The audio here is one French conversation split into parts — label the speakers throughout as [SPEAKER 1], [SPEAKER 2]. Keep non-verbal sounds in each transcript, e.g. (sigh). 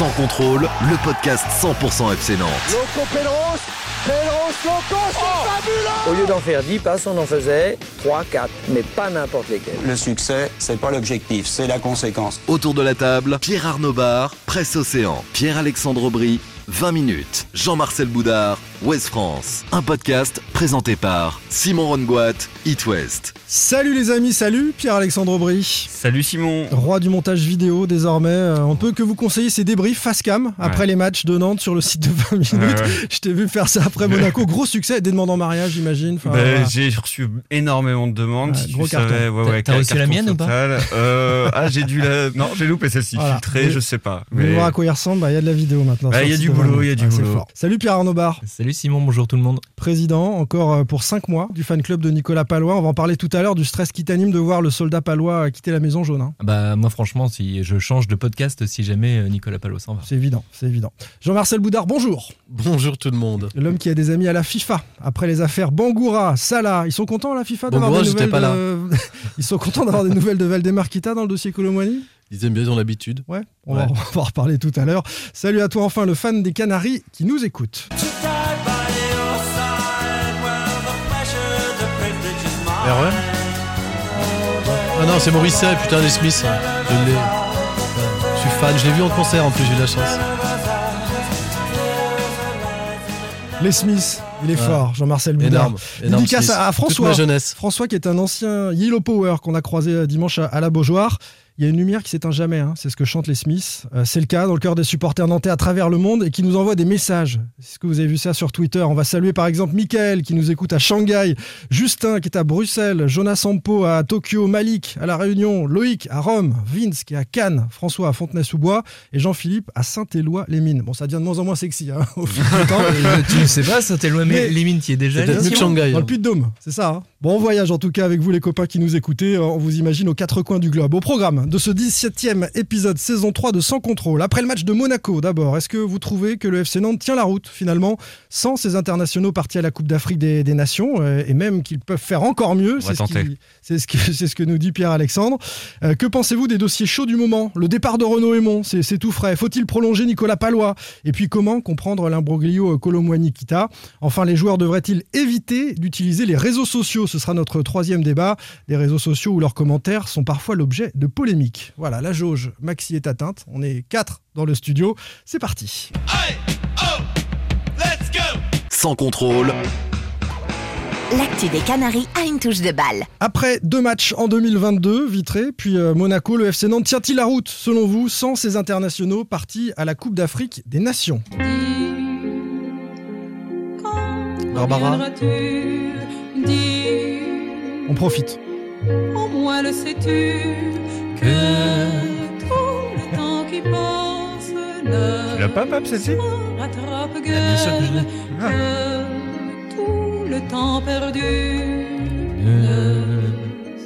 [SPEAKER 1] Sans contrôle, le podcast 100% FC Nantes.
[SPEAKER 2] Loco Pedros, Pedros, Loco, c'est fabuleux
[SPEAKER 3] Au lieu d'en faire 10 passes, on en faisait 3, 4, mais pas n'importe lesquels.
[SPEAKER 4] Le succès, c'est pas l'objectif, c'est la conséquence.
[SPEAKER 1] Autour de la table, Pierre Arnaud Bar, Presse Océan, Pierre-Alexandre Aubry, 20 minutes, Jean-Marcel Boudard, Ouest France. Un podcast présenté par Simon Rongoat, It West.
[SPEAKER 5] Salut les amis, salut Pierre-Alexandre Aubry.
[SPEAKER 6] Salut Simon.
[SPEAKER 5] Roi du montage vidéo désormais. Euh, On peut que vous conseiller ces débriefs face cam après
[SPEAKER 6] Ouais.
[SPEAKER 5] les matchs de Nantes sur le site de 20 minutes.
[SPEAKER 6] Ouais, ouais. (laughs)
[SPEAKER 5] Je t'ai vu faire ça après Monaco. Gros succès, des demandes en mariage, j'imagine. Enfin,
[SPEAKER 6] Ben,
[SPEAKER 5] voilà.
[SPEAKER 6] J'ai reçu énormément de demandes.
[SPEAKER 5] Ouais,
[SPEAKER 6] si
[SPEAKER 5] gros
[SPEAKER 6] tu
[SPEAKER 5] carton.
[SPEAKER 6] savais, ouais,
[SPEAKER 7] T'as- reçu la mienne ou pas.
[SPEAKER 6] Euh, Ah, j'ai dû la. Non, j'ai loupé celle-ci.
[SPEAKER 5] Voilà.
[SPEAKER 6] Filtrée,
[SPEAKER 5] Mais-
[SPEAKER 6] je sais pas.
[SPEAKER 5] Voulez voir à quoi il ressemble? Bah, Il y a de la vidéo maintenant.
[SPEAKER 6] Bah, il y a du
[SPEAKER 5] 20
[SPEAKER 6] boulot, il y a du
[SPEAKER 5] Ah,
[SPEAKER 6] boulot.
[SPEAKER 5] Salut Pierre Arnaud Bar,
[SPEAKER 7] Salut Simon, bonjour tout le monde.
[SPEAKER 5] président encore euh, pour 5 mois du fan club de Nicolas Palois. On va en parler tout à l'heure du stress qui t'anime de voir le soldat palois euh, quitter la maison jaune. hein.
[SPEAKER 7] Bah moi franchement, si je change de podcast, si jamais euh, Nicolas Palot s'en va.
[SPEAKER 5] C'est évident, c'est évident. Jean-Marcel Boudard, bonjour.
[SPEAKER 8] Bonjour tout le monde.
[SPEAKER 5] L'homme qui a des amis à la FIFA. Après les affaires Bangoura, Salah, ils sont contents à la FIFA d'avoir
[SPEAKER 8] Bangoura,
[SPEAKER 5] des nouvelles
[SPEAKER 8] pas
[SPEAKER 5] de... (laughs) Ils sont contents d'avoir des nouvelles de Valdemar Kita dans le dossier Colomwani?
[SPEAKER 8] Ils aiment bien, ils ont l'habitude.
[SPEAKER 5] Ouais, on, Va, on va en reparler tout à l'heure. Salut à toi enfin le fan des Canaries qui nous écoute.
[SPEAKER 8] Ah non, c'est Maurice et putain, les Smiths. hein. Je l'ai. Je suis fan, je l'ai vu en concert en plus, j'ai eu la chance.
[SPEAKER 5] Les Smiths, il est
[SPEAKER 8] Ouais.
[SPEAKER 5] fort, Jean-Marcel Boudard.
[SPEAKER 8] Énorme. énorme
[SPEAKER 5] Dédicace à- à François. François qui est un ancien Yellow Power qu'on a croisé euh, dimanche à, à la Beaujoire. Il y a une lumière qui s'éteint jamais, hein. c'est ce que chantent les Smiths. Euh, c'est le cas dans le cœur des supporters nantais à travers le monde et qui nous envoient des messages. Est-ce que vous avez vu ça sur Twitter? On va saluer par exemple Michael qui nous écoute à Shanghai, Justin qui est à Bruxelles, Jonas Sampo à Tokyo, Malik à La Réunion, Loïc à Rome, Vince qui est à Cannes, François à Fontenay-sous-Bois et Jean-Philippe à Saint-Éloi-les-Mines. Bon, ça devient de moins en moins sexy hein, au fil du (laughs) temps.
[SPEAKER 7] Euh, tu ne sais pas, ça t'est loin, mais
[SPEAKER 5] Mais-
[SPEAKER 7] les mines qui est déjà allé,
[SPEAKER 8] Shanghai.
[SPEAKER 5] Dans
[SPEAKER 8] hein.
[SPEAKER 5] le Puy-de-Dôme, c'est ça. hein bon voyage en tout cas avec vous les copains qui nous écoutez. On vous imagine aux quatre coins du globe. Au programme de ce 17e épisode saison 3 de Sans Contrôle. Après le match de Monaco d'abord, est-ce que vous trouvez que le FC Nantes tient la route finalement sans ces internationaux partis à la Coupe d'Afrique des, des Nations euh, et même qu'ils peuvent faire encore mieux C'est ce, que- (laughs) c'est ce que nous dit Pierre-Alexandre. Euh, que pensez-vous des dossiers chauds du moment? Le départ de Renaud Aymon, c'est c'est tout frais. Faut-il prolonger Nicolas Palois Et puis comment comprendre l'imbroglio Colomwani-Kita Enfin, les joueurs devraient-ils éviter d'utiliser les réseaux sociaux? Ce sera notre troisième débat. Des réseaux sociaux où leurs commentaires sont parfois l'objet de polémiques. Voilà, la jauge maxi est atteinte. On est quatre dans le studio. C'est parti.
[SPEAKER 1] Sans contrôle,
[SPEAKER 9] L'actu des Canaries a une touche de balle.
[SPEAKER 5] Après deux matchs en 2022, Vitré, puis euh, Monaco, le FC Nantes tient-il la route, selon vous, sans ces internationaux partis à la Coupe d'Afrique des Nations?
[SPEAKER 8] Barbara
[SPEAKER 5] On profite.
[SPEAKER 10] Au moins le sais-tu que tout le temps qui passe ne
[SPEAKER 6] Tu l'as pas, Pape, celle-ci?
[SPEAKER 10] Se rattrape
[SPEAKER 7] Ah, bien sûr que je l'ai.
[SPEAKER 10] que tout le temps perdu ne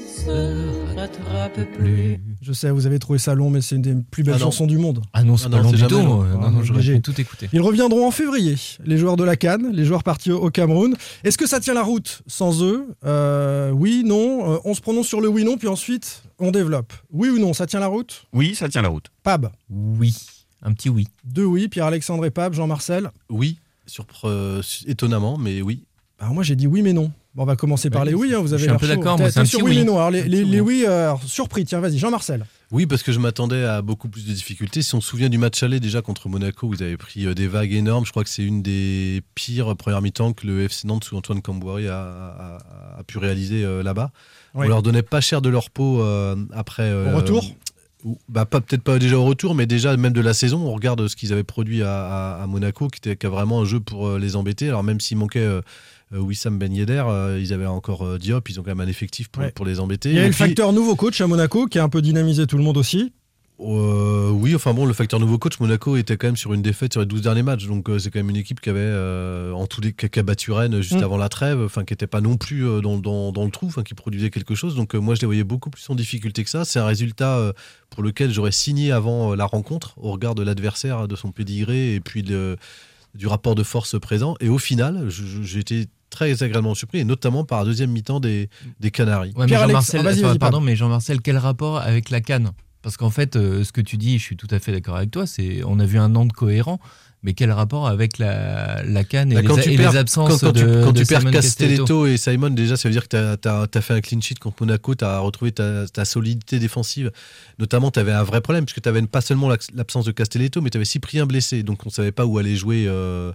[SPEAKER 10] se rattrape plus.
[SPEAKER 5] Je sais, vous avez trouvé ça long, mais c'est une des plus belles
[SPEAKER 8] Ah
[SPEAKER 5] chansons du monde.
[SPEAKER 7] Ah non, c'est
[SPEAKER 8] Ah
[SPEAKER 7] pas
[SPEAKER 8] non,
[SPEAKER 7] long
[SPEAKER 8] c'est
[SPEAKER 7] du tout.
[SPEAKER 8] long.
[SPEAKER 5] Ah,
[SPEAKER 7] Non, j'aurais tout écouter.
[SPEAKER 5] Ils reviendront en février, les joueurs de la Cannes, les joueurs partis au au Cameroun. Est-ce que ça tient la route sans eux? Euh, Oui, non. Euh, on se prononce sur le oui, non, puis ensuite on développe. Oui ou non, ça tient la route
[SPEAKER 6] Oui, ça tient la route.
[SPEAKER 5] Pab.
[SPEAKER 7] Oui, un petit oui.
[SPEAKER 5] Deux oui, Pierre-Alexandre et Pab, Jean-Marcel.
[SPEAKER 8] Oui, surpre- euh, étonnamment, mais oui.
[SPEAKER 5] Alors moi j'ai dit oui mais non. Bon, on va commencer par
[SPEAKER 7] Ouais,
[SPEAKER 5] les oui, hein, vous
[SPEAKER 7] je
[SPEAKER 5] avez
[SPEAKER 7] suis un peu d'accord, moi, c'est un petit
[SPEAKER 5] oui,
[SPEAKER 7] oui.
[SPEAKER 5] mais non. Alors les, les-
[SPEAKER 7] petit
[SPEAKER 5] les
[SPEAKER 7] oui.
[SPEAKER 5] euh, surpris, tiens, vas-y, Jean-Marcel.
[SPEAKER 8] Oui, parce que je m'attendais à beaucoup plus de difficultés. Si on se souvient du match aller déjà contre Monaco, vous avez pris euh, des vagues énormes. Je crois que c'est une des pires premières mi-temps que le FC Nantes sous Antoine Camboire a, a- a pu réaliser euh, là-bas.
[SPEAKER 5] Oui.
[SPEAKER 8] On leur donnait pas cher de leur peau euh, après. euh,
[SPEAKER 5] Au retour
[SPEAKER 8] ou- bah, peut-être pas déjà au retour, mais déjà même de la saison. On regarde ce qu'ils avaient produit à, à- à Monaco, qui était qui a vraiment un jeu pour les embêter. Alors même s'il manquait Wissam Ben Yedder, euh, ils avaient encore euh, Diop, ils ont quand même un effectif pour,
[SPEAKER 5] Ouais.
[SPEAKER 8] pour les embêter.
[SPEAKER 5] Il y a eu le
[SPEAKER 8] puis-
[SPEAKER 5] facteur nouveau coach à Monaco qui a un peu dynamisé tout le monde aussi.
[SPEAKER 8] Euh, oui, enfin bon, le facteur nouveau coach, Monaco était quand même sur une défaite sur les 12 derniers matchs. Donc euh, c'est quand même une équipe qui avait, euh, en tous les cas, qui a battu Rennes juste
[SPEAKER 5] Mm.
[SPEAKER 8] avant la trêve, enfin qui n'était pas non plus euh, dans, dans, dans le trou, enfin qui produisait quelque chose. Donc euh, moi je les voyais beaucoup plus en difficulté que ça. C'est un résultat euh, pour lequel j'aurais signé avant euh, la rencontre, au regard de l'adversaire, de son pédigré et puis de- du rapport de force présent. Et au final, été très agréablement surpris, et notamment par la deuxième mi-temps des, des Canaries.
[SPEAKER 7] Ouais, mais Jean-Marcel,
[SPEAKER 5] ah,
[SPEAKER 7] enfin, pardon, mais Jean-Marcel, quel rapport avec la canne Parce qu'en fait, euh, ce que tu dis, je suis tout à fait d'accord avec toi, c'est on a vu un Nantes cohérent, mais quel rapport avec la, la canne et,
[SPEAKER 8] Bah,
[SPEAKER 7] les, et
[SPEAKER 8] perds-
[SPEAKER 7] les absences
[SPEAKER 8] quand,
[SPEAKER 7] de,
[SPEAKER 8] quand
[SPEAKER 7] de
[SPEAKER 8] tu perds Castelletto et Simon, déjà, ça veut dire que tu as, fait un clean sheet contre Monaco, tu as retrouvé ta, ta solidité défensive. Notamment, tu avais un vrai problème, puisque tu avais pas seulement l'absence de Castelletto, mais tu avais Cyprien blessé. Donc, on savait pas où aller jouer euh,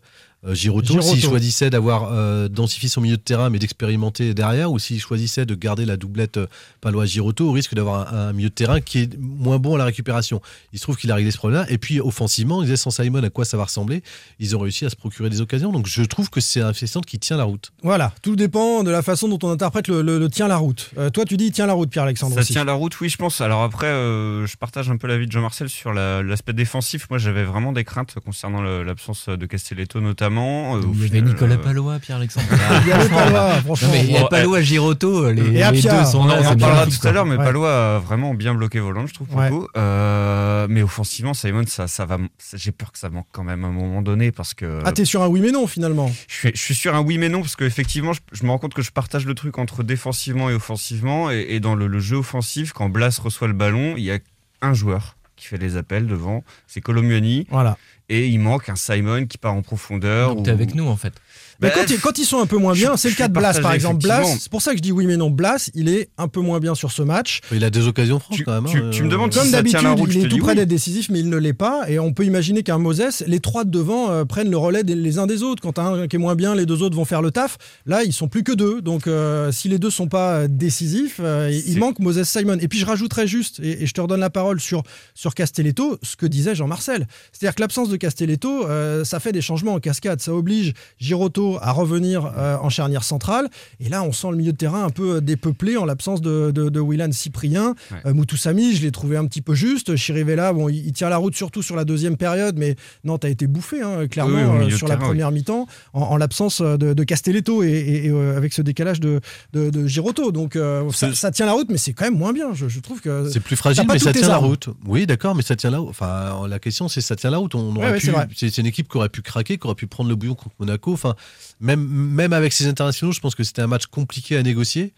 [SPEAKER 8] Giroto.
[SPEAKER 5] Giroto.
[SPEAKER 8] S'il choisissait d'avoir euh, densifié son milieu de terrain, mais d'expérimenter derrière, ou s'il choisissait de garder la doublette euh, Palois-Giroto, au risque d'avoir un, un milieu de terrain qui est moins bon à la récupération. Il se trouve qu'il a réglé ce problème-là. Et puis, offensivement, il disait sans Simon à quoi ça va ressembler? Ils ont réussi à se procurer des occasions. Donc, je trouve que c'est un centre qui tient la route.
[SPEAKER 5] Voilà, tout dépend de la façon dont on interprète le, le- le tient la route. Euh, toi, tu dis tient la route, Pierre-Alexandre.
[SPEAKER 6] Ça
[SPEAKER 5] aussi.
[SPEAKER 6] tient la route, oui, je pense. Alors après, euh, je partage un peu l'avis de Jean-Marcel sur la- l'aspect défensif. Moi, j'avais vraiment des craintes concernant l'absence de Castelletto notamment. Euh, au
[SPEAKER 7] Il y avait
[SPEAKER 6] final,
[SPEAKER 7] Nicolas
[SPEAKER 6] euh,
[SPEAKER 7] Palois, Pierre-Alexandre.
[SPEAKER 5] Il y avait Palois, franchement.
[SPEAKER 7] Non, mais il y a Palois, Giroto, les,
[SPEAKER 5] Et
[SPEAKER 7] les deux sont
[SPEAKER 6] On
[SPEAKER 7] là.
[SPEAKER 6] en
[SPEAKER 7] c'est
[SPEAKER 6] parlera tout à l'heure, mais
[SPEAKER 5] Ouais.
[SPEAKER 6] Palois a vraiment bien bloqué Volant, je trouve, pour
[SPEAKER 5] Ouais.
[SPEAKER 6] le coup. Euh, mais offensivement, Simon, ça, ça va. J'ai peur que ça manque quand même à un moment donné parce que.
[SPEAKER 5] Ah, t'es sur un oui mais non finalement.
[SPEAKER 6] Je suis, je suis sur un oui mais non parce qu'effectivement je, je me rends compte que je partage le truc entre défensivement et offensivement et, et dans le, le jeu offensif quand Blas reçoit le ballon il y a un joueur qui fait les appels devant c'est Colomuani
[SPEAKER 5] Voilà.
[SPEAKER 6] et il manque un Simon qui part en profondeur
[SPEAKER 7] Donc
[SPEAKER 6] ou-
[SPEAKER 7] t'es avec nous en fait.
[SPEAKER 5] Mais quand, ils, quand ils sont un peu moins bien, c'est le cas de Blas par exemple. Blas, c'est pour ça que je dis oui mais non. Blas, il est un peu moins bien sur ce match.
[SPEAKER 8] Il a deux occasions franches quand même.
[SPEAKER 6] tu-
[SPEAKER 8] hein,
[SPEAKER 6] tu me demandes
[SPEAKER 5] Comme
[SPEAKER 6] Si ça tient
[SPEAKER 5] d'habitude,
[SPEAKER 6] la route,
[SPEAKER 5] il est tout près
[SPEAKER 6] oui.
[SPEAKER 5] d'être décisif, mais il ne l'est pas. Et on peut imaginer qu'un Moses, les trois de devant euh, prennent le relais des- les uns des autres. Quand un qui est moins bien, les deux autres vont faire le taf. Là, ils sont plus que deux. Donc, euh, si les deux sont pas euh, décisifs, euh, il manque Moses Simon. Et puis, je rajouterais juste, et, et je te redonne la parole sur, sur Castelletto, ce que disait Jean-Marcel. C'est-à-dire que l'absence de Castelletto, euh, ça fait des changements en cascade. Ça oblige Giroto à revenir euh, en charnière centrale. Et là, on sent le milieu de terrain un peu euh, dépeuplé en l'absence de, de, de Willan Cyprien.
[SPEAKER 6] Ouais.
[SPEAKER 5] Euh, Moutoussamy, je l'ai trouvé un petit peu juste. Chirivella, bon, il, il tient la route surtout sur la deuxième période, mais Nantes a été bouffé, hein, clairement,
[SPEAKER 6] Oui,
[SPEAKER 5] sur la
[SPEAKER 6] terrain,
[SPEAKER 5] première mi-temps, en, en l'absence de, de Castelletto et, et- et, avec ce décalage de, de, Giroto. Donc, ça, tient la route, mais c'est quand même moins bien. Je, je trouve que.
[SPEAKER 8] C'est plus fragile, mais ça tient la route. Oui, d'accord, mais ça tient la route. Enfin, la question, c'est ça tient la route. On aurait
[SPEAKER 5] Ouais, c'est
[SPEAKER 8] une équipe qui aurait pu craquer, qui aurait pu prendre le bouillon contre Monaco. Enfin, même, même avec ses internationaux, je pense que c'était un match compliqué à négocier.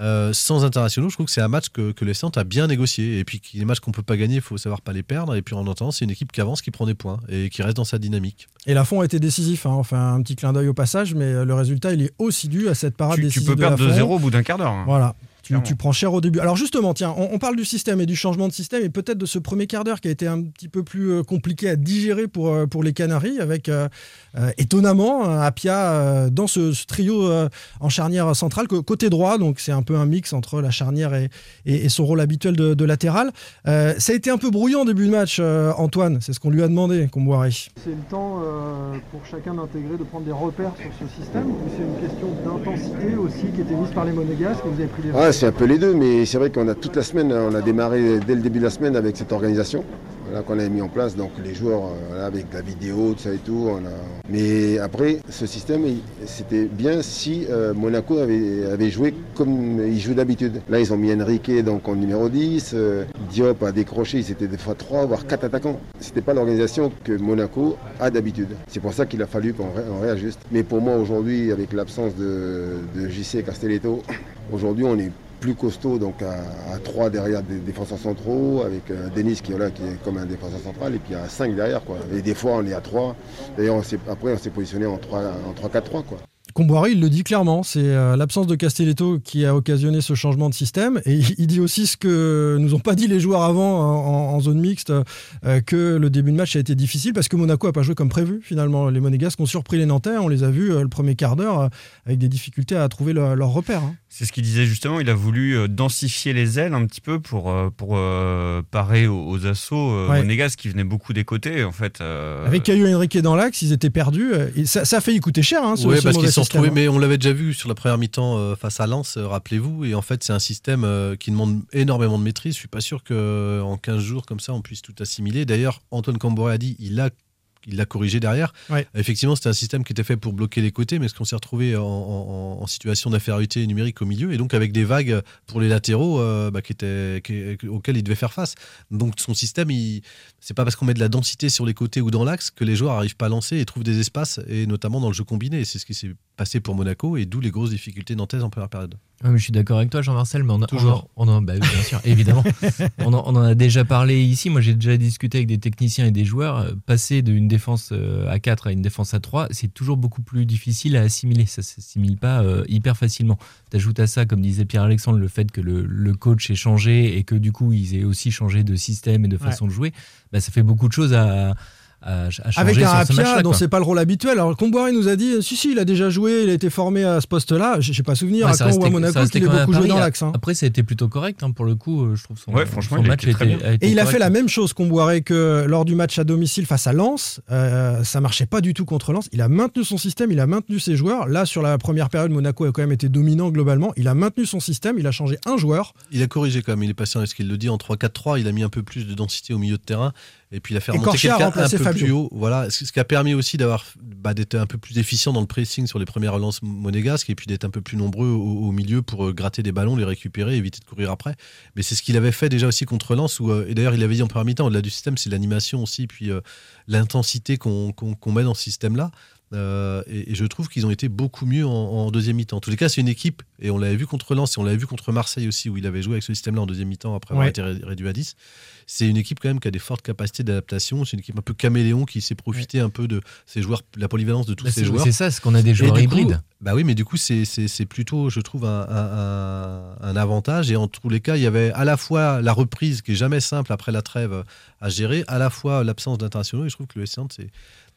[SPEAKER 8] Euh, sans internationaux, je trouve que c'est un match que, que a bien négocié. Et puis, les matchs qu'on peut pas gagner, il faut savoir pas les perdre. Et puis, en attendant, c'est une équipe qui avance, qui prend des points et qui reste dans sa dynamique.
[SPEAKER 5] Et Lafont a été décisif. Hein. Enfin, un petit clin d'œil au passage, mais euh, le résultat, il est aussi dû à cette parade
[SPEAKER 6] tu, tu
[SPEAKER 5] décisive
[SPEAKER 6] peux
[SPEAKER 5] de
[SPEAKER 6] perdre
[SPEAKER 5] Lafont.
[SPEAKER 6] 2-0 au bout d'un quart d'heure hein.
[SPEAKER 5] Voilà. Tu, prends cher au début. Alors justement, tiens, on, on parle du système et du changement de système et peut-être de ce premier quart d'heure qui a été un petit peu plus euh, compliqué à digérer pour, euh, pour les Canaries, avec euh, euh, étonnamment Apia euh, dans ce, ce trio euh, en charnière centrale, côté droit, donc c'est un peu un mix entre la charnière et, et- et son rôle habituel de, de latéral. Euh, ça a été un peu brouillant en début de match, euh, Antoine, c'est ce qu'on lui a demandé, Comboiré.
[SPEAKER 11] C'est le temps euh, pour chacun d'intégrer, de prendre des repères sur ce système ou c'est une question d'intensité aussi qui était mise par les Monégasques que vous avez pris les
[SPEAKER 2] Ouais, c'est un peu les deux, mais c'est vrai qu'on a toute la semaine, on a démarré dès le début de la semaine avec cette organisation voilà, qu'on avait mis en place, donc les joueurs euh, avec la vidéo, tout ça et tout. Mais après, ce système, c'était bien si euh, Monaco avait, joué comme il joue d'habitude. Là, ils ont mis Enrique donc en numéro 10, euh, Diop a décroché, c'était des fois 3 voire 4 attaquants. C'était pas l'organisation que Monaco a d'habitude. C'est pour ça qu'il a fallu qu'on ré- on réajuste. Mais pour moi, aujourd'hui, avec l'absence de, de JC Castelletto, Aujourd'hui, on est plus costaud, donc à, 3 derrière des défenseurs centraux, avec euh, Denis qui est là, qui est comme un défenseur central, et puis à 5 derrière. Quoi. Et des fois, on est à 3. D'ailleurs, on après, on s'est positionné en 3 en 3-4-3. Quoi.
[SPEAKER 5] Comboiré, il le dit clairement, c'est euh, l'absence de Castelletto qui a occasionné ce changement de système. Et il, dit aussi ce que nous ont pas dit les joueurs avant en, zone mixte, euh, que le début de match a été difficile parce que Monaco a pas joué comme prévu finalement. Les Monégasques ont surpris les Nantais, on les a vus le premier quart d'heure avec des difficultés à trouver leur, leur repère. hein.
[SPEAKER 6] C'est ce qu'il disait justement, il a voulu euh, densifier les ailes un petit peu pour, euh, pour euh, parer aux, aux assauts euh,
[SPEAKER 5] Ouais.
[SPEAKER 6] qui venaient beaucoup des côtés en fait. euh,
[SPEAKER 5] Avec Caillou Henrique dans l'axe, ils étaient perdus. et ça, ça a failli coûter cher. Hein, ce,
[SPEAKER 8] Oui,
[SPEAKER 5] ce
[SPEAKER 8] parce qu'ils se sont retrouvés,
[SPEAKER 5] hein.
[SPEAKER 8] mais on l'avait déjà vu sur la première mi-temps euh, face à Lens, euh, rappelez-vous, et en fait c'est un système euh, qui demande énormément de maîtrise. Je suis pas sûr qu'en 15 jours comme ça on puisse tout assimiler. D'ailleurs, Antoine Camboré a dit, il a il l'a corrigé derrière.
[SPEAKER 5] Ouais.
[SPEAKER 8] Effectivement, c'était un système qui était fait pour bloquer les côtés, mais est-ce qu'on s'est retrouvé en, en- en situation d'infériorité numérique au milieu et donc avec des vagues pour les latéraux euh, bah, qui étaient, qui- auxquelles il devait faire face. Donc son système, il, c'est pas parce qu'on met de la densité sur les côtés ou dans l'axe que les joueurs n'arrivent pas à lancer et trouvent des espaces, et notamment dans le jeu combiné. C'est ce qui s'est passé pour Monaco et d'où les grosses difficultés nantaises en première période.
[SPEAKER 7] Ouais, mais je suis d'accord avec toi, Jean-Marcel, mais on, a-
[SPEAKER 8] Toujours.
[SPEAKER 7] on, on bah bien sûr, évidemment. (laughs) on, en, on en a déjà parlé ici. Moi, j'ai déjà discuté avec des techniciens et des joueurs. Euh, Passer d'une défense euh, à 4 à une défense à 3, c'est toujours beaucoup plus difficile à assimiler. Ça s'assimile pas euh, hyper facilement. T'ajoutes à ça, comme disait Pierre-Alexandre, le fait que le, le coach ait changé et que du coup, ils aient aussi changé de système et de façon de jouer. Bah, ça fait beaucoup de choses à, à, à changer
[SPEAKER 5] Avec un
[SPEAKER 7] sur ce
[SPEAKER 5] Apia
[SPEAKER 7] match-là,
[SPEAKER 5] dont c'est pas le rôle habituel. Alors Comboiré nous a dit si si il a déjà joué, il a été formé à ce poste-là. J'ai pas souvenir
[SPEAKER 7] Ouais,
[SPEAKER 5] à Caen ou à Monaco qu'il ait beaucoup joué dans l'axe. hein.
[SPEAKER 7] Après, ça a été plutôt correct hein, pour le coup. euh, Je trouve son,
[SPEAKER 6] Ouais, franchement,
[SPEAKER 7] son
[SPEAKER 6] il a
[SPEAKER 7] match a
[SPEAKER 6] très
[SPEAKER 7] a été
[SPEAKER 5] Et il a
[SPEAKER 7] correct.
[SPEAKER 5] fait la même chose Comboiré que lors du match à domicile face à Lens. Euh, ça marchait pas du tout contre Lens. Il a maintenu son système, il a maintenu ses joueurs. Là, sur la première période, Monaco a quand même été dominant globalement. Il a maintenu son système, il a changé un joueur.
[SPEAKER 8] Il a corrigé quand même, il est passé, ce qu'il le dit, en 3-4-3, il a mis un peu plus de densité au milieu de terrain, et puis il a fait remonter quelqu'un un peu
[SPEAKER 5] Fabio.
[SPEAKER 8] plus haut. Voilà, ce qui a permis aussi d'avoir bah, d'être un peu plus efficient dans le pressing sur les premières relances monégasques, et puis d'être un peu plus nombreux au, au milieu pour euh, gratter des ballons, les récupérer, éviter de courir après. Mais c'est ce qu'il avait fait déjà aussi contre Lens, où, euh, et d'ailleurs il avait dit en première mi-temps, au-delà du système, c'est l'animation aussi, puis euh, l'intensité qu'on met dans ce système-là. Euh, et, et je trouve qu'ils ont été beaucoup mieux en, en deuxième mi-temps. En tous les cas, c'est une équipe, et on l'avait vu contre Lens, et on l'avait vu contre Marseille aussi, où il avait joué avec ce système-là en deuxième mi-temps après avoir
[SPEAKER 5] Ouais.
[SPEAKER 8] été ré- réduit à 10. C'est une équipe quand même qui a des fortes capacités d'adaptation. C'est une équipe un peu caméléon qui s'est profité un peu de ces joueurs, la polyvalence de tous
[SPEAKER 7] Bah,
[SPEAKER 8] ces joueurs.
[SPEAKER 7] c'est ça, c'est qu'on a des joueurs
[SPEAKER 8] coup-
[SPEAKER 7] hybrides.
[SPEAKER 8] bah oui, mais du coup, c'est- plutôt, je trouve, un, un- un- un avantage. Et en tous les cas, il y avait à la fois la reprise, qui est jamais simple après la trêve à gérer, à la fois l'absence d'internationaux. Et je trouve que le SC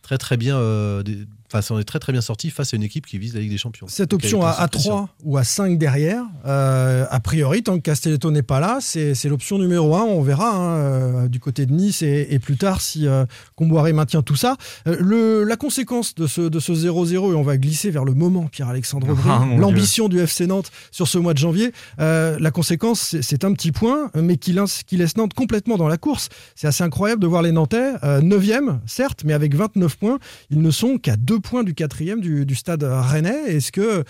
[SPEAKER 8] très très bien, euh, des- enfin, en est très très bien sorti face à une équipe qui vise la Ligue des Champions.
[SPEAKER 5] Cette
[SPEAKER 8] Donc,
[SPEAKER 5] option à, à
[SPEAKER 8] pression.
[SPEAKER 5] 3 ou à 5 derrière, euh, a priori, tant que Castelletto n'est pas là, c'est c'est l'option numéro 1. On verra hein, euh, du côté de Nice et, et plus tard si euh, Comboiré maintient tout ça. Euh, le, la conséquence de ce de ce 0-0, et on va glisser vers le moment, Pierre-Alexandre (laughs) Aubry,
[SPEAKER 6] Ah,
[SPEAKER 5] l'ambition du FC Nantes sur ce mois de janvier, euh, la conséquence, c'est- un petit point, mais qui laisse, qui laisse Nantes complètement dans la course. C'est assez incroyable de voir les Nantais, 9e, certes, mais avec 29 points. Ils ne sont qu'à 2 points du 4e du, stade rennais. Est-ce que,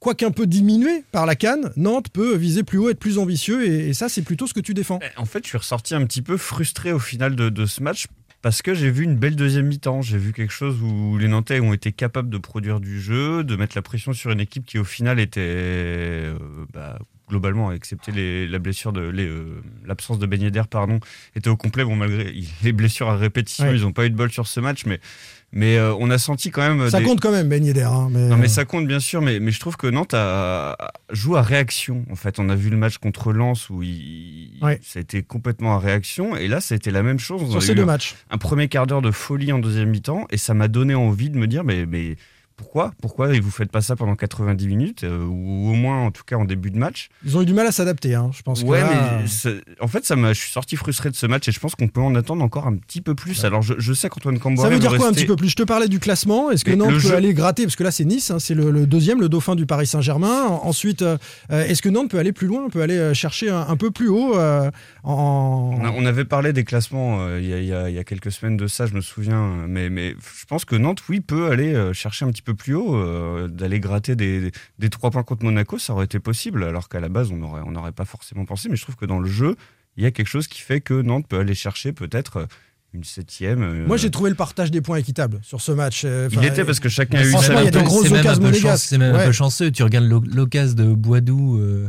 [SPEAKER 5] quoiqu'un peu diminué par la canne, Nantes peut viser plus haut, être plus ambitieux? Et, ça, c'est plutôt ce que tu défends.
[SPEAKER 6] En fait, je suis ressorti un petit peu frustré au final de ce match parce que j'ai vu une belle deuxième mi-temps. J'ai vu quelque chose où les Nantais ont été capables de produire du jeu, de mettre la pression sur une équipe qui au final était euh, bah, globalement, excepté les- la blessure de les, euh, l'absence de Ben Yedder, pardon, était au complet. Bon, malgré les blessures à répétition,
[SPEAKER 5] Ouais.
[SPEAKER 6] ils n'ont pas eu de bol sur ce match, mais mais euh, on a senti quand même.
[SPEAKER 5] Ça
[SPEAKER 6] des-
[SPEAKER 5] compte quand même, Ben Yedder. hein, mais,
[SPEAKER 6] non mais ça compte bien sûr, mais, mais je trouve que Nantes a, joue à réaction. En fait, on a vu le match contre Lens où il,
[SPEAKER 5] Ouais.
[SPEAKER 6] ça a été complètement à réaction, et là ça a été la même chose. On
[SPEAKER 5] Sur
[SPEAKER 6] a
[SPEAKER 5] ces
[SPEAKER 6] eu
[SPEAKER 5] deux
[SPEAKER 6] un-
[SPEAKER 5] matchs.
[SPEAKER 6] Un premier quart d'heure de folie en deuxième mi-temps, et ça m'a donné envie de me dire, mais, mais pourquoi Pourquoi vous faites pas ça pendant 90 minutes, euh, ou au moins en tout cas en début de match?
[SPEAKER 5] Ils ont eu du mal à s'adapter, hein, je pense. que
[SPEAKER 6] Ouais,
[SPEAKER 5] là,
[SPEAKER 6] mais ça- en fait, ça je suis sorti frustré de ce match, et je pense qu'on peut en attendre encore un petit peu plus. Alors je, je sais qu'Antoine Camboire
[SPEAKER 5] Ça veut dire quoi un petit peu plus? Je te parlais du classement. Est-ce que Nantes peut
[SPEAKER 6] jeu-
[SPEAKER 5] aller gratter? Parce que là, c'est Nice, hein, c'est le, le deuxième, le dauphin du Paris Saint-Germain. En- Ensuite, euh, euh, est-ce que Nantes peut aller plus loin? Peut aller euh, chercher un, un peu plus haut euh, en...
[SPEAKER 6] On, a- on avait parlé des classements euh, il y, a- il y quelques semaines de ça, je me souviens. Mais, mais je pense que Nantes, oui, peut aller euh, chercher un petit peu plus haut, euh, d'aller gratter des, des trois points contre Monaco, ça aurait été possible. Alors qu'à la base, on n'aurait on pas forcément pensé. Mais je trouve que dans le jeu, il y a quelque chose qui fait que Nantes peut aller chercher peut-être euh, une septième. euh,
[SPEAKER 5] Moi, j'ai trouvé le partage des points équitable sur ce match. euh,
[SPEAKER 6] Il était parce que chacun a eu
[SPEAKER 5] franchement,
[SPEAKER 6] sa
[SPEAKER 5] il y a des
[SPEAKER 7] C'est
[SPEAKER 5] grosses
[SPEAKER 7] même un
[SPEAKER 5] occasions
[SPEAKER 7] peu
[SPEAKER 5] monégasques.
[SPEAKER 7] chance- C'est même un peu chanceux. Tu regardes l'o- l'occasion de Boidou. euh,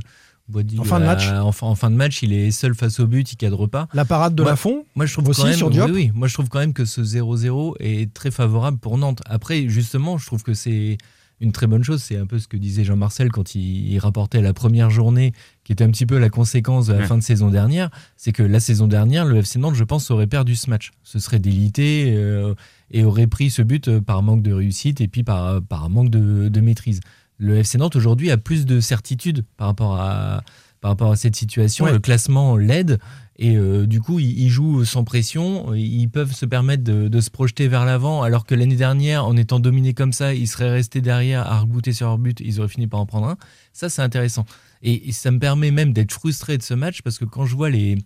[SPEAKER 7] Boidou,
[SPEAKER 5] En fin de match.
[SPEAKER 7] en, fin- en fin de match, il est seul face au but, il cadre pas.
[SPEAKER 5] La parade de
[SPEAKER 7] Moi-
[SPEAKER 5] Lafont
[SPEAKER 7] Moi, je trouve
[SPEAKER 5] aussi
[SPEAKER 7] quand même,
[SPEAKER 5] sur Diop.
[SPEAKER 7] oui, oui. Moi, je trouve quand même que ce 0-0 est très favorable pour Nantes. Après, justement, je trouve que c'est une très bonne chose. C'est un peu ce que disait Jean-Marcel quand il, il rapportait la première journée, qui était un petit peu la conséquence de la
[SPEAKER 6] Ouais.
[SPEAKER 7] fin de saison dernière. C'est que la saison dernière, le FC Nantes, je pense, aurait perdu ce match. Ce serait délité euh, et aurait pris ce but euh, par manque de réussite et puis par, par manque de, de maîtrise. Le FC Nantes aujourd'hui a plus de certitude par rapport à, par rapport à cette situation.
[SPEAKER 5] Ouais.
[SPEAKER 7] Le classement l'aide. Et euh, du coup, ils, ils jouent sans pression, ils peuvent se permettre de, de se projeter vers l'avant, alors que l'année dernière, en étant dominés comme ça, ils seraient restés derrière à rebooter sur leur but, ils auraient fini par en prendre un. Ça, c'est intéressant. Et, et ça me permet même d'être frustré de ce match, parce que quand je vois les,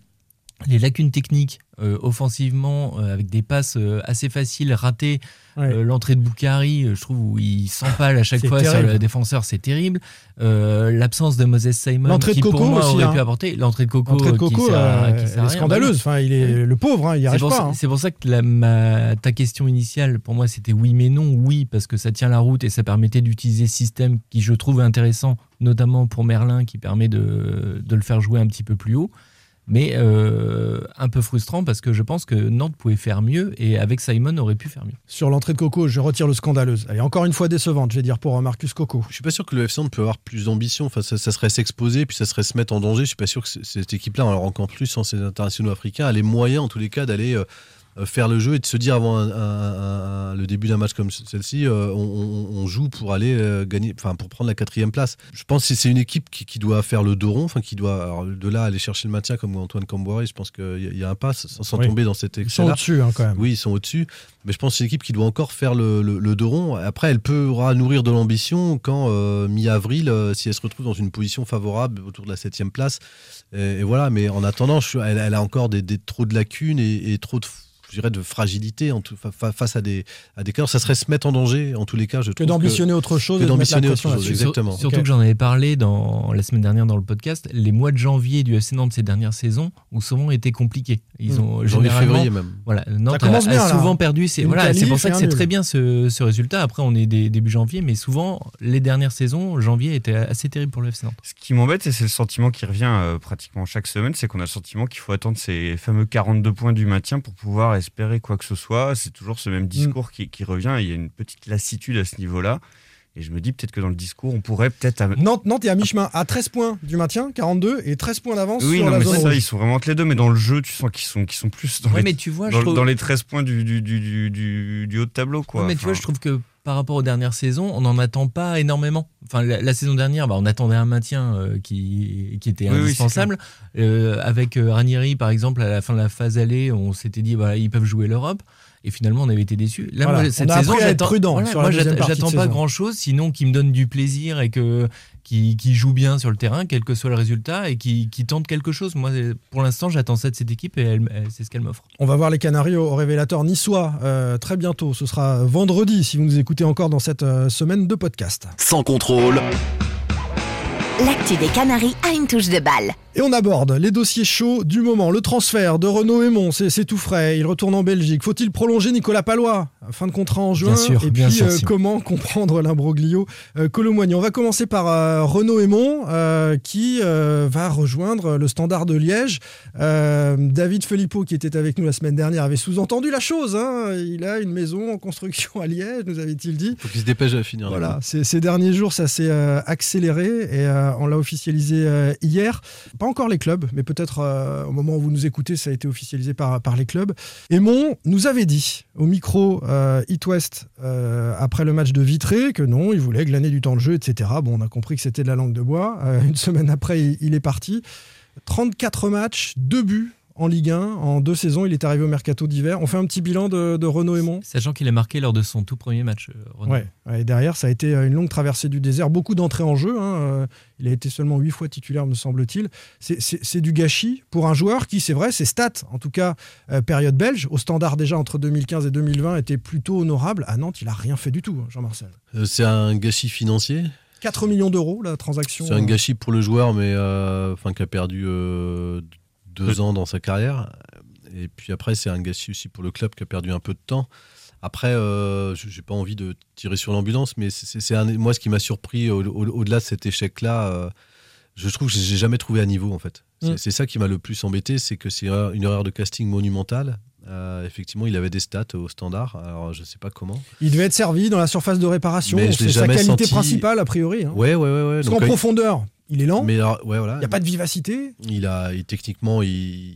[SPEAKER 7] les lacunes techniques euh, offensivement, euh, avec des passes euh, assez faciles, ratées.
[SPEAKER 5] Ouais.
[SPEAKER 7] L'entrée de Boukari, je trouve, où il s'empale à chaque fois sur le défenseur, c'est terrible. L'absence de Moses Simon,
[SPEAKER 5] L'entrée de Coco
[SPEAKER 7] pour moi
[SPEAKER 5] aussi,
[SPEAKER 7] aurait
[SPEAKER 5] hein.
[SPEAKER 7] pu apporter. L'entrée de Coco,
[SPEAKER 5] de
[SPEAKER 7] qui
[SPEAKER 5] Coco,
[SPEAKER 7] sert qui sert
[SPEAKER 5] est scandaleuse. Enfin, il est le pauvre, hein, il arrive pas. hein.
[SPEAKER 7] c'est pour ça que la- ma- ta question initiale, pour moi, c'était oui mais non. Oui, parce que ça tient la route et ça permettait d'utiliser ce système qui, je trouve, intéressant, notamment pour Merlin, qui permet de, de le faire jouer un petit peu plus haut. Mais euh, un peu frustrant parce que je pense que Nantes pouvait faire mieux et avec Simon aurait pu faire mieux.
[SPEAKER 5] Sur l'entrée de Coco, je retire le scandaleuse. Elle est encore une fois décevante, je vais dire, pour euh, Marcus Coco.
[SPEAKER 8] Je suis pas sûr que le FC Nantes peut avoir plus d'ambition. Enfin, ça, ça serait s'exposer, puis ça serait se mettre en danger. Je suis pas sûr que cette équipe-là, alors encore plus sans ces internationaux africains, a les moyens, en tous les cas, d'aller euh, faire le jeu et de se dire avant un- un- un- le début d'un match comme ce- celle-ci, euh, on, joue pour aller euh, gagner, enfin pour prendre la quatrième place. Je pense que c'est une équipe qui, qui doit faire le dos rond, enfin qui doit alors, de là aller chercher le maintien comme Antoine Camboire. Je pense qu'il y, a- il y a un pas sans, sans
[SPEAKER 5] Oui.
[SPEAKER 8] tomber dans cet
[SPEAKER 5] Ils
[SPEAKER 8] excès
[SPEAKER 5] sont au-dessus, hein, quand même.
[SPEAKER 8] oui, ils sont au-dessus. Mais je pense que c'est une équipe qui doit encore faire le, le, le dos rond. Après, elle pourra nourrir de l'ambition quand, euh, mi-avril, euh, si elle se retrouve dans une position favorable autour de la septième place. Et, et voilà, mais en attendant, je suis- elle, elle a encore des, des- trop de lacunes et, et trop de, je dirais, de fragilité en tout- fa- fa- face à des, à des cas. Ça serait se mettre en danger, en tous les cas. Je
[SPEAKER 5] Que
[SPEAKER 8] trouve
[SPEAKER 5] d'ambitionner autre chose
[SPEAKER 8] que d'ambitionner autre chose, exactement.
[SPEAKER 7] Sur- surtout que j'en avais parlé dans, la semaine dernière dans le podcast, les mois de janvier du FC Nantes ces dernières saisons ont souvent été compliqués. Ils
[SPEAKER 5] Hmm.
[SPEAKER 7] ont généralement,
[SPEAKER 8] février même.
[SPEAKER 7] voilà, Nantes a,
[SPEAKER 5] bien,
[SPEAKER 7] a
[SPEAKER 5] là.
[SPEAKER 7] souvent perdu. C'est voilà, c'est pour ça que c'est très bien ce, ce résultat. Après, on est des- début janvier, mais souvent les dernières saisons, janvier était assez terrible pour le FC Nantes.
[SPEAKER 6] Ce qui m'embête, et c'est le sentiment qui revient euh, pratiquement chaque semaine, c'est qu'on a le sentiment qu'il faut attendre ces fameux 42 points du maintien pour pouvoir espérer quoi que ce soit. C'est toujours ce même
[SPEAKER 5] Mm.
[SPEAKER 6] discours qui, qui revient. et Il y a une petite lassitude à ce niveau-là. Et je me dis peut-être que dans le discours, on pourrait peut-être. am-
[SPEAKER 5] Nantes, Nantes est à mi-chemin, à 13 points du maintien, 42, et 13 points d'avance
[SPEAKER 6] Oui,
[SPEAKER 5] sur
[SPEAKER 6] non,
[SPEAKER 5] la
[SPEAKER 6] mais
[SPEAKER 5] zone
[SPEAKER 6] c'est ça, ils sont vraiment entre les deux, mais dans le jeu, tu sens qu'ils sont, qu'ils sont plus dans,
[SPEAKER 7] Ouais,
[SPEAKER 6] les,
[SPEAKER 7] mais tu vois, je
[SPEAKER 6] dans,
[SPEAKER 7] trouve-
[SPEAKER 6] dans les 13 points du, du, du, du, haut de tableau. Quoi.
[SPEAKER 7] Ouais, mais tu vois, je trouve que par rapport aux dernières saisons, on n'en attend pas énormément. Enfin, la, la saison dernière, bah, on attendait un maintien euh, qui, qui était
[SPEAKER 6] Oui, oui,
[SPEAKER 7] indispensable. Euh, avec euh, Ranieri, par exemple, à la fin de la phase allée, on s'était dit, voilà, ils peuvent jouer l'Europe. Et finalement, on avait été déçus. Là,
[SPEAKER 5] Voilà,
[SPEAKER 7] moi, cette
[SPEAKER 5] on a
[SPEAKER 7] saison, j'attends-
[SPEAKER 5] prudent
[SPEAKER 7] voilà, pas
[SPEAKER 5] saison.
[SPEAKER 7] grand chose, sinon qui me donne du plaisir et que qui, qui joue bien sur le terrain, quel que soit le résultat, et qui, qui tente quelque chose. Moi, pour l'instant, j'attends ça de cette équipe et c'est ce qu'elle m'offre.
[SPEAKER 5] On va voir les Canaries au, au révélateur niçois euh, très bientôt. Ce sera vendredi si vous nous écoutez encore dans cette euh, semaine de podcast.
[SPEAKER 1] Sans contrôle,
[SPEAKER 9] L'actu des Canaries a une touche de balle.
[SPEAKER 5] Et on aborde les dossiers chauds du moment. Le transfert de Renaud Aymon, c'est tout frais. Il retourne en Belgique. Faut-il prolonger Nicolas Palois Fin de contrat en juin.
[SPEAKER 7] Bien sûr,
[SPEAKER 5] Et
[SPEAKER 7] bien
[SPEAKER 5] puis,
[SPEAKER 7] sûr,
[SPEAKER 5] euh, comment comprendre l'imbroglio euh, On va commencer par euh, Renaud Aymon, euh, qui euh, va rejoindre le Standard de Liège. Euh, David Filippo, qui était avec nous la semaine dernière, avait sous-entendu la chose. hein. Il a une maison en construction à Liège, nous avait-il dit.
[SPEAKER 8] faut qu'il se dépêche à finir.
[SPEAKER 5] Voilà, ces, ces derniers jours, ça s'est euh, accéléré et on l'a officialisé euh, hier. Pas encore les clubs, mais peut-être euh, au moment où vous nous écoutez, ça a été officialisé par, par les clubs. Aymon nous avait dit au micro euh, West euh, après le match de Vitré que non, il voulait glaner du temps de jeu, etc. Bon, on a compris que c'était de la langue de bois. Une semaine après, il, il est parti. 34 matchs, 2 buts en Ligue 1 en deux saisons. Il est arrivé au mercato d'hiver. On fait un petit bilan de, de Renaud Aymon.
[SPEAKER 7] Sachant qu'il a marqué lors de son tout premier match. euh, Renaud.
[SPEAKER 5] Ouais, et derrière, ça a été euh, une longue traversée du désert, beaucoup d'entrées en jeu. hein, euh, Il a été seulement huit fois titulaire, me semble-t-il. C'est- C'est c'est du gâchis pour un joueur qui, c'est vrai, ses stats, en tout cas euh, période belge, au standard déjà entre 2015 et 2020, étaient plutôt honorables. À Nantes, il a rien fait du tout, hein, Jean-Marcel.
[SPEAKER 8] C'est un gâchis financier?
[SPEAKER 5] 4 millions d'euros, la transaction.
[SPEAKER 8] C'est un gâchis pour le joueur, mais euh, enfin qui a perdu euh, deux ans dans sa carrière. Et puis après, c'est un gâchis aussi pour le club qui a perdu un peu de temps. Après, euh, je j'ai pas envie de tirer sur l'ambulance, mais c'est moi ce qui m'a surpris au- au- au-delà de cet échec-là. euh, je trouve que j'ai jamais trouvé à niveau en fait. C'est
[SPEAKER 5] Mm.
[SPEAKER 8] c'est ça qui m'a le plus embêté, c'est que c'est une erreur de casting monumentale. Euh, effectivement, il avait des stats au standard. Alors, je sais pas comment.
[SPEAKER 5] Il devait être servi dans la surface de réparation. C'est sa qualité
[SPEAKER 8] senti-
[SPEAKER 5] principale, a priori. hein.
[SPEAKER 8] Ouais, ouais, ouais, ouais. Donc,
[SPEAKER 5] qu'en
[SPEAKER 8] euh,
[SPEAKER 5] profondeur, il est lent.
[SPEAKER 8] Mais alors, ouais, voilà.
[SPEAKER 5] Il n'y a pas de vivacité.
[SPEAKER 8] Il a, il- techniquement, il,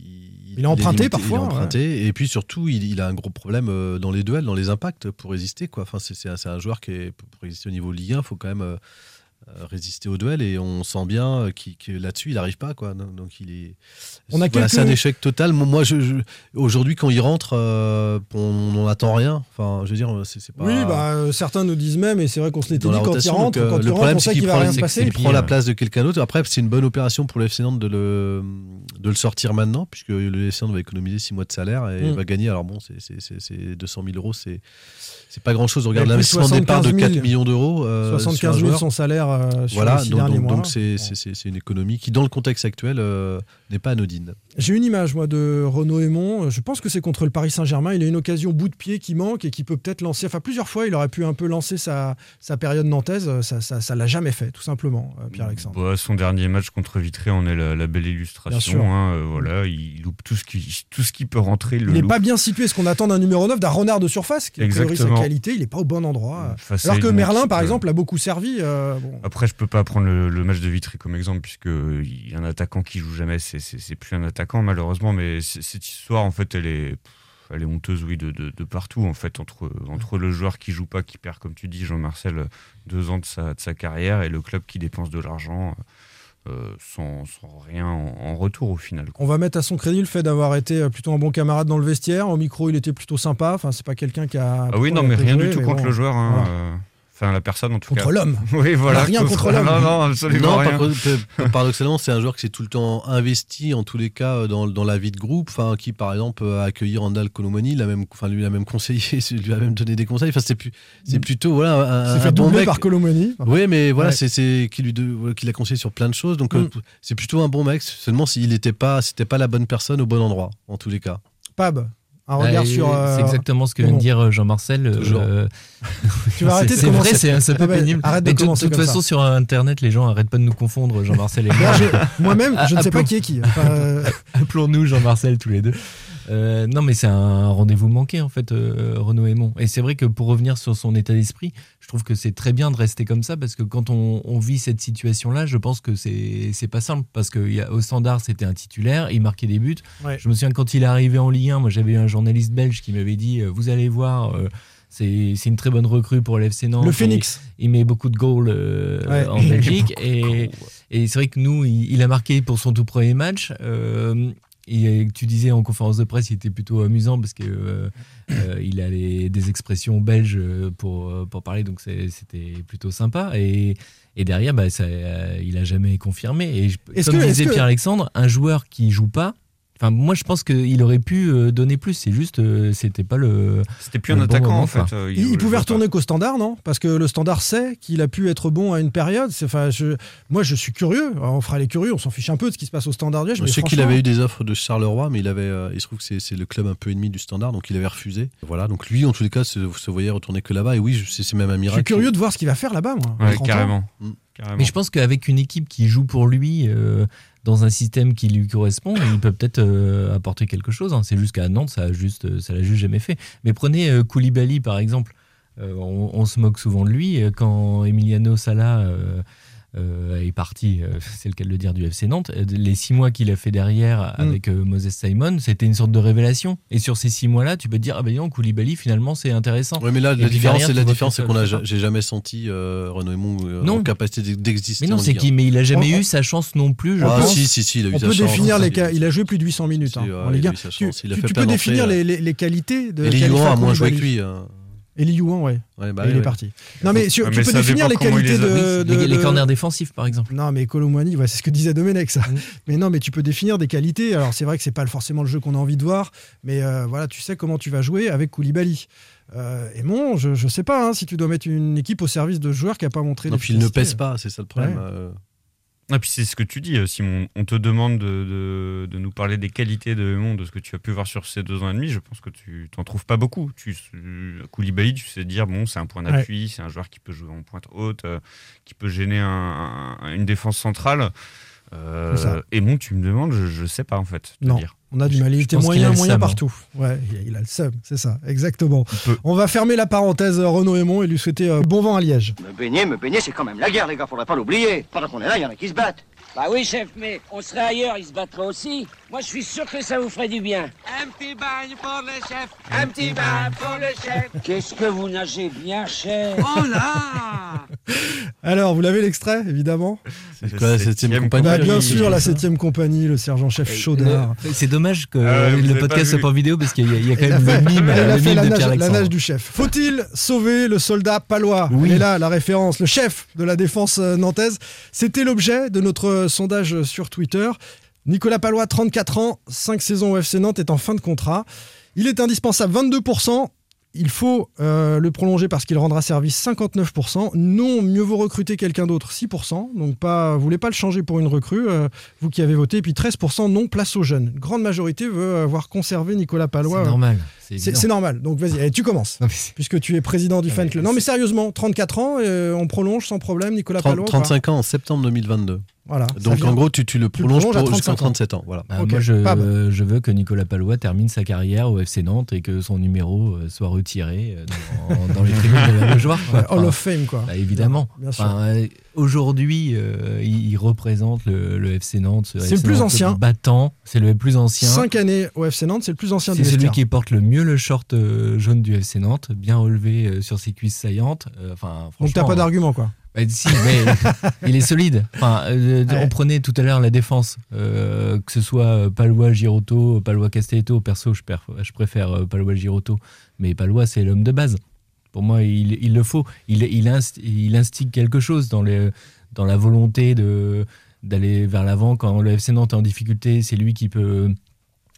[SPEAKER 5] Il a emprunté
[SPEAKER 8] limité,
[SPEAKER 5] parfois,
[SPEAKER 8] Il a emprunté. Et puis surtout, il, a un gros problème euh, dans les duels, dans les impacts pour résister. Quoi. Enfin, c'est, un, joueur qui est, pour résister au niveau Ligue 1, il faut quand même euh, euh, résister au duel et on sent bien euh, qu'il- que là-dessus il n'arrive pas quoi. Donc il est.
[SPEAKER 5] On a
[SPEAKER 8] voilà,
[SPEAKER 5] quelques-
[SPEAKER 8] C'est un échec total. Moi, moi, je, je- aujourd'hui quand il rentre, euh, on n'en attend rien. Enfin, je veux dire, c'est c'est pas.
[SPEAKER 5] Oui, bah, euh, certains nous disent même, et c'est vrai qu'on se l'était dit quand il rentre,
[SPEAKER 8] donc, euh,
[SPEAKER 5] il
[SPEAKER 8] le
[SPEAKER 5] rentre,
[SPEAKER 8] problème,
[SPEAKER 5] on
[SPEAKER 8] c'est qu'il
[SPEAKER 5] va
[SPEAKER 8] prend,
[SPEAKER 5] rien
[SPEAKER 8] c'est
[SPEAKER 5] passer.
[SPEAKER 8] qu'il la
[SPEAKER 5] euh,
[SPEAKER 8] place de quelqu'un d'autre. Après, c'est une bonne opération pour le FC Nantes de le, de le sortir maintenant, puisque le FC Nantes va économiser 6 mois de salaire et
[SPEAKER 5] Mm.
[SPEAKER 8] va gagner. Alors bon, c'est- c'est c'est- c'est 200 000 euros, c'est c'est pas grand chose. Regarde l'investissement de départ de
[SPEAKER 5] 75 000,
[SPEAKER 8] 4 millions d'euros. euh, sur un
[SPEAKER 5] 75 000
[SPEAKER 8] joueur.
[SPEAKER 5] son salaire euh, sur
[SPEAKER 8] Voilà,
[SPEAKER 5] les six
[SPEAKER 8] donc
[SPEAKER 5] derniers
[SPEAKER 8] donc-
[SPEAKER 5] mois.
[SPEAKER 8] donc c'est c'est- c'est- c'est une économie qui, dans le contexte actuel, euh, n'est pas anodine.
[SPEAKER 5] J'ai une image, moi, de Renaud Aymon. Je pense que c'est contre le Paris Saint-Germain. Il a une occasion bout de pied qui manque et qui peut peut-être lancer. Enfin, plusieurs fois, il aurait pu un peu lancer sa, sa période nantaise. Ça, ça, ça l'a jamais fait, tout simplement, euh, Pierre-Alexandre.
[SPEAKER 6] Bah, son dernier match contre Vitré en est la, la belle illustration.
[SPEAKER 5] Bien sûr.
[SPEAKER 6] hein, euh, voilà, il loupe tout ce qui, tout ce qui peut rentrer. Il, le
[SPEAKER 5] Il n'est pas bien situé. Ce qu'on attend d'un numéro 9, d'un renard de surface, qui a priori sa
[SPEAKER 6] Exactement.
[SPEAKER 5] qualité, il n'est pas au bon endroit.
[SPEAKER 6] Face
[SPEAKER 5] Alors que Merlin, par
[SPEAKER 6] euh,
[SPEAKER 5] exemple, a beaucoup servi. euh, bon.
[SPEAKER 6] Après, je peux pas prendre le, le match de Vitry comme exemple, puisque il y a un attaquant qui joue jamais, c'est- c'est plus un attaquant malheureusement, mais cette histoire, en fait, elle est, elle est honteuse, oui, de, de- de partout, en fait, entre, entre le joueur qui joue pas, qui perd, comme tu dis, Jean-Marcel, deux ans de sa, de sa carrière, et le club qui dépense de l'argent euh, sans, sans rien en, en retour au final.
[SPEAKER 5] On va mettre à son crédit le fait d'avoir été euh, plutôt un bon camarade dans le vestiaire. Au micro, il était plutôt sympa. Enfin, c'est pas quelqu'un qui a.
[SPEAKER 6] Ah oui, non, mais rien du tout contre
[SPEAKER 5] bon,
[SPEAKER 6] le joueur. hein,
[SPEAKER 5] voilà.
[SPEAKER 6] euh, Enfin, la personne en tout
[SPEAKER 5] Contre
[SPEAKER 6] cas.
[SPEAKER 5] l'homme. (laughs)
[SPEAKER 6] Oui, voilà.
[SPEAKER 5] rien contre l'homme.
[SPEAKER 6] Non, non, absolument
[SPEAKER 8] Non,
[SPEAKER 6] rien.
[SPEAKER 8] par (laughs) p- paradoxalement, c'est un joueur qui s'est tout le temps investi, en tous les cas, euh, dans, dans la vie de groupe, enfin, qui, par exemple, a accueilli Randall Colomani, l'a même, enfin, lui a même conseillé, (laughs) lui a même donné des conseils. Enfin, c'est plus, c'est plutôt, voilà, un,
[SPEAKER 5] Il s'est
[SPEAKER 8] un
[SPEAKER 5] fait
[SPEAKER 8] bon mec.
[SPEAKER 5] par Colomani.
[SPEAKER 8] Oui, mais voilà,
[SPEAKER 5] Ouais.
[SPEAKER 8] c'est, c'est qui lui, de- voilà, qui l'a conseillé sur plein de choses. Donc, euh,
[SPEAKER 5] Mm.
[SPEAKER 8] c'est plutôt un bon mec. Seulement, s'il n'était pas, c'était pas la bonne personne au bon endroit, en tous les cas.
[SPEAKER 5] Pab, un regard
[SPEAKER 7] Bah,
[SPEAKER 5] sur. euh,
[SPEAKER 7] C'est exactement ce que vient de dire euh, Jean-Marcel. euh, euh, (laughs)
[SPEAKER 5] Tu vas arrêter
[SPEAKER 7] c'est-
[SPEAKER 5] de
[SPEAKER 7] C'est
[SPEAKER 5] commencer.
[SPEAKER 7] vrai, c'est un, c'est peu
[SPEAKER 5] Ah ouais,
[SPEAKER 7] pénible.
[SPEAKER 5] arrête de
[SPEAKER 7] Mais de,
[SPEAKER 5] commencer
[SPEAKER 7] toute
[SPEAKER 5] comme
[SPEAKER 7] façon,
[SPEAKER 5] ça.
[SPEAKER 7] sur Internet, les gens arrêtent pas de nous confondre, Jean-Marcel et moi.
[SPEAKER 5] Moi-même, je ne sais pas qui est qui. (laughs)
[SPEAKER 7] Appelons-nous Jean-Marcel tous les deux. Euh, non, mais c'est un rendez-vous manqué, en fait, euh, Renaud Aymon. Et c'est vrai que pour revenir sur son état d'esprit, je trouve que c'est très bien de rester comme ça parce que quand on, on vit cette situation-là, je pense que c'est c'est pas simple parce qu'au standard, c'était un titulaire, il marquait des buts.
[SPEAKER 5] Ouais.
[SPEAKER 7] Je me souviens quand il est arrivé en Ligue 1, moi j'avais eu un journaliste belge qui m'avait dit euh, Vous allez voir. euh, c'est c'est une très bonne recrue pour l'FC Nantes.
[SPEAKER 5] Le Phoenix.
[SPEAKER 7] Il, met beaucoup de goals euh,
[SPEAKER 5] Ouais.
[SPEAKER 7] en (laughs) Belgique. et et c'est vrai que nous, il, il a marqué pour son tout premier match. euh, et tu disais en conférence de presse, il était plutôt amusant parce que euh, euh, il a les- des expressions belges euh, pour, euh, pour parler, donc c'était plutôt sympa. Et, et derrière, bah, ça, euh, il a jamais confirmé. Et je- comme
[SPEAKER 5] que-
[SPEAKER 7] disait
[SPEAKER 5] est-ce que-
[SPEAKER 7] Pierre-Alexandre, un joueur qui joue pas. Enfin, moi, je pense qu'il aurait pu euh, donner plus. C'est juste, euh, c'était pas le.
[SPEAKER 6] C'était plus
[SPEAKER 7] le
[SPEAKER 6] un
[SPEAKER 7] bon
[SPEAKER 6] attaquant
[SPEAKER 7] moment,
[SPEAKER 6] en fait. euh,
[SPEAKER 5] Il, pouvait retourner qu'au standard, non? Parce que le standard sait qu'il a pu être bon à une période. Enfin, je- moi, je suis curieux. Alors, on fera les curieux. On s'en fiche un peu de ce qui se passe au standard.
[SPEAKER 8] Je sais qu'il avait eu des offres de Charleroi, mais il avait, euh, il se trouve que c'est, le club un peu ennemi du standard, donc il avait refusé. Voilà, donc lui, en tous les cas, se, se voyait retourner que là-bas. Et oui, je- c'est, même un
[SPEAKER 5] Je
[SPEAKER 8] miracle.
[SPEAKER 5] suis curieux de voir ce qu'il va faire là-bas, moi.
[SPEAKER 6] Ouais,
[SPEAKER 5] 30 ans.
[SPEAKER 6] carrément.
[SPEAKER 8] Mm.
[SPEAKER 6] Carrément.
[SPEAKER 7] Mais je pense qu'avec une équipe qui joue pour lui euh, dans un système qui lui correspond, il peut peut-être euh, apporter quelque chose. hein. C'est juste qu'à Nantes, ça a juste, ça l'a juste jamais fait. Mais prenez euh, Koulibaly par exemple. Euh, on, on se moque souvent de lui Euh, quand Emiliano Sala euh, euh, est parti. euh, (laughs) c'est le cas de le dire du FC Nantes. euh, Les six mois qu'il a fait derrière avec euh, Moses Simon, c'était une sorte de révélation. Et sur ces six mois-là, tu peux te dire ah ben non, Koulibaly finalement c'est intéressant.
[SPEAKER 8] Oui, mais là,
[SPEAKER 7] Et
[SPEAKER 8] la différence,
[SPEAKER 7] derrière,
[SPEAKER 8] c'est la différence, qu'on a, j'ai jamais senti euh, Renaud Aymon euh, en capacité d'exister.
[SPEAKER 7] Mais non, c'est qu'il mais il a jamais
[SPEAKER 5] On-
[SPEAKER 7] eu sa chance non plus. Je
[SPEAKER 8] Ah,
[SPEAKER 7] pense.
[SPEAKER 8] si, si, si, il a eu
[SPEAKER 5] On
[SPEAKER 8] sa
[SPEAKER 5] peut
[SPEAKER 8] chance.
[SPEAKER 5] définir les
[SPEAKER 8] Il a
[SPEAKER 5] cas. Il a joué plus de 800 minutes
[SPEAKER 8] Si,
[SPEAKER 5] hein,
[SPEAKER 8] ouais,
[SPEAKER 5] en
[SPEAKER 8] il a
[SPEAKER 5] Ligue 1.
[SPEAKER 8] eu sa
[SPEAKER 5] Tu, peux définir les, les- les qualités de
[SPEAKER 8] Et Lyon a moins joué que
[SPEAKER 5] Koulibaly.
[SPEAKER 8] lui.
[SPEAKER 5] Et Lyon, ouais.
[SPEAKER 8] Ouais, bah
[SPEAKER 5] Et il est
[SPEAKER 8] ouais.
[SPEAKER 5] parti. Non, mais sur- tu
[SPEAKER 6] mais
[SPEAKER 5] peux définir les qualités
[SPEAKER 6] les a-
[SPEAKER 5] de, de-
[SPEAKER 7] les, corners défensifs par exemple.
[SPEAKER 5] Non, mais Colomwani, ouais, c'est ce que disait Domenech, ça.
[SPEAKER 7] Mm.
[SPEAKER 5] Mais non, mais tu peux définir des qualités. Alors, c'est vrai que c'est pas forcément le jeu qu'on a envie de voir, mais euh, voilà, tu sais comment tu vas jouer avec Koulibaly. Euh, et bon, je, je sais pas hein, si tu dois mettre une équipe au service de joueurs qui a pas montré.
[SPEAKER 8] Non, puis il ne pèse pas, c'est ça le problème.
[SPEAKER 5] Ouais.
[SPEAKER 8] euh.
[SPEAKER 6] Ah, puis c'est ce que tu dis, euh, Simon. On te demande de, de- de nous parler des qualités de Raymond, de ce que tu as pu voir sur ces deux ans et demi. Je pense que tu t'en trouves pas beaucoup. Tu, euh, Koulibaly, tu sais dire, bon, c'est un point d'appui, c'est un joueur qui peut jouer en pointe haute, euh, qui peut gêner un- un- une défense centrale. Euh, et bon, tu me demandes, je, je sais pas en fait. te
[SPEAKER 5] Non.
[SPEAKER 6] dire.
[SPEAKER 5] On a du mal. Il était moyen, moyen
[SPEAKER 7] hein.
[SPEAKER 5] partout. Ouais, il- a le seum, c'est ça, exactement. On va fermer la parenthèse euh, Renaud Aymon et lui souhaiter euh, bon vent à Liège.
[SPEAKER 12] Me baigner, me baigner, c'est quand même la guerre, les gars, faudrait pas l'oublier. Pendant qu'on est là, il y en a qui se battent. Bah oui, chef, mais on serait ailleurs, ils se battraient aussi. Moi, je suis sûr que ça vous ferait du bien.
[SPEAKER 13] Un petit bagne pour le chef, un petit bain pour le chef.
[SPEAKER 12] Qu'est-ce que vous nagez bien, chef?
[SPEAKER 13] Oh là
[SPEAKER 5] Alors, vous l'avez l'extrait, évidemment?
[SPEAKER 8] C'est quoi la septième compagnie?
[SPEAKER 5] Bah, Bien sûr, la 7 compagnie, le sergent-chef Chaudard.
[SPEAKER 7] C'est dommage que
[SPEAKER 6] Ah ouais,
[SPEAKER 7] le podcast soit pas en vidéo parce qu'il y, a- il y a quand même le mime,
[SPEAKER 5] il a
[SPEAKER 7] le
[SPEAKER 5] fait
[SPEAKER 7] mime
[SPEAKER 5] la,
[SPEAKER 7] de
[SPEAKER 5] nage, la du chef. Faut-il sauver le soldat palois?
[SPEAKER 7] Oui.
[SPEAKER 5] Elle est là, la référence, le chef de la défense euh, nantaise. C'était l'objet de notre euh, sondage sur Twitter. Nicolas Palois, 34 ans, 5 saisons au FC Nantes, est en fin de contrat. Il est indispensable, 22%. Il faut euh, le prolonger parce qu'il rendra service 59%. Non, mieux vaut recruter quelqu'un d'autre, 6%. Donc pas, vous voulez pas le changer pour une recrue, euh, vous qui avez voté. Et puis 13% non, place aux jeunes. Grande majorité veut avoir conservé Nicolas Palois.
[SPEAKER 7] C'est normal. C'est
[SPEAKER 5] normal. Donc vas-y, tu commences.
[SPEAKER 7] Non,
[SPEAKER 5] Puisque tu es président du fan club. Non mais sérieusement, 34 ans, euh, on prolonge sans problème Nicolas
[SPEAKER 8] 30
[SPEAKER 5] Palois. ou pas
[SPEAKER 8] 35 ans en septembre 2022.
[SPEAKER 5] Voilà. ça
[SPEAKER 8] Donc en gros, tu, tu le prolonges
[SPEAKER 5] prolonges à
[SPEAKER 8] pour- jusqu'à
[SPEAKER 5] 35 ans.
[SPEAKER 8] 37 ans. Voilà.
[SPEAKER 7] Bah, Moi, je, veux que Nicolas Palois termine sa carrière au FC Nantes et que son numéro euh, soit retiré euh, dans, dans les tribunes de la Beaujoire. (laughs)
[SPEAKER 5] Ouais, Hall
[SPEAKER 7] Enfin,
[SPEAKER 5] of Fame quoi.
[SPEAKER 7] bah, évidemment.
[SPEAKER 5] Bien sûr.
[SPEAKER 7] Enfin, euh, Aujourd'hui, euh, il, il représente le, le FC Nantes. ce
[SPEAKER 5] C'est le plus
[SPEAKER 7] Nantes
[SPEAKER 5] ancien.
[SPEAKER 7] Battant, c'est le plus ancien.
[SPEAKER 5] 5 années au FC Nantes, c'est le plus ancien
[SPEAKER 7] C'est celui qui porte le mieux le short euh, jaune du FC Nantes, bien relevé euh, sur ses cuisses saillantes. Enfin,
[SPEAKER 5] Donc t'as pas d'argument quoi.
[SPEAKER 7] bah, si, mais (laughs) il est solide. Enfin,
[SPEAKER 5] Ouais.
[SPEAKER 7] On prenait tout à l'heure la défense, que ce soit Palois, Girotto, Palois, Castelletto. Perso, je, je préfère Palois, Girotto, mais Palois, c'est l'homme de base. Pour moi, il, il le faut. Il, il, inst- il instigue quelque chose dans, les, dans la volonté de d'aller vers l'avant quand le FC Nantes est en difficulté. C'est lui qui peut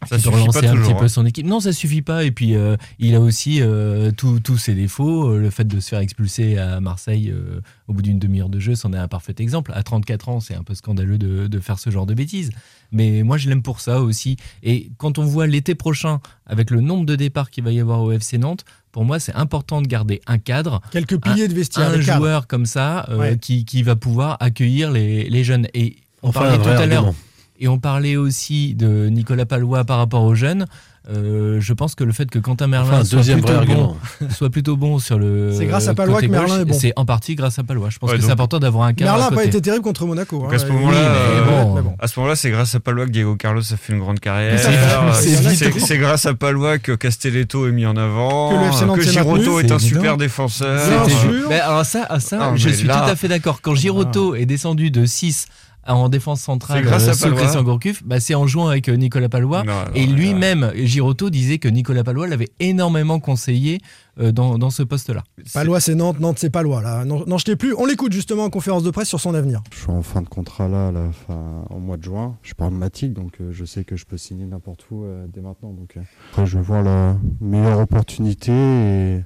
[SPEAKER 6] Ça
[SPEAKER 7] qui relancer un petit peu
[SPEAKER 6] hein.
[SPEAKER 7] son équipe. Non, ça suffit pas. Et puis, euh, il a aussi euh, tous ses défauts. Euh, Le fait de se faire expulser à Marseille euh, au bout d'une demi-heure de jeu, c'en est un parfait exemple. À 34 ans, c'est un peu scandaleux de, de faire ce genre de bêtises. Mais moi, je l'aime pour ça aussi. Et quand on voit l'été prochain, avec le nombre de départs qu'il va y avoir au FC Nantes, pour moi, c'est important de garder un cadre.
[SPEAKER 5] Quelques piliers de vestiaire.
[SPEAKER 7] Un
[SPEAKER 5] des cadres.
[SPEAKER 7] joueur comme ça euh,
[SPEAKER 5] Ouais.
[SPEAKER 7] qui, qui va pouvoir accueillir les, les jeunes. Et on
[SPEAKER 8] Enfin,
[SPEAKER 7] parlait
[SPEAKER 8] un
[SPEAKER 7] tout à l'heure. Et on parlait aussi de Nicolas Palois par rapport aux jeunes. Euh, je pense que le fait que Quentin Merlin
[SPEAKER 8] Enfin, un
[SPEAKER 7] soit,
[SPEAKER 8] deuxième
[SPEAKER 7] plutôt
[SPEAKER 8] vrai
[SPEAKER 7] bon,
[SPEAKER 8] argument.
[SPEAKER 7] soit plutôt bon sur le.
[SPEAKER 5] C'est grâce à Palois que Merlin
[SPEAKER 7] gauche,
[SPEAKER 5] est bon.
[SPEAKER 7] C'est en partie grâce à Palois. Je pense
[SPEAKER 6] Ouais,
[SPEAKER 7] que
[SPEAKER 6] donc-
[SPEAKER 7] c'est important d'avoir un cadre.
[SPEAKER 5] Merlin n'a pas été terrible contre Monaco. Hein.
[SPEAKER 6] à ce
[SPEAKER 5] Oui,
[SPEAKER 6] moment-là,
[SPEAKER 5] mais
[SPEAKER 6] euh,
[SPEAKER 5] bon,
[SPEAKER 6] à ce moment-là, c'est grâce à Palois que Diego Carlos a fait une grande carrière.
[SPEAKER 5] C'est ça, c'est
[SPEAKER 6] grâce à Palois que Castelletto est mis en avant,
[SPEAKER 5] Que maintenu.
[SPEAKER 6] est un
[SPEAKER 7] C'est
[SPEAKER 6] super défenseur.
[SPEAKER 5] Bien
[SPEAKER 7] C'était-
[SPEAKER 5] sûr.
[SPEAKER 7] Mais alors ça, à ça
[SPEAKER 6] Ah,
[SPEAKER 7] je suis
[SPEAKER 6] là-
[SPEAKER 7] tout à fait d'accord. Quand Girotto est descendu de 6 en défense centrale
[SPEAKER 6] C'est grâce à
[SPEAKER 7] euh, sous
[SPEAKER 6] Palois.
[SPEAKER 7] Christian Gourcuff, bah, c'est en jouant avec euh, Nicolas Palois.
[SPEAKER 6] Non, non,
[SPEAKER 7] Et lui-même, Girotto disait que Nicolas Palois l'avait énormément conseillé euh, dans, dans ce poste-là.
[SPEAKER 5] Palois c'est Nantes, Nantes c'est Palois là. Non, non, je t'ai plus. On l'écoute justement en conférence de presse sur son avenir.
[SPEAKER 14] Je suis en fin de contrat là, à fin- au mois de juin. Je parle de Matic, donc euh, je sais que je peux signer n'importe où euh, dès maintenant. Donc, euh, après, je vais voir la meilleure opportunité et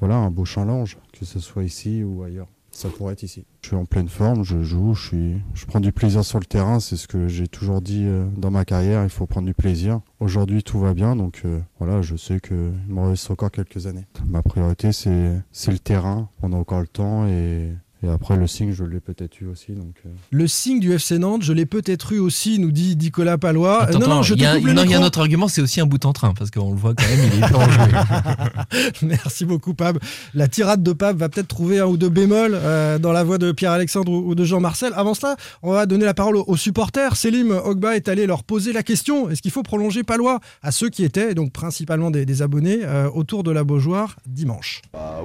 [SPEAKER 14] voilà, un beau challenge, que ce soit ici ou ailleurs. Ça pourrait être ici. Je suis en pleine forme, je joue, je, prends du plaisir sur le terrain. C'est ce que j'ai toujours dit euh, dans ma carrière. Il faut prendre du plaisir. Aujourd'hui, tout va bien, donc euh, voilà, je sais qu'il me reste encore quelques années. Ma priorité, c'est le terrain. On a encore le temps et, et après, le signe, je l'ai peut-être eu aussi. Donc, euh,
[SPEAKER 5] Le signe du FC Nantes, je l'ai peut-être eu aussi, nous dit Nicolas Palois. Euh,
[SPEAKER 7] Attends,
[SPEAKER 5] non, non,
[SPEAKER 7] attends,
[SPEAKER 5] je
[SPEAKER 7] il
[SPEAKER 5] te
[SPEAKER 7] y a,
[SPEAKER 5] coupe le
[SPEAKER 7] non, il y a un autre argument, c'est aussi un bout en train, parce qu'on le voit quand même, il est pas (laughs) enjoué.
[SPEAKER 5] Merci beaucoup, Pab. La tirade de Pab va peut-être trouver un ou deux bémols euh, dans la voix de Pierre-Alexandre ou ou de Jean-Marcel. Avant cela, on va donner la parole aux, aux supporters. Selim Ogba est allé leur poser la question est-ce qu'il faut prolonger Palois à ceux qui étaient, donc principalement des, des abonnés, euh, autour de la Beaujoire dimanche?
[SPEAKER 15] Bah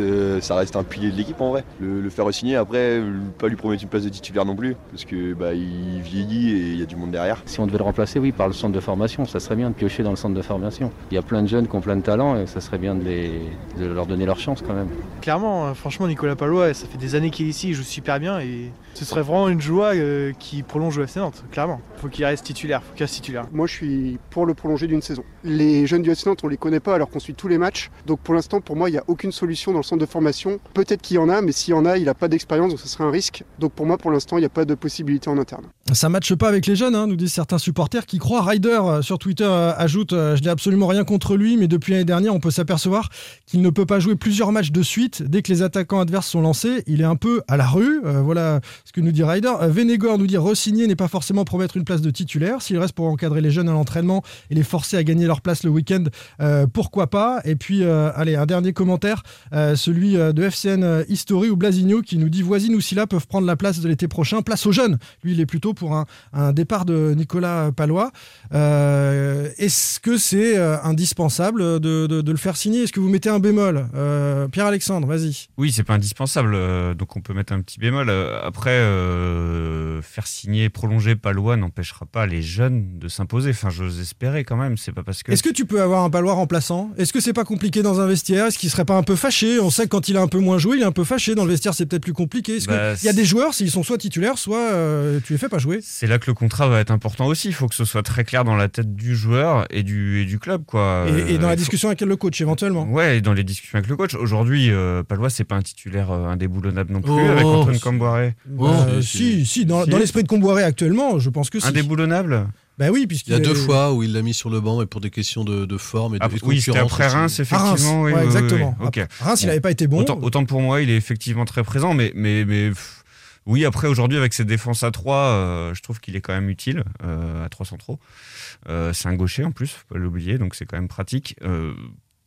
[SPEAKER 15] euh, ça reste un pilier de l'équipe en vrai. Le, le faire signer après, pas lui promettre une place de titulaire non plus, parce que bah il vieillit et il y a du monde derrière.
[SPEAKER 16] Si on devait le remplacer, oui, par le centre de formation, ça serait bien de piocher dans le centre de formation. Il y a plein de jeunes qui ont plein de talent et ça serait bien de, les- de leur donner leur chance quand même.
[SPEAKER 17] Clairement, hein, franchement, Nicolas Palois, ça fait des années qu'il est ici, il joue super bien et ce serait vraiment une joie euh, qui prolonge le FC Nantes, clairement. Faut qu'il reste titulaire, faut qu'il reste titulaire.
[SPEAKER 18] Moi, je suis pour le prolonger d'une saison. Les jeunes du FC Nantes, on les connaît pas alors qu'on suit tous les matchs. Donc pour l'instant, pour moi, il n'y a aucune solution dans le centre de formation. Peut-être qu'il y en a, mais s'il y en a, il n'a pas d'expérience, donc ce serait un risque. Donc pour moi, pour l'instant, il n'y a pas de possibilité en interne.
[SPEAKER 5] Ça matche pas avec les jeunes, hein, nous disent certains supporters qui croient. Ryder euh, sur Twitter euh, ajoute euh, Je n'ai absolument rien contre lui, mais depuis l'année dernière, on peut s'apercevoir qu'il ne peut pas jouer plusieurs matchs de suite. Dès que les attaquants adverses sont lancés, il est un peu à la rue. Voilà ce que nous dit Ryder. Vénégor nous dit Resigner n'est pas forcément pour mettre une place de titulaire. S'il reste pour encadrer les jeunes à l'entraînement et les forcer à gagner leur place le week-end, pourquoi pas? Et puis, allez, un dernier commentaire, celui de FCN History ou Blasigno qui nous dit Voisine ou Silla peuvent prendre la place de l'été prochain. Place aux jeunes. Lui, il est plutôt pour un, un départ de Nicolas Palois. Euh, Est-ce que c'est euh, indispensable de, de- de le faire signer? Est-ce que vous mettez un bémol? Euh, Pierre-Alexandre, vas-y.
[SPEAKER 6] Oui, c'est pas indispensable, euh, donc on peut mettre un petit bémol. Après, faire signer, prolonger Palois n'empêchera pas les jeunes de s'imposer. Enfin, j'ose espérer quand même. C'est pas parce que.
[SPEAKER 5] Est-ce que tu peux avoir un Palois remplaçant? Est-ce que c'est pas compliqué dans un vestiaire? Est-ce qu'il serait pas un peu fâché? On sait que quand il a un peu moins joué, il est un peu fâché. Dans le vestiaire, c'est peut-être plus compliqué. Est-ce
[SPEAKER 6] Bah,
[SPEAKER 5] qu'il y a des joueurs, s'ils sont soit titulaires, soit tu les fais pas jouer?
[SPEAKER 6] C'est là que le contrat va être important aussi. Il faut que ce soit très clair dans la tête du joueur et du, et du club, quoi.
[SPEAKER 5] et, et dans
[SPEAKER 6] Euh,
[SPEAKER 5] la
[SPEAKER 6] faut-
[SPEAKER 5] discussion avec le coach, éventuellement.
[SPEAKER 6] Ouais, et dans les discussions avec le coach. Aujourd'hui, euh, Palois, c'est pas un titulaire euh, indéboulonnable non plus
[SPEAKER 5] Oh.
[SPEAKER 6] avec Antoine Camboiré.
[SPEAKER 5] Bah, si, si, dans,
[SPEAKER 6] Si.
[SPEAKER 5] dans l'esprit de Comboiré actuellement, je pense que si.
[SPEAKER 6] Indéboulonnable
[SPEAKER 5] Bah oui,
[SPEAKER 8] Il y
[SPEAKER 5] puisqu'il
[SPEAKER 8] a deux fois où il l'a mis sur le banc, et pour des questions de, de forme et de,
[SPEAKER 6] Ah,
[SPEAKER 8] et de
[SPEAKER 6] oui, c'était
[SPEAKER 8] concurrence
[SPEAKER 6] après. Reims, effectivement.
[SPEAKER 5] Reims,
[SPEAKER 6] oui,
[SPEAKER 5] ouais,
[SPEAKER 6] oui,
[SPEAKER 5] exactement.
[SPEAKER 6] oui,
[SPEAKER 5] Reims, il avait pas été bon.
[SPEAKER 6] Autant, autant pour moi, il est effectivement très présent, mais, mais, mais oui, après, aujourd'hui, avec ses défenses à 3, je trouve qu'il est quand même utile, euh, à 3 centraux. Euh, c'est un gaucher en plus, faut pas l'oublier, donc c'est quand même pratique. Euh,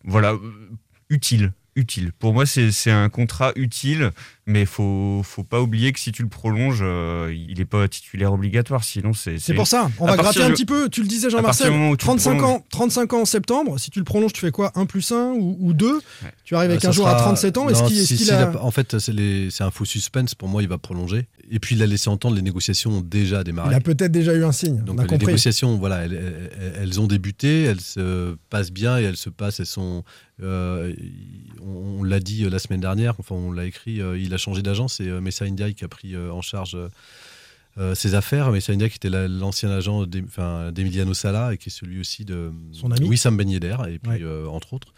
[SPEAKER 6] voilà, euh, utile. Utile. Pour moi, c'est un contrat utile, mais faut faut pas oublier que si tu le prolonges, euh, il n'est pas titulaire obligatoire. Sinon, c'est
[SPEAKER 5] C'est pour ça, on
[SPEAKER 6] à
[SPEAKER 5] va gratter un
[SPEAKER 6] du-
[SPEAKER 5] petit peu. Tu le disais, Jean-Marcel,
[SPEAKER 6] du moment où tu le
[SPEAKER 5] 35
[SPEAKER 6] prolonges-
[SPEAKER 5] ans, 35 ans en septembre. Si tu le prolonges, tu fais quoi? 1 plus 1 ou, ou 2 Tu arrives avec
[SPEAKER 8] Bah,
[SPEAKER 5] un jour à
[SPEAKER 8] sera-
[SPEAKER 5] 37 ans. Est-ce qu'il est-ce
[SPEAKER 8] si-
[SPEAKER 5] a...
[SPEAKER 8] a- En fait, c'est les- c'est un faux suspense. Pour moi, il va prolonger. Et puis, il a laissé entendre les négociations ont déjà démarré.
[SPEAKER 5] il a peut-être déjà eu un signe.
[SPEAKER 8] Donc
[SPEAKER 5] on a
[SPEAKER 8] les
[SPEAKER 5] compris.
[SPEAKER 8] négociations, voilà, elles, elles- elles ont débuté, elles se passent bien et elles se passent, elles sont. euh, on on l'a dit euh, la semaine dernière, enfin on l'a écrit, euh, il a changé d'agent, c'est euh, Messa Ndiaye qui a pris euh, en charge euh, ses affaires. Messa Ndiaye qui était la- l'ancien agent d'Emiliano Sala et qui est celui aussi de
[SPEAKER 5] Son ami.
[SPEAKER 8] Wissam Ben Yedder, et puis
[SPEAKER 5] Ouais.
[SPEAKER 8] euh, entre autres.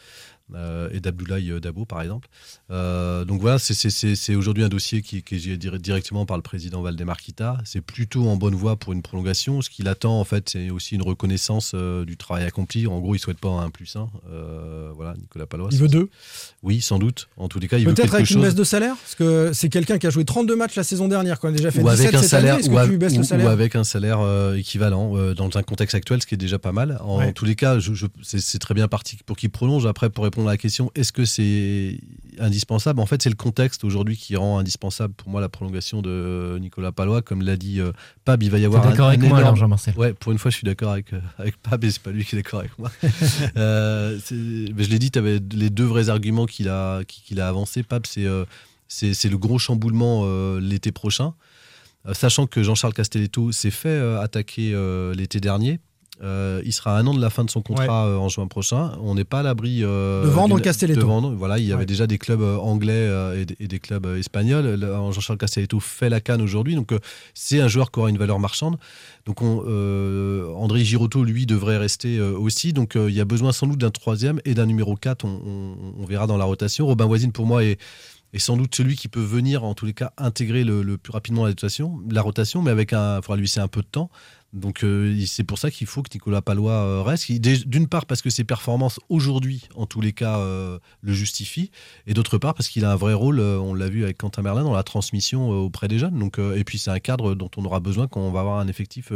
[SPEAKER 8] Euh, et d'Abdoulaye euh, Dabo par exemple. Euh, donc voilà, c'est- aujourd'hui un dossier qui, qui est géré directement par le président Valdemar Kita. C'est plutôt en bonne voie pour une prolongation. Ce qu'il attend en fait, c'est aussi une reconnaissance du travail accompli. En gros, il souhaite pas un 1 plus 1. voilà, Nicolas Palois.
[SPEAKER 5] Il veut deux?
[SPEAKER 8] Oui, sans doute. En tous les cas, il veut
[SPEAKER 5] Peut-être
[SPEAKER 8] quelque
[SPEAKER 5] avec
[SPEAKER 8] chose.
[SPEAKER 5] une baisse de salaire? Parce que c'est quelqu'un qui a joué 32 matchs la saison dernière, qu'on a déjà fait
[SPEAKER 8] ou
[SPEAKER 5] 17
[SPEAKER 8] avec un
[SPEAKER 5] cette
[SPEAKER 8] salaire,
[SPEAKER 5] année.
[SPEAKER 8] Ou, ou-
[SPEAKER 5] le
[SPEAKER 8] ou
[SPEAKER 5] salaire?
[SPEAKER 8] avec un salaire euh, équivalent euh, dans un contexte actuel, ce qui est déjà pas mal. En
[SPEAKER 5] Ouais.
[SPEAKER 8] tous les cas, je, c'est très bien parti pour qu'il prolonge. Après, pour répondre à la question, est-ce que c'est indispensable? En fait, c'est le contexte aujourd'hui qui rend indispensable pour moi la prolongation de Nicolas Palois. Comme l'a dit euh, Pab, il va y avoir un,
[SPEAKER 7] d'accord avec
[SPEAKER 8] un
[SPEAKER 7] moi,
[SPEAKER 8] énorme-
[SPEAKER 7] Jean-Marcel
[SPEAKER 8] Ouais, pour une fois, je suis d'accord avec, euh, avec Pab et c'est pas lui qui est d'accord avec moi. (laughs) Euh, mais je l'ai dit, tu avais les deux vrais arguments qu'il a, qu'il a avancés. Pab, c'est euh, c'est c'est le gros chamboulement l'été prochain. Sachant que Jean-Charles Castelletto s'est fait attaquer l'été dernier. Euh, il sera à un an de la fin de son contrat euh, en juin prochain. On n'est pas à l'abri euh,
[SPEAKER 5] De vendre Castelletto.
[SPEAKER 8] de vendre. Voilà, il y avait
[SPEAKER 5] Ouais.
[SPEAKER 8] déjà des clubs anglais euh, et, des- et des clubs espagnols. Jean-Charles Castelletto fait la canne aujourd'hui, donc euh, c'est un joueur qui aura une valeur marchande. Donc on, euh, André Girotto, lui, devrait rester euh, aussi. Donc euh, il y a besoin sans doute d'un troisième et d'un numéro 4. On, on- on verra dans la rotation. Robin Voisine, pour moi, est, sans doute celui qui peut venir, en tous les cas, intégrer le, le plus rapidement la rotation, la rotation mais avec un, il faudra lui laisser un peu de temps. Donc euh, c'est pour ça qu'il faut que Nicolas Palois euh, reste. D'une part parce que ses performances aujourd'hui, en tous les cas, euh, le justifient, et d'autre part parce qu'il a un vrai rôle. on l'a vu avec Quentin Merlin dans la transmission auprès des jeunes. Donc et puis c'est un cadre dont on aura besoin quand on va avoir un effectif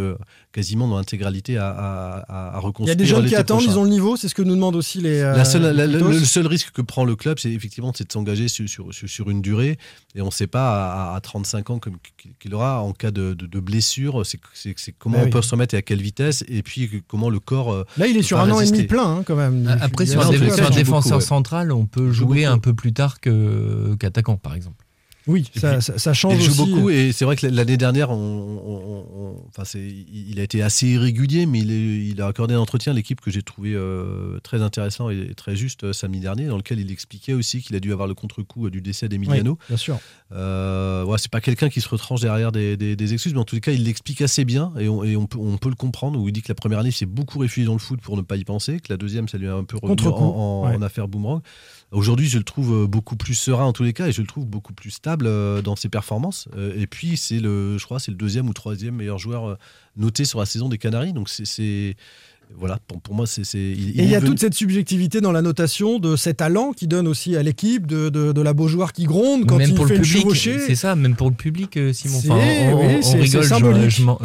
[SPEAKER 8] quasiment dans l'intégralité à, à, à- à
[SPEAKER 5] Il y
[SPEAKER 8] reconstruire.
[SPEAKER 5] a des jeunes qui attendent,
[SPEAKER 8] prochain.
[SPEAKER 5] ils ont le niveau, c'est ce que nous demandent aussi les.
[SPEAKER 8] La seule- la-
[SPEAKER 5] les
[SPEAKER 8] le, seul risque que prend le club, c'est effectivement de s'engager sur, sur, sur- sur une durée. Et on ne sait pas à, à 35 ans qu'il aura en cas de, de- de blessure. C'est c'est on peut se remettre et à quelle vitesse. Et puis comment le corps. euh,
[SPEAKER 5] Là, il est sur un an et demi plein, hein, quand même.
[SPEAKER 7] Après, sur un, défenseur central, on peut
[SPEAKER 8] joue
[SPEAKER 7] jouer un peu plus tard qu'attaquant, par exemple.
[SPEAKER 5] Oui, ça, ça- ça change
[SPEAKER 8] Il joue
[SPEAKER 5] aussi.
[SPEAKER 8] beaucoup et c'est vrai que l'année dernière, on- on- on- enfin il a été assez irrégulier, mais il, est- il a accordé un entretien à l'équipe que j'ai trouvé euh, très intéressant et très juste euh, samedi dernier, dans lequel il expliquait aussi qu'il a dû avoir le contre-coup euh, du décès d'Emiliano.
[SPEAKER 5] Oui, bien sûr.
[SPEAKER 8] Euh, ouais, c'est pas quelqu'un qui se retranche derrière des, des- des excuses, mais en tout cas, il l'explique assez bien et, on, et peut, on peut le comprendre. Où il dit que la première année, il s'est beaucoup réfugié dans le foot pour ne pas y penser, que la deuxième, ça lui a un peu revenu en,
[SPEAKER 5] Contre-coup,
[SPEAKER 8] en-
[SPEAKER 5] ouais.
[SPEAKER 8] en affaire boomerang. Aujourd'hui, je le trouve euh, beaucoup plus serein en tous les cas et je le trouve beaucoup plus stable. euh, dans ses performances. Euh, et puis, c'est le, je crois, c'est le deuxième ou troisième meilleur joueur noté sur la saison des Canaries. Donc, c'est. Voilà, pour, pour moi, c'est. c'est-
[SPEAKER 5] Et il y a toute cette subjectivité dans la notation de ces talents qui donne aussi à l'équipe, de, de, de la Beaujoire qui gronde quand
[SPEAKER 7] même
[SPEAKER 5] il
[SPEAKER 7] pour
[SPEAKER 5] fait
[SPEAKER 7] le public, c'est ça, même pour le public, euh, Simon. Enfin, on,
[SPEAKER 5] oui,
[SPEAKER 7] on rigole,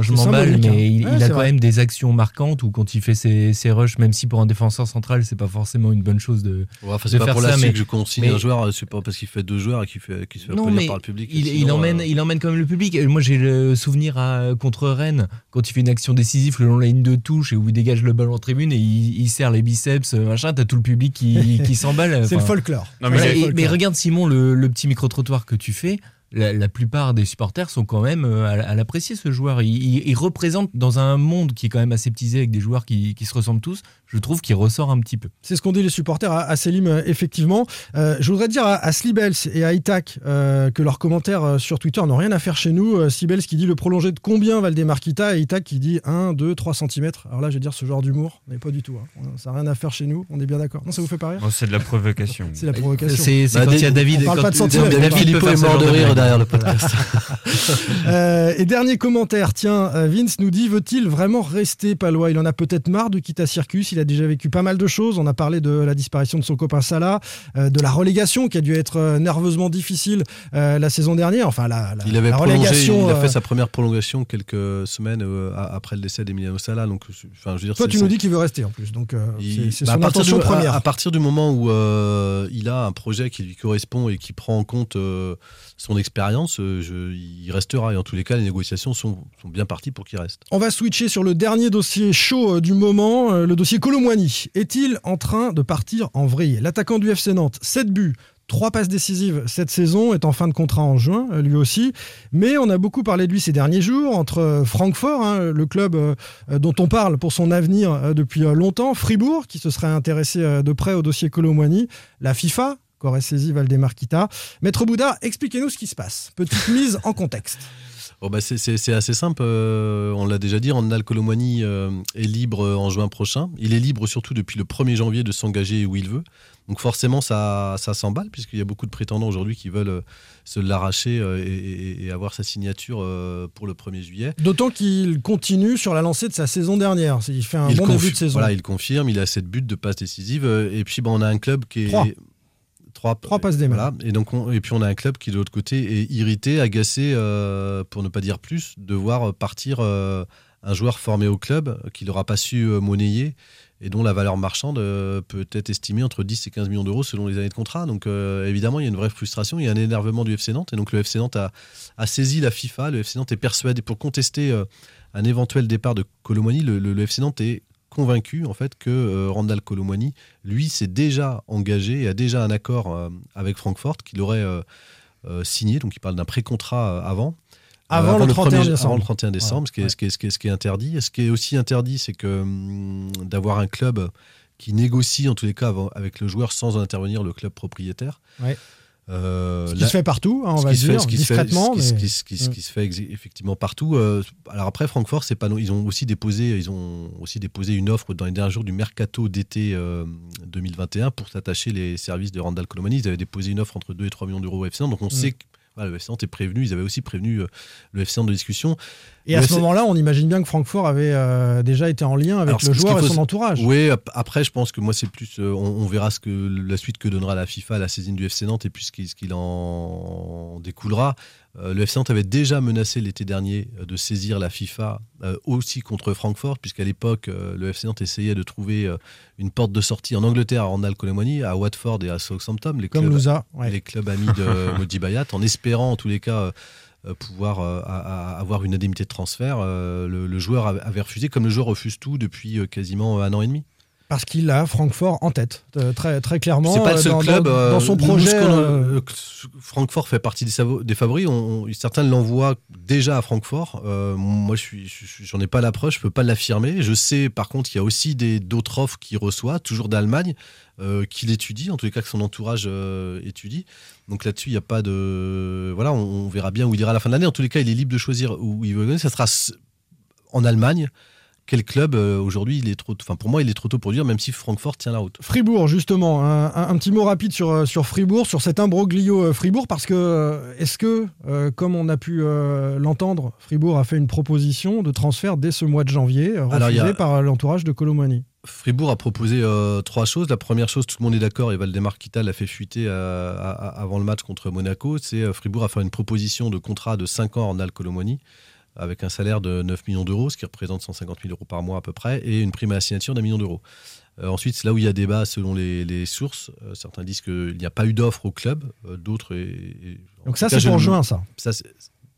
[SPEAKER 7] je- m'emballe, mais
[SPEAKER 5] hein.
[SPEAKER 7] il,
[SPEAKER 5] Ouais,
[SPEAKER 7] il a quand
[SPEAKER 5] vrai.
[SPEAKER 7] même des actions marquantes ou quand il fait ses, ses rushs, même si pour un défenseur central, c'est pas forcément une bonne chose de,
[SPEAKER 8] Ouais, enfin,
[SPEAKER 7] de
[SPEAKER 8] c'est pas
[SPEAKER 7] faire
[SPEAKER 8] pour
[SPEAKER 7] ça.
[SPEAKER 8] la
[SPEAKER 7] mais-
[SPEAKER 8] que je consigne
[SPEAKER 7] mais-
[SPEAKER 8] un joueur, euh, c'est pas parce qu'il fait deux joueurs et qu'il fait, qu'il se fait
[SPEAKER 7] non,
[SPEAKER 8] applaudir
[SPEAKER 7] mais
[SPEAKER 8] par le public.
[SPEAKER 7] il,
[SPEAKER 8] Sinon,
[SPEAKER 7] il emmène,
[SPEAKER 8] euh,
[SPEAKER 7] il emmène quand même le public. Et Moi, j'ai le souvenir contre Rennes, quand il fait une action décisive le long de la ligne de touche et où il dégage le ballon en tribune et il, il serre les biceps, euh, machin, t'as tout le public qui, qui s'emballe. (laughs)
[SPEAKER 5] C'est le folklore.
[SPEAKER 6] Non, mais
[SPEAKER 7] voilà,
[SPEAKER 6] c'est le
[SPEAKER 7] et-
[SPEAKER 6] folklore.
[SPEAKER 7] mais regarde, Simon, le, le petit micro-trottoir que tu fais. La, la plupart des supporters sont quand même euh, à, à l'apprécier ce joueur. Il, il- il représente dans un monde qui est quand même aseptisé avec des joueurs qui, qui se ressemblent tous. Je trouve qu'il ressort un petit peu.
[SPEAKER 5] C'est ce qu'ont dit les supporters à, à Selim, euh, effectivement. Euh, je voudrais dire à, à Slibels et à Itak euh, que leurs commentaires sur Twitter n'ont rien à faire chez nous. Euh, Slibels qui dit le prolongé de combien Valdemar Kita et Itak qui dit 1, 2, 3 cm. Alors là, je vais dire ce genre d'humour, mais pas du tout. hein. Ça n'a rien à faire chez nous, on est bien d'accord. Non, ça vous fait pas rire? (laughs)
[SPEAKER 6] C'est de la provocation.
[SPEAKER 5] C'est la provocation.
[SPEAKER 7] C'est
[SPEAKER 8] Bah,
[SPEAKER 7] quand il y a
[SPEAKER 8] David-
[SPEAKER 5] on parle
[SPEAKER 7] quand-
[SPEAKER 5] pas de centimètres,
[SPEAKER 7] David
[SPEAKER 8] est mort de rire derrière le podcast. (laughs)
[SPEAKER 5] Euh, et dernier commentaire, tiens, Vince nous dit veut-il vraiment rester palois? Il en a peut-être marre de quitter Circus. Il a déjà vécu pas mal de choses. On a parlé de la disparition de son copain Salah, euh, de la relégation qui a dû être euh, nerveusement difficile euh, la saison dernière. Enfin, la, la-
[SPEAKER 8] Il avait
[SPEAKER 5] la
[SPEAKER 8] prolongé,
[SPEAKER 5] relégation.
[SPEAKER 8] il a fait sa première prolongation quelques semaines a- après le décès d'Emiliano Sala. Donc, enfin, je veux dire,
[SPEAKER 5] Toi, tu nous dis qu'il veut rester en plus. Donc,
[SPEAKER 8] il-
[SPEAKER 5] c'est
[SPEAKER 8] bah,
[SPEAKER 5] son
[SPEAKER 8] à, partir
[SPEAKER 5] intention
[SPEAKER 8] du, à-
[SPEAKER 5] première.
[SPEAKER 8] à partir du moment où il a un projet qui lui correspond et qui prend en compte son expérience, euh, il restera. Et en tous les cas, les négociations sont, bien parties pour qu'il reste.
[SPEAKER 5] On va switcher sur le dernier dossier chaud euh, du moment, euh, le dossier Colomwani. Est-il en train de partir en vrille? L'attaquant du FC Nantes, 7 buts. Trois passes décisives cette saison, est en fin de contrat en juin, lui aussi. Mais on a beaucoup parlé de lui ces derniers jours, entre Francfort, hein, le club dont on parle pour son avenir depuis longtemps, Fribourg, qui se serait intéressé de près au dossier Colomwani, la FIFA, qu'aurait saisi Valdemar Kita. Maître Bouddha, expliquez-nous ce qui se passe. Petite (laughs) mise en contexte.
[SPEAKER 8] Bon, bah, c'est- assez simple. euh, on l'a déjà dit, Randall Colomwani euh, est libre en juin prochain. Il est libre surtout depuis le 1er janvier de s'engager où il veut. Donc forcément, ça, ça s'emballe, puisqu'il y a beaucoup de prétendants aujourd'hui qui veulent euh, se l'arracher et, avoir sa signature pour le 1er juillet.
[SPEAKER 5] D'autant qu'il continue sur la lancée de sa saison dernière. Il fait un
[SPEAKER 8] il
[SPEAKER 5] bon début de saison.
[SPEAKER 8] Voilà, il confirme, il a 7 buts de passes décisives. Et puis, on a un club qui est.
[SPEAKER 5] Trois, passes des.
[SPEAKER 8] Voilà. Et, donc on- et puis, on a un club qui, de l'autre côté, est irrité, agacé, euh, pour ne pas dire plus, de voir partir euh, un joueur formé au club euh, qu'il n'aura pas su monnayer et dont la valeur marchande peut être estimée entre 10 et 15 millions d'euros selon les années de contrat. Donc évidemment, il y a une vraie frustration, il y a un énervement du FC Nantes. Et donc le FC Nantes a, saisi la FIFA. Le FC Nantes est persuadé, pour contester un éventuel départ de Colomani, le- le FC Nantes est convaincu en fait que euh, Randall Colomani, lui, s'est déjà engagé et a déjà un accord euh, avec Francfort qu'il aurait euh, euh, signé. Donc il parle d'un pré-contrat avant.
[SPEAKER 5] Avant le 31
[SPEAKER 8] premier-
[SPEAKER 5] décembre.
[SPEAKER 8] Avant le 31 décembre, ce, qui est, ce, qui est, ce, qui est, ce qui est interdit. Ce qui est aussi interdit, c'est que hum, d'avoir un club qui négocie, en tous les cas, avant- avec le joueur sans en intervenir le club propriétaire.
[SPEAKER 5] Ouais.
[SPEAKER 8] Euh,
[SPEAKER 5] Ce qui
[SPEAKER 8] là-
[SPEAKER 5] se fait partout, hein, on va dire, discrètement.
[SPEAKER 8] ce qui- se fait effectivement partout. Euh, alors après, Francfort, c'est pas non- ils ont aussi déposé, ils ont aussi déposé une offre dans les derniers jours du mercato d'été euh, 2021 pour s'attacher les services de Randall Colomani. Ils avaient déposé une offre entre 2 et 3 millions d'euros au FC. Donc on
[SPEAKER 5] Mm.
[SPEAKER 8] sait voilà, le FC Nantes est prévenu. Ils avaient aussi prévenu euh, le FC Nantes de discussion.
[SPEAKER 5] Et à ce
[SPEAKER 8] FC
[SPEAKER 5] moment-là, on imagine bien que Francfort avait euh, déjà été en lien avec
[SPEAKER 8] alors,
[SPEAKER 5] le joueur et son entourage.
[SPEAKER 8] Oui, ap- après, je pense que moi, c'est plus. euh, on, on verra ce que la suite que donnera la FIFA à la saisine du FC Nantes et puis ce qu'il en découlera. Euh, le FC Nantes avait déjà menacé l'été dernier euh, de saisir la FIFA euh, aussi contre Francfort, puisqu'à l'époque, le FC Nantes essayait de trouver une porte de sortie en Angleterre à Randall Colomani, à Watford et à Southampton, les
[SPEAKER 5] Comme
[SPEAKER 8] clubs,
[SPEAKER 5] Louza, ouais.
[SPEAKER 8] les clubs amis de (laughs) Modi Bayat, en espérant en tous les cas. pouvoir euh, avoir une indemnité de transfert. Euh, le, le joueur avait- refusé, comme le joueur refuse tout depuis quasiment un an et demi.
[SPEAKER 5] Parce qu'il a Francfort en tête, euh, très, très clairement.
[SPEAKER 8] C'est pas le
[SPEAKER 5] euh,
[SPEAKER 8] seul
[SPEAKER 5] dans,
[SPEAKER 8] club.
[SPEAKER 5] dans-
[SPEAKER 8] euh,
[SPEAKER 5] dans son projet. euh,
[SPEAKER 8] Francfort fait partie des, des favoris. On- on- certains l'envoient déjà à Francfort. Euh, moi, je j'en ai pas l'approche, je peux pas l'affirmer. Je sais, par contre, qu'il y a aussi d'autres offres qu'il reçoit, toujours d'Allemagne, qu'il étudie, en tous les cas que son entourage étudie. Donc là-dessus, il n'y a pas de. Voilà, on, on verra bien où il ira à la fin de l'année. En tous les cas, il est libre de choisir où il veut aller. Ça sera en Allemagne quel club euh, aujourd'hui il est trop, enfin pour moi il est trop tôt pour dire, même si Francfort tient la route.
[SPEAKER 5] Fribourg, justement, un, un- un petit mot rapide sur, euh, sur Fribourg, sur cet imbroglio euh, Fribourg, parce que est-ce que, euh, comme on a pu l'entendre, Fribourg a fait une proposition de transfert dès ce mois de janvier, refusée
[SPEAKER 8] a-
[SPEAKER 5] par l'entourage de Colomani?
[SPEAKER 8] Fribourg a proposé euh, trois choses. La première chose, tout le monde est d'accord, et Valdemar Kita l'a fait fuiter euh, à- à- avant le match contre Monaco, c'est euh, Fribourg a fait une proposition de contrat de 5 ans en Al Colomoni avec un salaire de 9 millions d'euros, ce qui représente 150 000 euros par mois à peu près, et une prime à la signature d'un million d'euros. Euh, ensuite, c'est là où il y a débat selon les, les sources. Euh, certains disent qu'il n'y a pas eu d'offre au club, euh, d'autres.
[SPEAKER 5] Donc ça, c'est pour juin, ça.
[SPEAKER 8] Ça, c'est-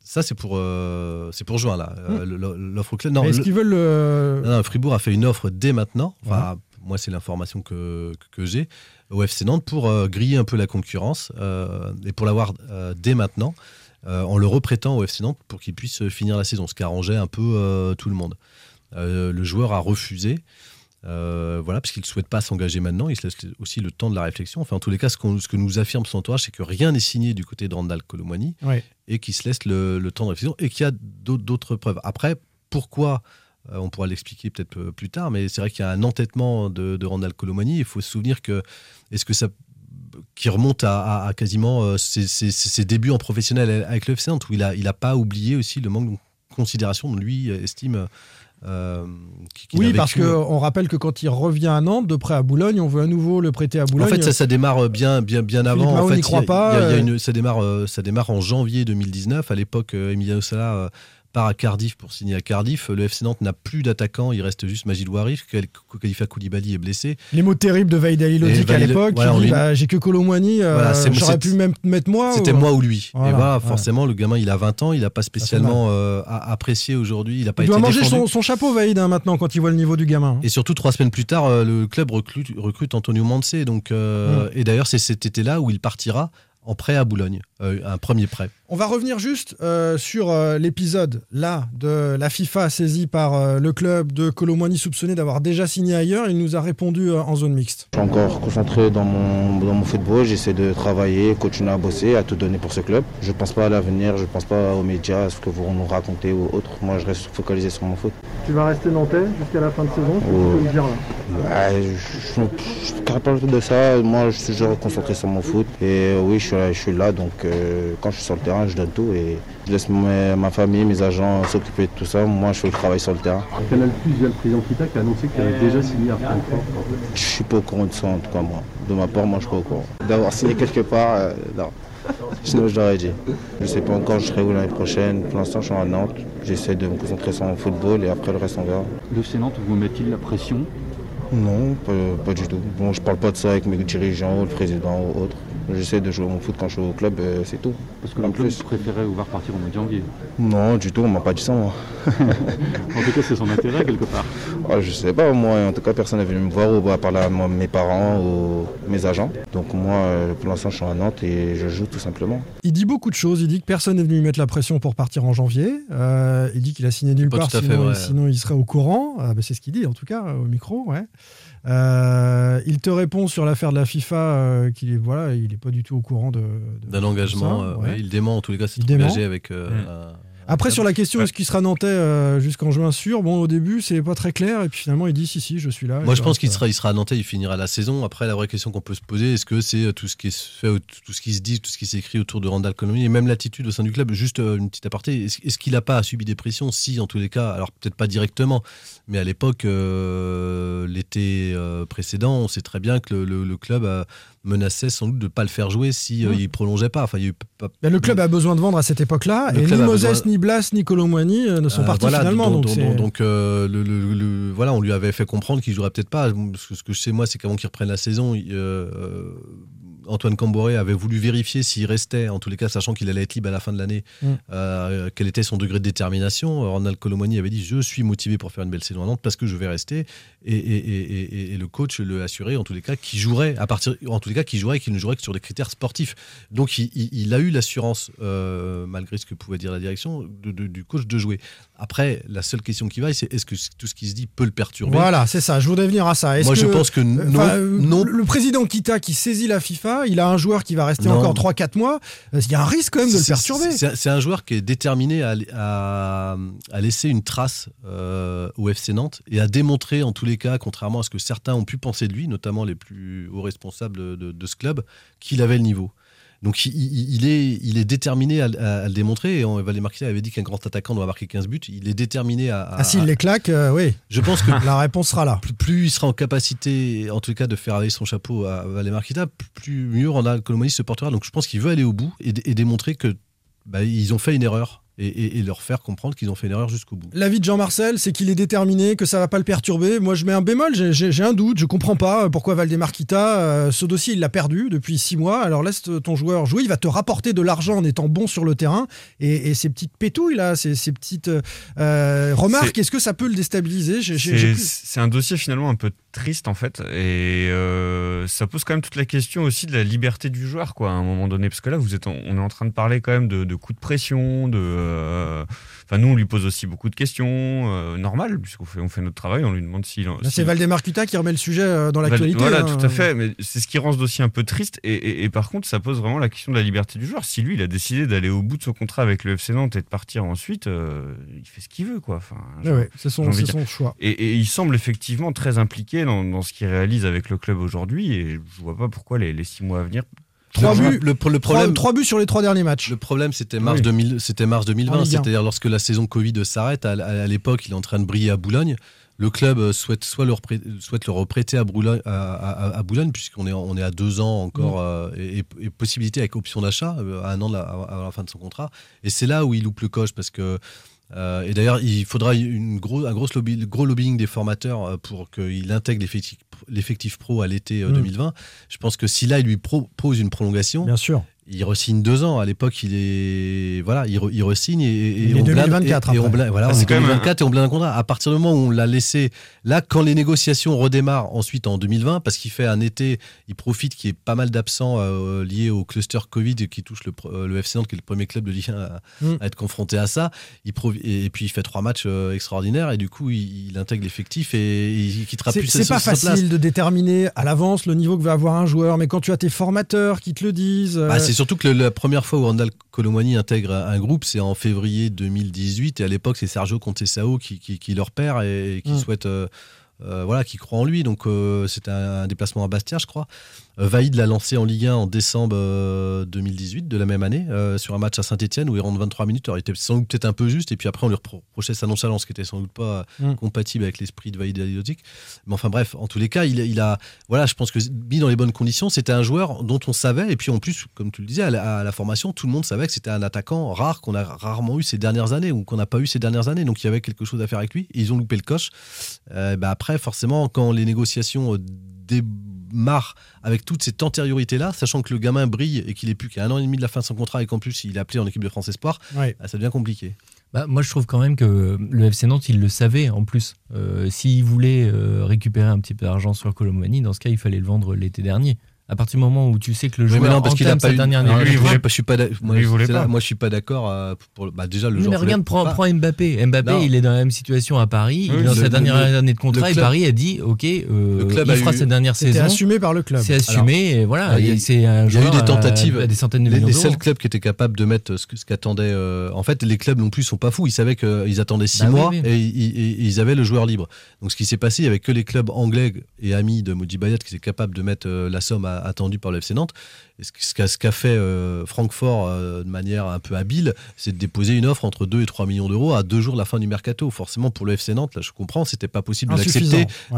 [SPEAKER 8] ça, c'est pour, euh, c'est pour juin, là. Euh, le- L'offre au club. Non,
[SPEAKER 5] Est-ce
[SPEAKER 8] le-
[SPEAKER 5] qu'ils veulent le.
[SPEAKER 8] non, non, Fribourg a fait une offre dès maintenant. Enfin, moi, c'est l'information que, que, que j'ai au FC Nantes pour euh, griller un peu la concurrence euh, et pour l'avoir dès maintenant en le reprêtant au FC Nantes pour qu'il puisse euh, finir la saison, ce qui arrangeait un peu euh, tout le monde. Euh, le joueur a refusé. euh, voilà, parce qu'il ne souhaite pas s'engager maintenant, il se laisse aussi le temps de la réflexion. Enfin, en tous les cas, ce, que nous affirme son entourage, c'est que rien n'est signé du côté de Randall Colomwani
[SPEAKER 5] Ouais.
[SPEAKER 8] et qu'il se laisse le, le temps de réflexion et qu'il y a d'autres- preuves. Après, pourquoi euh, on pourra l'expliquer peut-être euh, plus tard, mais c'est vrai qu'il y a un entêtement de, de Randall Colomani. Il faut se souvenir que est-ce que ça qui remonte à, à- à quasiment euh, ses, ses- ses- ses débuts en professionnel avec le FC Nantes, où il a, il a pas oublié aussi le manque de considération dont lui euh, estime euh, qu'il a
[SPEAKER 5] Oui, parce qu'on rappelle que quand il revient à Nantes, de près à Boulogne, on veut à nouveau le prêter à Boulogne.
[SPEAKER 8] En fait, ça, ça démarre bien, bien, bien
[SPEAKER 5] Philippe
[SPEAKER 8] avant.
[SPEAKER 5] Mahon
[SPEAKER 8] en fait,
[SPEAKER 5] n'y croit pas,
[SPEAKER 8] il y a- il y a
[SPEAKER 5] euh.
[SPEAKER 8] une- ça, démarre, euh, ça démarre en janvier 2019. À l'époque, euh, Emiliano Sala euh, part à Cardiff pour signer à Cardiff. Le FC Nantes n'a plus d'attaquant. Il reste juste Majid Warif. Khal- Khalifa Koulibaly est blessé.
[SPEAKER 5] Les mots terribles de Vaïd Ali Lodic à l'époque,
[SPEAKER 8] voilà, lui-
[SPEAKER 5] bah, j'ai que Colomwani, euh,
[SPEAKER 8] Voilà,
[SPEAKER 5] j'aurais pu même mettre moi.
[SPEAKER 8] C'était
[SPEAKER 5] ou-
[SPEAKER 8] moi ou lui.
[SPEAKER 5] Voilà,
[SPEAKER 8] et voilà, forcément, le gamin, il a 20 ans. Il n'a pas spécialement euh, a- apprécié aujourd'hui. Il n'a pas
[SPEAKER 5] Il doit manger son, son chapeau, Vaïd, hein, maintenant, quand il voit le niveau du gamin.
[SPEAKER 8] Et surtout, trois semaines plus tard, euh, le club recrute, recrute Antonio Mansé. Donc, euh, Et d'ailleurs, c'est cet été-là où il partira en prêt à Boulogne. Euh, un premier prêt.
[SPEAKER 5] On va revenir juste euh, sur euh, l'épisode là de la FIFA saisie par euh, le club de Colomwani soupçonné d'avoir déjà signé ailleurs. Il nous a répondu euh, en zone mixte.
[SPEAKER 19] Je suis encore concentré dans mon, dans mon football, j'essaie de travailler, continuer à bosser, à tout donner pour ce club. Je ne pense pas à l'avenir, je ne pense pas aux médias, à ce que vous nous racontez ou autre. Moi, je reste focalisé sur mon foot.
[SPEAKER 11] Tu vas rester nantais jusqu'à la fin de saison, tu
[SPEAKER 19] Oh.
[SPEAKER 11] peux le dire là.
[SPEAKER 19] Ouais, je ne parle pas de ça, moi je suis toujours concentré sur mon foot. Et euh, oui, je suis je suis là donc euh, quand je suis sur le terrain, je donne tout et je laisse ma, ma famille, mes agents s'occuper de tout ça. Moi, je fais le travail sur le terrain.
[SPEAKER 20] Canal Plus, il y a le président Kita qui a annoncé qu'il avait déjà signé à Francfort.
[SPEAKER 19] Je suis pas au courant de ça en tout cas, moi. De ma part, moi, je suis pas au courant. D'avoir signé quelque part, euh, non. Sinon, je l'aurais dit. Je sais pas encore, je serai où l'année prochaine. Pour l'instant, je suis à Nantes. J'essaie de me concentrer sur mon football et après, le reste, on verra.
[SPEAKER 20] Le FC Nantes vous met-il la pression?
[SPEAKER 19] Non, pas, pas du tout. Bon, je parle pas de ça avec mes dirigeants, le président ou autre. J'essaie de jouer mon foot quand je suis au club, euh, c'est tout.
[SPEAKER 20] Parce que le club
[SPEAKER 19] plus.
[SPEAKER 20] préférait vous voir partir au mois de janvier.
[SPEAKER 19] Non, du tout, on m'a pas dit ça, moi. (laughs)
[SPEAKER 20] En tout cas, c'est son intérêt quelque part.
[SPEAKER 19] Ah, je sais pas, moi, en tout cas, personne n'est venu me voir ou à parler à moi- mes parents ou mes agents. Donc, moi, euh, pour l'instant, je suis à Nantes et je joue tout simplement.
[SPEAKER 5] Il dit beaucoup de choses. Il dit que personne n'est venu lui mettre la pression pour partir en janvier. Euh, il dit qu'il a signé nulle
[SPEAKER 8] Pas
[SPEAKER 5] part,
[SPEAKER 8] fait
[SPEAKER 5] sinon, sinon il serait au courant. Ah, bah, c'est ce qu'il dit, en tout cas, au micro. Ouais. Euh, il te répond sur l'affaire de la FIFA euh, qu'il est voilà, il est pas du tout au courant de, de-
[SPEAKER 8] D'un engagement.
[SPEAKER 5] ça,
[SPEAKER 8] euh,
[SPEAKER 5] ouais.
[SPEAKER 8] il dément en tous les cas, c'est
[SPEAKER 5] Il dément.
[SPEAKER 8] engagé avec. euh,
[SPEAKER 5] Mm.
[SPEAKER 8] un-
[SPEAKER 5] Après, sur la question est-ce qu'il sera nantais euh, jusqu'en juin sûr? Bon, au début, c'est pas très clair. Et puis finalement, il dit si, si, je suis là.
[SPEAKER 8] Moi, je pense qu'il sera, il sera à Nantais, il finira la saison. Après, la vraie question qu'on peut se poser, est-ce que c'est tout ce qui se fait, tout ce qui se dit, tout ce qui s'écrit autour de Randall Colomini et même l'attitude au sein du club? Juste une petite aparté, est-ce, est-ce qu'il n'a pas subi des pressions? Si, en tous les cas, alors peut-être pas directement, mais à l'époque, euh, l'été euh, précédent, on sait très bien que le, le- le club menaçait sans doute de ne pas le faire jouer si euh,
[SPEAKER 5] Mm.
[SPEAKER 8] il prolongeait pas. Enfin, il y a eu pas-
[SPEAKER 5] Ben, le club a besoin de vendre à cette époque-là. Et ni Moses,
[SPEAKER 8] besoin-
[SPEAKER 5] ni Blas, ni Colomwani euh, ne sont
[SPEAKER 8] Euh,
[SPEAKER 5] partis
[SPEAKER 8] voilà,
[SPEAKER 5] finalement.
[SPEAKER 8] Donc,
[SPEAKER 5] donc
[SPEAKER 8] donc,
[SPEAKER 5] c'est-
[SPEAKER 8] donc, le, le- le- voilà, on lui avait fait comprendre qu'il jouerait peut-être pas. Ce que, je sais moi, c'est qu'avant qu'il reprenne la saison, il, Antoine Camboré avait voulu vérifier s'il restait, en tous les cas, sachant qu'il allait être libre à la fin de l'année,
[SPEAKER 5] Mm.
[SPEAKER 8] euh, quel était son degré de détermination. Ronald Colomani avait dit Je suis motivé pour faire une belle saison à Nantes parce que je vais rester. Et, et- et- et- et le coach le assurait, en tous les cas, qu'il jouerait, à partir, en tous les cas, qu'il jouerait et qu'il ne jouerait que sur des critères sportifs. Donc, il, il- il a eu l'assurance, euh, malgré ce que pouvait dire la direction, de- de- du coach de jouer. Après, la seule question qui vaille, c'est est-ce que tout ce qui se dit peut le perturber
[SPEAKER 5] Voilà, c'est ça. Je voudrais venir à ça.
[SPEAKER 8] Moi, je pense que non.
[SPEAKER 5] Euh,
[SPEAKER 8] non.
[SPEAKER 5] Le président Kita qui saisit la FIFA, il a un joueur qui va rester
[SPEAKER 8] Non.
[SPEAKER 5] encore 3-4 mois. Euh, Il y a un risque quand même de le perturber.
[SPEAKER 8] C'est c'est un joueur qui est déterminé à, à- à laisser une trace euh, au FC Nantes et à démontrer, en tous les cas, contrairement à ce que certains ont pu penser de lui, notamment les plus hauts responsables de, de ce club, qu'il avait le niveau. Donc il, est, il est déterminé à, à- à le démontrer. Et on, Marquis avait dit qu'un grand attaquant doit marquer 15 buts. Il est déterminé à. à-
[SPEAKER 5] Ah, s'il les claque, euh, oui.
[SPEAKER 8] Je pense que (laughs)
[SPEAKER 5] la réponse sera là.
[SPEAKER 8] Plus, plus il sera en capacité, en tout cas, de faire aller son chapeau à Valérie Marquita, plus mieux Ronald Colomani se portera. Donc je pense qu'il veut aller au bout et, et démontrer que bah, ils ont fait une erreur et, et- et leur faire comprendre qu'ils ont fait une erreur jusqu'au bout.
[SPEAKER 5] L'avis de Jean-Marcel, c'est qu'il est déterminé, que ça va pas le perturber. Moi, je mets un bémol, j'ai- un doute, je comprends pas pourquoi Valdemar Kita, euh, ce dossier, il l'a perdu depuis six mois. Alors laisse ton joueur jouer, il va te rapporter de l'argent en étant bon sur le terrain. Et, et ces petites pétouilles là, ces, ces petites euh, remarques, est-ce que ça peut le déstabiliser?
[SPEAKER 6] C'est un dossier finalement un peu triste en fait et euh, ça pose quand même toute la question aussi de la liberté du joueur quoi à un moment donné parce que là vous êtes en- on est en train de parler quand même de, de coups de pression de euh, enfin nous on lui pose aussi beaucoup de questions euh, normal puisqu'on fait on fait notre travail on lui demande s'il
[SPEAKER 5] Là, c'est Valdemar Kita qui remet le sujet euh, dans l'actualité.
[SPEAKER 6] Voilà,
[SPEAKER 5] hein.
[SPEAKER 6] tout à fait. Mais c'est ce qui rend ce dossier un peu triste. Et, et- et par contre, ça pose vraiment la question de la liberté du joueur. Si lui, il a décidé d'aller au bout de son contrat avec le FC Nantes et de partir ensuite, euh, il fait ce qu'il veut, quoi. Enfin, j'ai-
[SPEAKER 5] Ouais, ouais, c'est son- choix.
[SPEAKER 6] Et, et il semble effectivement très impliqué dans, dans ce qu'il réalise avec le club aujourd'hui. Et je vois pas pourquoi les, les six mois à venir.
[SPEAKER 5] Trois buts,
[SPEAKER 8] le- problème-
[SPEAKER 5] trois buts sur les trois derniers matchs.
[SPEAKER 8] Le problème, c'était mars,
[SPEAKER 5] Oui.
[SPEAKER 8] 2000 c'était mars
[SPEAKER 5] En
[SPEAKER 8] 2020,
[SPEAKER 5] Ligue un.
[SPEAKER 8] c'est-à-dire lorsque la saison Covid s'arrête. À, à- à l'époque, il est en train de briller à Boulogne. Le club euh, souhaite soit le, reprê- souhaite le reprêter à, Boulogne, à, à- à Boulogne, puisqu'on est, on est à deux ans encore,
[SPEAKER 5] Mm.
[SPEAKER 8] euh, et, possibilité avec option d'achat euh, à un an de la, à la fin de son contrat. Et c'est là où il loupe le coche, parce que. Euh, et d'ailleurs, il faudra une gros, un gros, lobby, gros lobbying des formateurs euh, pour qu'il intègre l'effectif, l'effectif pro à l'été euh,
[SPEAKER 5] Mm.
[SPEAKER 8] 2020. Je pense que si là, il lui propose une prolongation,
[SPEAKER 5] Bien sûr.
[SPEAKER 8] Il resigne deux ans. À l'époque, il est voilà, il, re- il resigne et, et
[SPEAKER 5] Il est
[SPEAKER 8] on blinde-
[SPEAKER 5] 2024
[SPEAKER 8] et, et on blinde- voilà,
[SPEAKER 6] Ah,
[SPEAKER 8] on
[SPEAKER 6] c'est
[SPEAKER 8] est
[SPEAKER 6] quand même
[SPEAKER 8] 2024 et on blinde un contrat. À partir du moment où on l'a laissé là, quand les négociations redémarrent ensuite en 2020, parce qu'il fait un été, il profite qu'il y ait pas mal d'absents euh, liés au cluster Covid qui touche le, euh, le FC Nantes, qui est le premier club de Ligue 1 à,
[SPEAKER 5] Mm.
[SPEAKER 8] à être confronté à ça. Il et, et puis il fait trois matchs euh, extraordinaires et du coup il, il intègre l'effectif et il quittera plus
[SPEAKER 5] c'est
[SPEAKER 8] sa-
[SPEAKER 5] pas
[SPEAKER 8] sa- sa place.
[SPEAKER 5] facile de déterminer à l'avance le niveau que va avoir un joueur, mais quand tu as tes formateurs qui te le disent.
[SPEAKER 8] Bah,
[SPEAKER 5] euh,
[SPEAKER 8] surtout que le- la première fois où Randall Colomani intègre un groupe, c'est en février 2018. Et à l'époque, c'est Sergio Contessao qui, qui, qui leur perd et qui
[SPEAKER 5] Mm.
[SPEAKER 8] souhaite. euh, euh, voilà, qui croit en lui. Donc, euh, c'était un, un déplacement à Bastia, je crois. Euh, Vaïd l'a lancé en Ligue 1 en décembre euh, 2018, de la même année, euh, sur un match à Saint-Etienne où il rentre 23 minutes. Alors, il était sans doute peut-être un peu juste. Et puis après, on lui reprochait sa nonchalance, qui était sans doute pas
[SPEAKER 5] Mm.
[SPEAKER 8] compatible avec l'esprit de Vaïd Alilotic. Mais enfin, bref, en tous les cas, il, il a. Voilà, je pense que mis dans les bonnes conditions, c'était un joueur dont on savait. Et puis en plus, comme tu le disais, à la, à la formation, tout le monde savait que c'était un attaquant rare qu'on a rarement eu ces dernières années ou qu'on n'a pas eu ces dernières années. Donc il y avait quelque chose à faire avec lui. Et ils ont loupé le coche. Euh, bah, après, forcément, quand les négociations euh, démarrent avec toute cette antériorité-là, sachant que le gamin brille et qu'il est plus qu'à un an et demi de la fin de son contrat et qu'en plus il est appelé en équipe de France Espoir,
[SPEAKER 5] Ouais.
[SPEAKER 8] bah, ça devient compliqué.
[SPEAKER 7] Bah, moi, je trouve quand même que le FC Nantes, il le savait en plus. Euh, S'il voulait euh, récupérer un petit peu d'argent sur Colomani, dans ce cas, il fallait le vendre l'été dernier. À partir du moment où tu sais que le joueur
[SPEAKER 8] mais non, parce qu'il a pas
[SPEAKER 7] sa
[SPEAKER 8] eu.
[SPEAKER 7] dernière
[SPEAKER 8] Non,
[SPEAKER 7] négociation-
[SPEAKER 8] lui, il voulait pas, je suis pas. Moi,
[SPEAKER 6] Lui, il voulait
[SPEAKER 8] c'est là-
[SPEAKER 6] pas.
[SPEAKER 8] moi, je suis pas d'accord. euh, pour, bah, déjà, le
[SPEAKER 7] Oui,
[SPEAKER 8] joueur
[SPEAKER 7] mais regarde, prends,
[SPEAKER 8] pas.
[SPEAKER 7] prends Mbappé. Mbappé,
[SPEAKER 8] Non.
[SPEAKER 7] il est dans la même situation à Paris.
[SPEAKER 8] Oui,
[SPEAKER 7] il est dans
[SPEAKER 8] le-
[SPEAKER 7] sa dernière
[SPEAKER 8] le-
[SPEAKER 7] année de contrat et
[SPEAKER 8] club-
[SPEAKER 7] Paris a dit Ok, euh,
[SPEAKER 8] Le club
[SPEAKER 7] il fera
[SPEAKER 8] eu-
[SPEAKER 7] sa dernière saison.
[SPEAKER 5] assumé par le club.
[SPEAKER 7] C'est assumé, et voilà.
[SPEAKER 8] Alors, il y a-
[SPEAKER 7] et c'est un
[SPEAKER 8] Il y a eu des
[SPEAKER 7] à-
[SPEAKER 8] tentatives.
[SPEAKER 7] à des centaines de
[SPEAKER 8] les,
[SPEAKER 7] millions
[SPEAKER 8] les seuls clubs qui étaient capables de mettre ce, ce qu'attendaient. euh, en fait, les clubs non plus sont pas fous. Ils savaient qu'ils attendaient six
[SPEAKER 7] Bah
[SPEAKER 8] mois. Et, ils- avaient le joueur libre. Donc, ce qui s'est passé, il y avait que les clubs anglais et amis de Modi Bayat qui étaient capables de mettre la somme à- attendue par le FC Nantes. Et ce, qu'a fait euh, Francfort euh, de manière un peu habile, c'est de déposer une offre entre 2 et 3 millions d'euros à deux jours de la fin du mercato. Forcément, pour le FC Nantes, là, je comprends, c'était pas possible
[SPEAKER 5] ouais.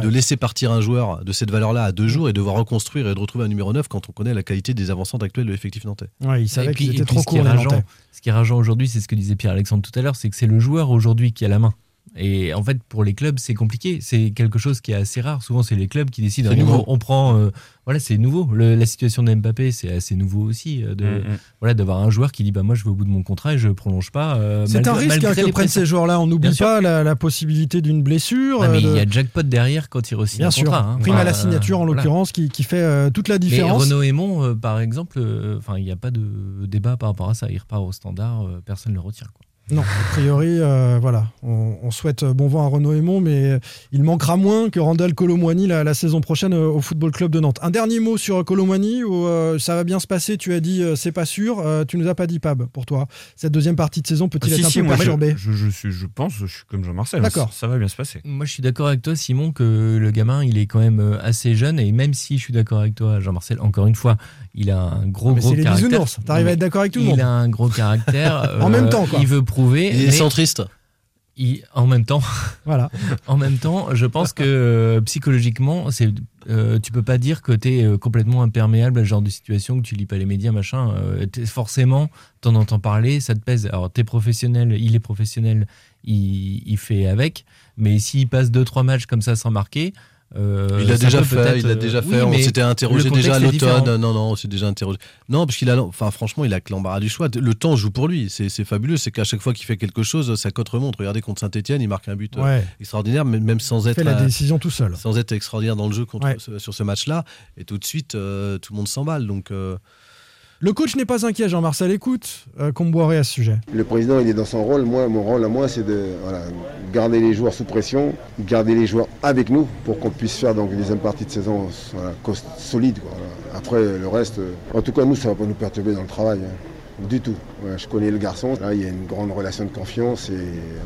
[SPEAKER 8] de laisser partir un joueur de cette valeur-là à deux jours et devoir reconstruire et de retrouver un numéro 9 quand on connaît la qualité des avancantes actuelles de l'effectif nantais.
[SPEAKER 5] Ouais, il savait
[SPEAKER 7] Et puis-
[SPEAKER 5] qu'ils
[SPEAKER 7] et
[SPEAKER 5] étaient
[SPEAKER 7] puis
[SPEAKER 5] trop
[SPEAKER 7] ce qui est
[SPEAKER 5] courts, les
[SPEAKER 7] rageant,
[SPEAKER 5] Nantais.
[SPEAKER 7] ce qui est rageant aujourd'hui, c'est ce que disait Pierre-Alexandre tout à l'heure, c'est que c'est le joueur aujourd'hui qui a la main. Et en fait, pour les clubs, c'est compliqué. C'est quelque chose qui est assez rare. Souvent, c'est les clubs qui décident.
[SPEAKER 8] Nouveau.
[SPEAKER 7] On, on prend. euh, voilà, c'est nouveau. Le- la situation de Mbappé, c'est assez nouveau aussi. euh, De,
[SPEAKER 6] Mhm.
[SPEAKER 7] Voilà, d'avoir un joueur qui dit bah moi, je vais au bout de mon contrat et je prolonge pas. euh,
[SPEAKER 5] C'est un risque hein, que prennent ces joueurs-là. On n'oublie pas la, la possibilité d'une blessure.
[SPEAKER 7] Ah, mais il y a jackpot derrière quand il re-signe
[SPEAKER 5] Bien
[SPEAKER 7] un
[SPEAKER 5] sûr.
[SPEAKER 7] contrat. hein.
[SPEAKER 5] Prime à la signature, en
[SPEAKER 7] voilà.
[SPEAKER 5] l'occurrence, qui, qui fait toute la
[SPEAKER 7] Mais
[SPEAKER 5] différence.
[SPEAKER 7] Renaud Aymon, par exemple, il n'y a pas de débat par rapport à ça. Il repart au standard, personne ne le retire. Quoi.
[SPEAKER 5] Non, a priori, euh, voilà. On, on souhaite bon vent à Renaud Aymon, mais il manquera moins que Randall Colomwani la, la saison prochaine euh, au Football Club de Nantes. Un dernier mot sur Colomwani, où euh, ça va bien se passer, tu as dit euh, c'est pas sûr, euh, tu nous as pas dit Pab pour toi. Cette deuxième partie de saison peut-il
[SPEAKER 6] Ah, si,
[SPEAKER 5] être un
[SPEAKER 6] si,
[SPEAKER 5] peu
[SPEAKER 6] moi, je, je, je suis, je pense, je suis comme Jean-Marcel.
[SPEAKER 5] D'accord.
[SPEAKER 6] Ça, ça va bien se passer.
[SPEAKER 7] Moi, je suis d'accord avec toi, Simon, que le gamin, il est quand même euh, assez jeune. Et même si je suis d'accord avec toi, Jean-Marcel, encore une fois, il a un gros,
[SPEAKER 5] Mais
[SPEAKER 7] gros
[SPEAKER 5] c'est les
[SPEAKER 7] caractère.
[SPEAKER 5] bisounours, t'arrives à être d'accord avec tout le
[SPEAKER 7] Il
[SPEAKER 5] monde.
[SPEAKER 7] a un gros caractère. (laughs)
[SPEAKER 5] En
[SPEAKER 7] euh,
[SPEAKER 5] même temps, quoi.
[SPEAKER 7] Il veut
[SPEAKER 8] Il est
[SPEAKER 7] mais
[SPEAKER 8] centriste.
[SPEAKER 7] il- en même temps. (laughs)
[SPEAKER 5] Voilà.
[SPEAKER 7] en même temps, je pense que euh, psychologiquement, c'est, euh, tu peux pas dire que tu es complètement imperméable à ce genre de situation, que tu lis pas les médias, machin. Euh, forcément, t'en entends parler, ça te pèse. Alors, t'es professionnel, il est professionnel, il, il fait avec. Mais s'il passe 2-3 matchs comme ça sans marquer. Euh,
[SPEAKER 8] il a déjà fait, il a déjà
[SPEAKER 7] euh,
[SPEAKER 8] fait.
[SPEAKER 7] oui,
[SPEAKER 8] on s'était interrogé déjà à l'automne. Non, non, on s'est déjà interrogé. Non, parce qu'il a, enfin, franchement, il a que l'embarras du choix. Le temps joue pour lui. C'est fabuleux. C'est qu'à chaque fois qu'il fait quelque chose, sa cote remonte. Regardez contre Saint-Etienne, il marque un but euh,
[SPEAKER 5] Ouais.
[SPEAKER 8] extraordinaire, mais même sans
[SPEAKER 5] Il
[SPEAKER 8] être
[SPEAKER 5] fait la décision tout seul.
[SPEAKER 8] sans être extraordinaire dans le jeu contre
[SPEAKER 5] Ouais.
[SPEAKER 8] ce- sur ce match-là. Et tout de suite, euh, tout le monde s'emballe. Donc, euh,
[SPEAKER 5] Le coach n'est pas inquiet, Jean-Marcel. Écoute, euh, Comboiré à ce sujet.
[SPEAKER 2] Le président, il est dans son rôle. Moi, mon rôle à moi, c'est de garder les joueurs sous pression, garder les joueurs avec nous pour qu'on puisse faire donc une deuxième partie de saison solide. Après, le reste, euh, en tout cas, nous, ça va pas nous perturber dans le travail. hein. Du tout. Je connais le garçon. Là, il y a une grande relation de confiance et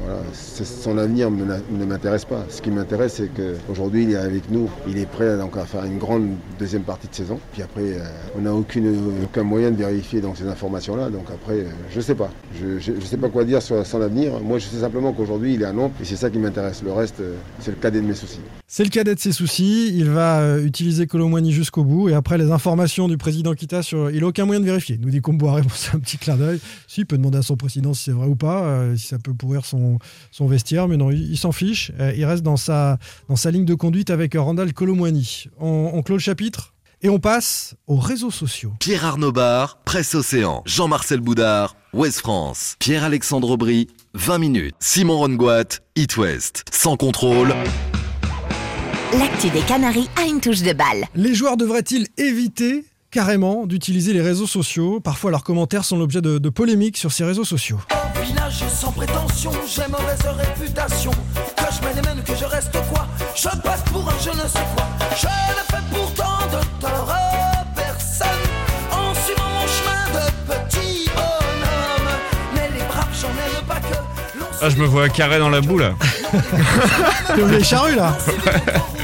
[SPEAKER 2] voilà, son avenir ne m'intéresse pas. Ce qui m'intéresse, c'est qu'aujourd'hui, il est avec nous. Il est prêt donc, à faire une grande deuxième partie de saison. Puis après, euh, on n'a aucun moyen de vérifier donc, ces informations-là. Donc après, euh, je sais pas. Je ne sais pas quoi dire sur son avenir. Moi, je sais simplement qu'aujourd'hui, il est à Nantes et c'est ça qui m'intéresse. Le reste, euh, c'est le cadet de mes soucis.
[SPEAKER 5] C'est le cadet de ses soucis. Il va euh, utiliser Colomwani jusqu'au bout. Et après, les informations du président Kita sur. Il n'a aucun moyen de vérifier. Nous dit Comboiré, bon, c'est un petit clin d'œil. Si, il peut demander à son président si c'est vrai ou pas, euh, si ça peut pourrir son, vestiaire. Mais non, il, s'en fiche. Euh, il reste dans sa, ligne de conduite avec Randall Colomwani. On, on clôt le chapitre et on passe aux réseaux sociaux.
[SPEAKER 1] Pierre Arnaud Bar, Presse Océan. Jean-Marcel Boudard, Ouest France. Pierre-Alexandre Aubry, 20 minutes. Simon Rongoat, It West. Sans contrôle.
[SPEAKER 9] L'actu des Canaries a une touche de balle.
[SPEAKER 5] Les joueurs devraient-ils éviter carrément d'utiliser les réseaux sociaux? Parfois, leurs commentaires sont l'objet de, de polémiques sur ces réseaux sociaux.
[SPEAKER 13] Village sans prétention, j'ai mauvaise réputation. Que je mène et mène, que je reste quoi? Je passe pour un je ne sais quoi. Je ne fais pourtant de tort à personne. En suivant mon chemin de petit bonhomme. Mais les braves, j'en aime pas que.
[SPEAKER 6] Ah, je me vois carré dans la boue là.
[SPEAKER 5] T'es au vieille charrue là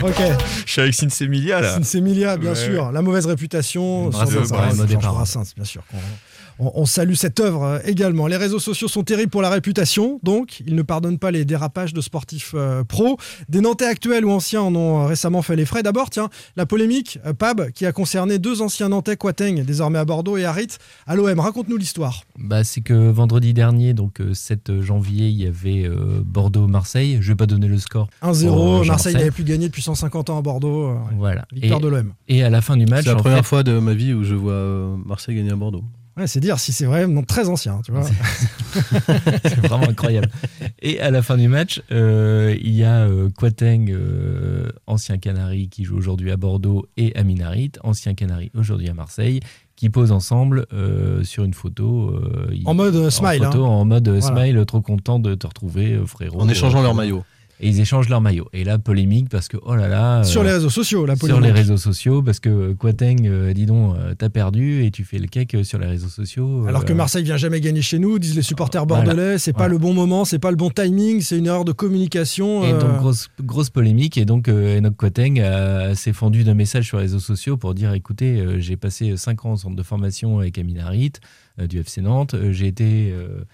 [SPEAKER 5] Ok.
[SPEAKER 6] Je suis avec Sinsemilia là.
[SPEAKER 5] Sinsemilia, bien
[SPEAKER 6] Ouais.
[SPEAKER 5] sûr. La mauvaise réputation.
[SPEAKER 6] Brassens. Brassens,
[SPEAKER 5] bien sûr. On, on salue cette œuvre euh, également. Les réseaux sociaux sont terribles pour la réputation, donc ils ne pardonnent pas les dérapages de sportifs euh, pros. Des Nantais actuels ou anciens en ont euh, récemment fait les frais. D'abord, tiens, la polémique euh, Pab qui a concerné deux anciens Nantais, Quateng, désormais à Bordeaux, et Harit à l'OM. Raconte-nous l'histoire.
[SPEAKER 7] Bah, c'est que vendredi dernier, donc euh, 7 janvier, il y avait euh, Bordeaux-Marseille. Je vais pas donner le score.
[SPEAKER 5] 1-0,
[SPEAKER 7] pour, euh, Jean
[SPEAKER 5] Marseille n'avait plus gagné depuis 150 ans à Bordeaux. euh, ouais.
[SPEAKER 7] Voilà.
[SPEAKER 5] Victoire
[SPEAKER 7] et,
[SPEAKER 5] de l'OM.
[SPEAKER 7] Et à la fin du match,
[SPEAKER 8] c'est la
[SPEAKER 7] en
[SPEAKER 8] première
[SPEAKER 7] fait-
[SPEAKER 8] fois de ma vie où je vois Marseille gagner à Bordeaux.
[SPEAKER 5] Ouais, c'est dire si c'est vrai, non, très ancien, tu vois. (laughs)
[SPEAKER 7] c'est vraiment incroyable. Et à la fin du match, euh, il y a euh, Quateng, euh, ancien Canari, qui joue aujourd'hui à Bordeaux, et Aminarit, ancien Canari, aujourd'hui à Marseille, qui posent ensemble euh, sur une photo. euh,
[SPEAKER 5] En mode, smile,
[SPEAKER 7] photo,
[SPEAKER 5] hein.
[SPEAKER 7] En mode
[SPEAKER 5] Voilà.
[SPEAKER 7] smile, trop content de te retrouver, frérot.
[SPEAKER 8] En échangeant
[SPEAKER 7] Euh,
[SPEAKER 8] leur maillot.
[SPEAKER 7] Et ils échangent leur maillot. Et là, polémique, parce que, oh là là.
[SPEAKER 5] Sur
[SPEAKER 7] euh,
[SPEAKER 5] les réseaux sociaux, la
[SPEAKER 7] Sur
[SPEAKER 5] polémique.
[SPEAKER 7] les réseaux sociaux, parce que Quateng, euh, dis donc, euh, t'as perdu et tu fais le cake sur les réseaux sociaux.
[SPEAKER 5] Alors que
[SPEAKER 7] euh,
[SPEAKER 5] Marseille vient jamais gagner chez nous, disent les supporters
[SPEAKER 7] Voilà.
[SPEAKER 5] bordelais, c'est pas
[SPEAKER 7] Voilà.
[SPEAKER 5] le bon moment, c'est pas le bon timing, c'est une erreur de communication.
[SPEAKER 7] Et
[SPEAKER 5] euh,
[SPEAKER 7] donc, grosse, grosse polémique. Et donc, euh, Enoch Quateng euh, s'est fendu d'un message sur les réseaux sociaux pour dire écoutez, euh, j'ai passé 5 ans en centre de formation avec Amin Harit euh, du FC Nantes. Euh, j'ai été euh, euh,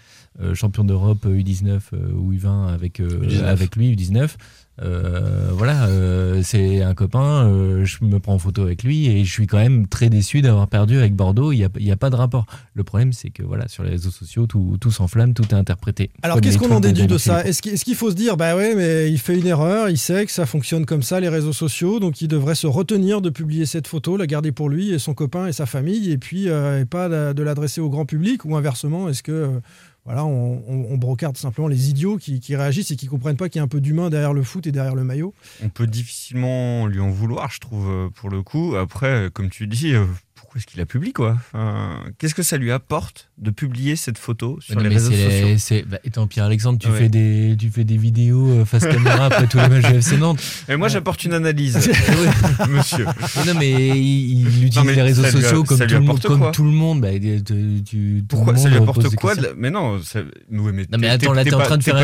[SPEAKER 7] champion d'Europe U19 euh, ou U20 avec, euh,
[SPEAKER 8] U19.
[SPEAKER 7] avec lui, U19. Euh, voilà, euh, c'est un copain, euh, je me prends en photo avec lui et je suis quand même très déçu d'avoir perdu avec Bordeaux. Il n'y a, y a pas de rapport. Le problème, c'est que voilà, sur les réseaux sociaux, tout, tout s'enflamme, tout est interprété.
[SPEAKER 5] Alors qu'est-ce qu'on en déduit de ça. Est-ce qu'il faut se dire, bah ouais, mais il fait une erreur, il sait que ça fonctionne comme ça, les réseaux sociaux, donc il devrait se retenir de publier cette photo, la garder pour lui et son copain et sa famille, et puis euh, et pas de, l'adresser au grand public, ou inversement, est-ce que euh, voilà, on, on- brocarde simplement les idiots qui, qui réagissent et qui comprennent pas qu'il y a un peu d'humain derrière le foot et derrière le maillot
[SPEAKER 6] On peut difficilement lui en vouloir, je trouve, euh, pour le coup. Après, comme tu dis, euh, pourquoi est-ce qu'il la publie quoi? Enfin, Qu'est-ce que ça lui apporte de publier cette photo sur
[SPEAKER 7] non,
[SPEAKER 6] les réseaux sociaux?
[SPEAKER 7] bah, étant Pierre-Alexandre, tu,
[SPEAKER 6] Ouais.
[SPEAKER 7] fais des, tu fais des vidéos euh, face caméra après tous les matchs de FC Nantes.
[SPEAKER 6] Et moi, j'apporte une analyse, (laughs) monsieur.
[SPEAKER 7] Mais non, mais il, il utilise
[SPEAKER 6] Non, mais
[SPEAKER 7] les réseaux
[SPEAKER 6] lui
[SPEAKER 7] sociaux comme, tout le, monde-
[SPEAKER 6] apporte
[SPEAKER 7] comme
[SPEAKER 6] quoi?
[SPEAKER 7] tout le monde. Bah, tu- tu- tout
[SPEAKER 6] Pourquoi
[SPEAKER 7] le
[SPEAKER 6] ça lui apporte quoi?
[SPEAKER 7] questions.
[SPEAKER 6] de la- Mais non, ça... ouais, mais
[SPEAKER 7] Non mais attends, là
[SPEAKER 6] t'es
[SPEAKER 7] en train de faire,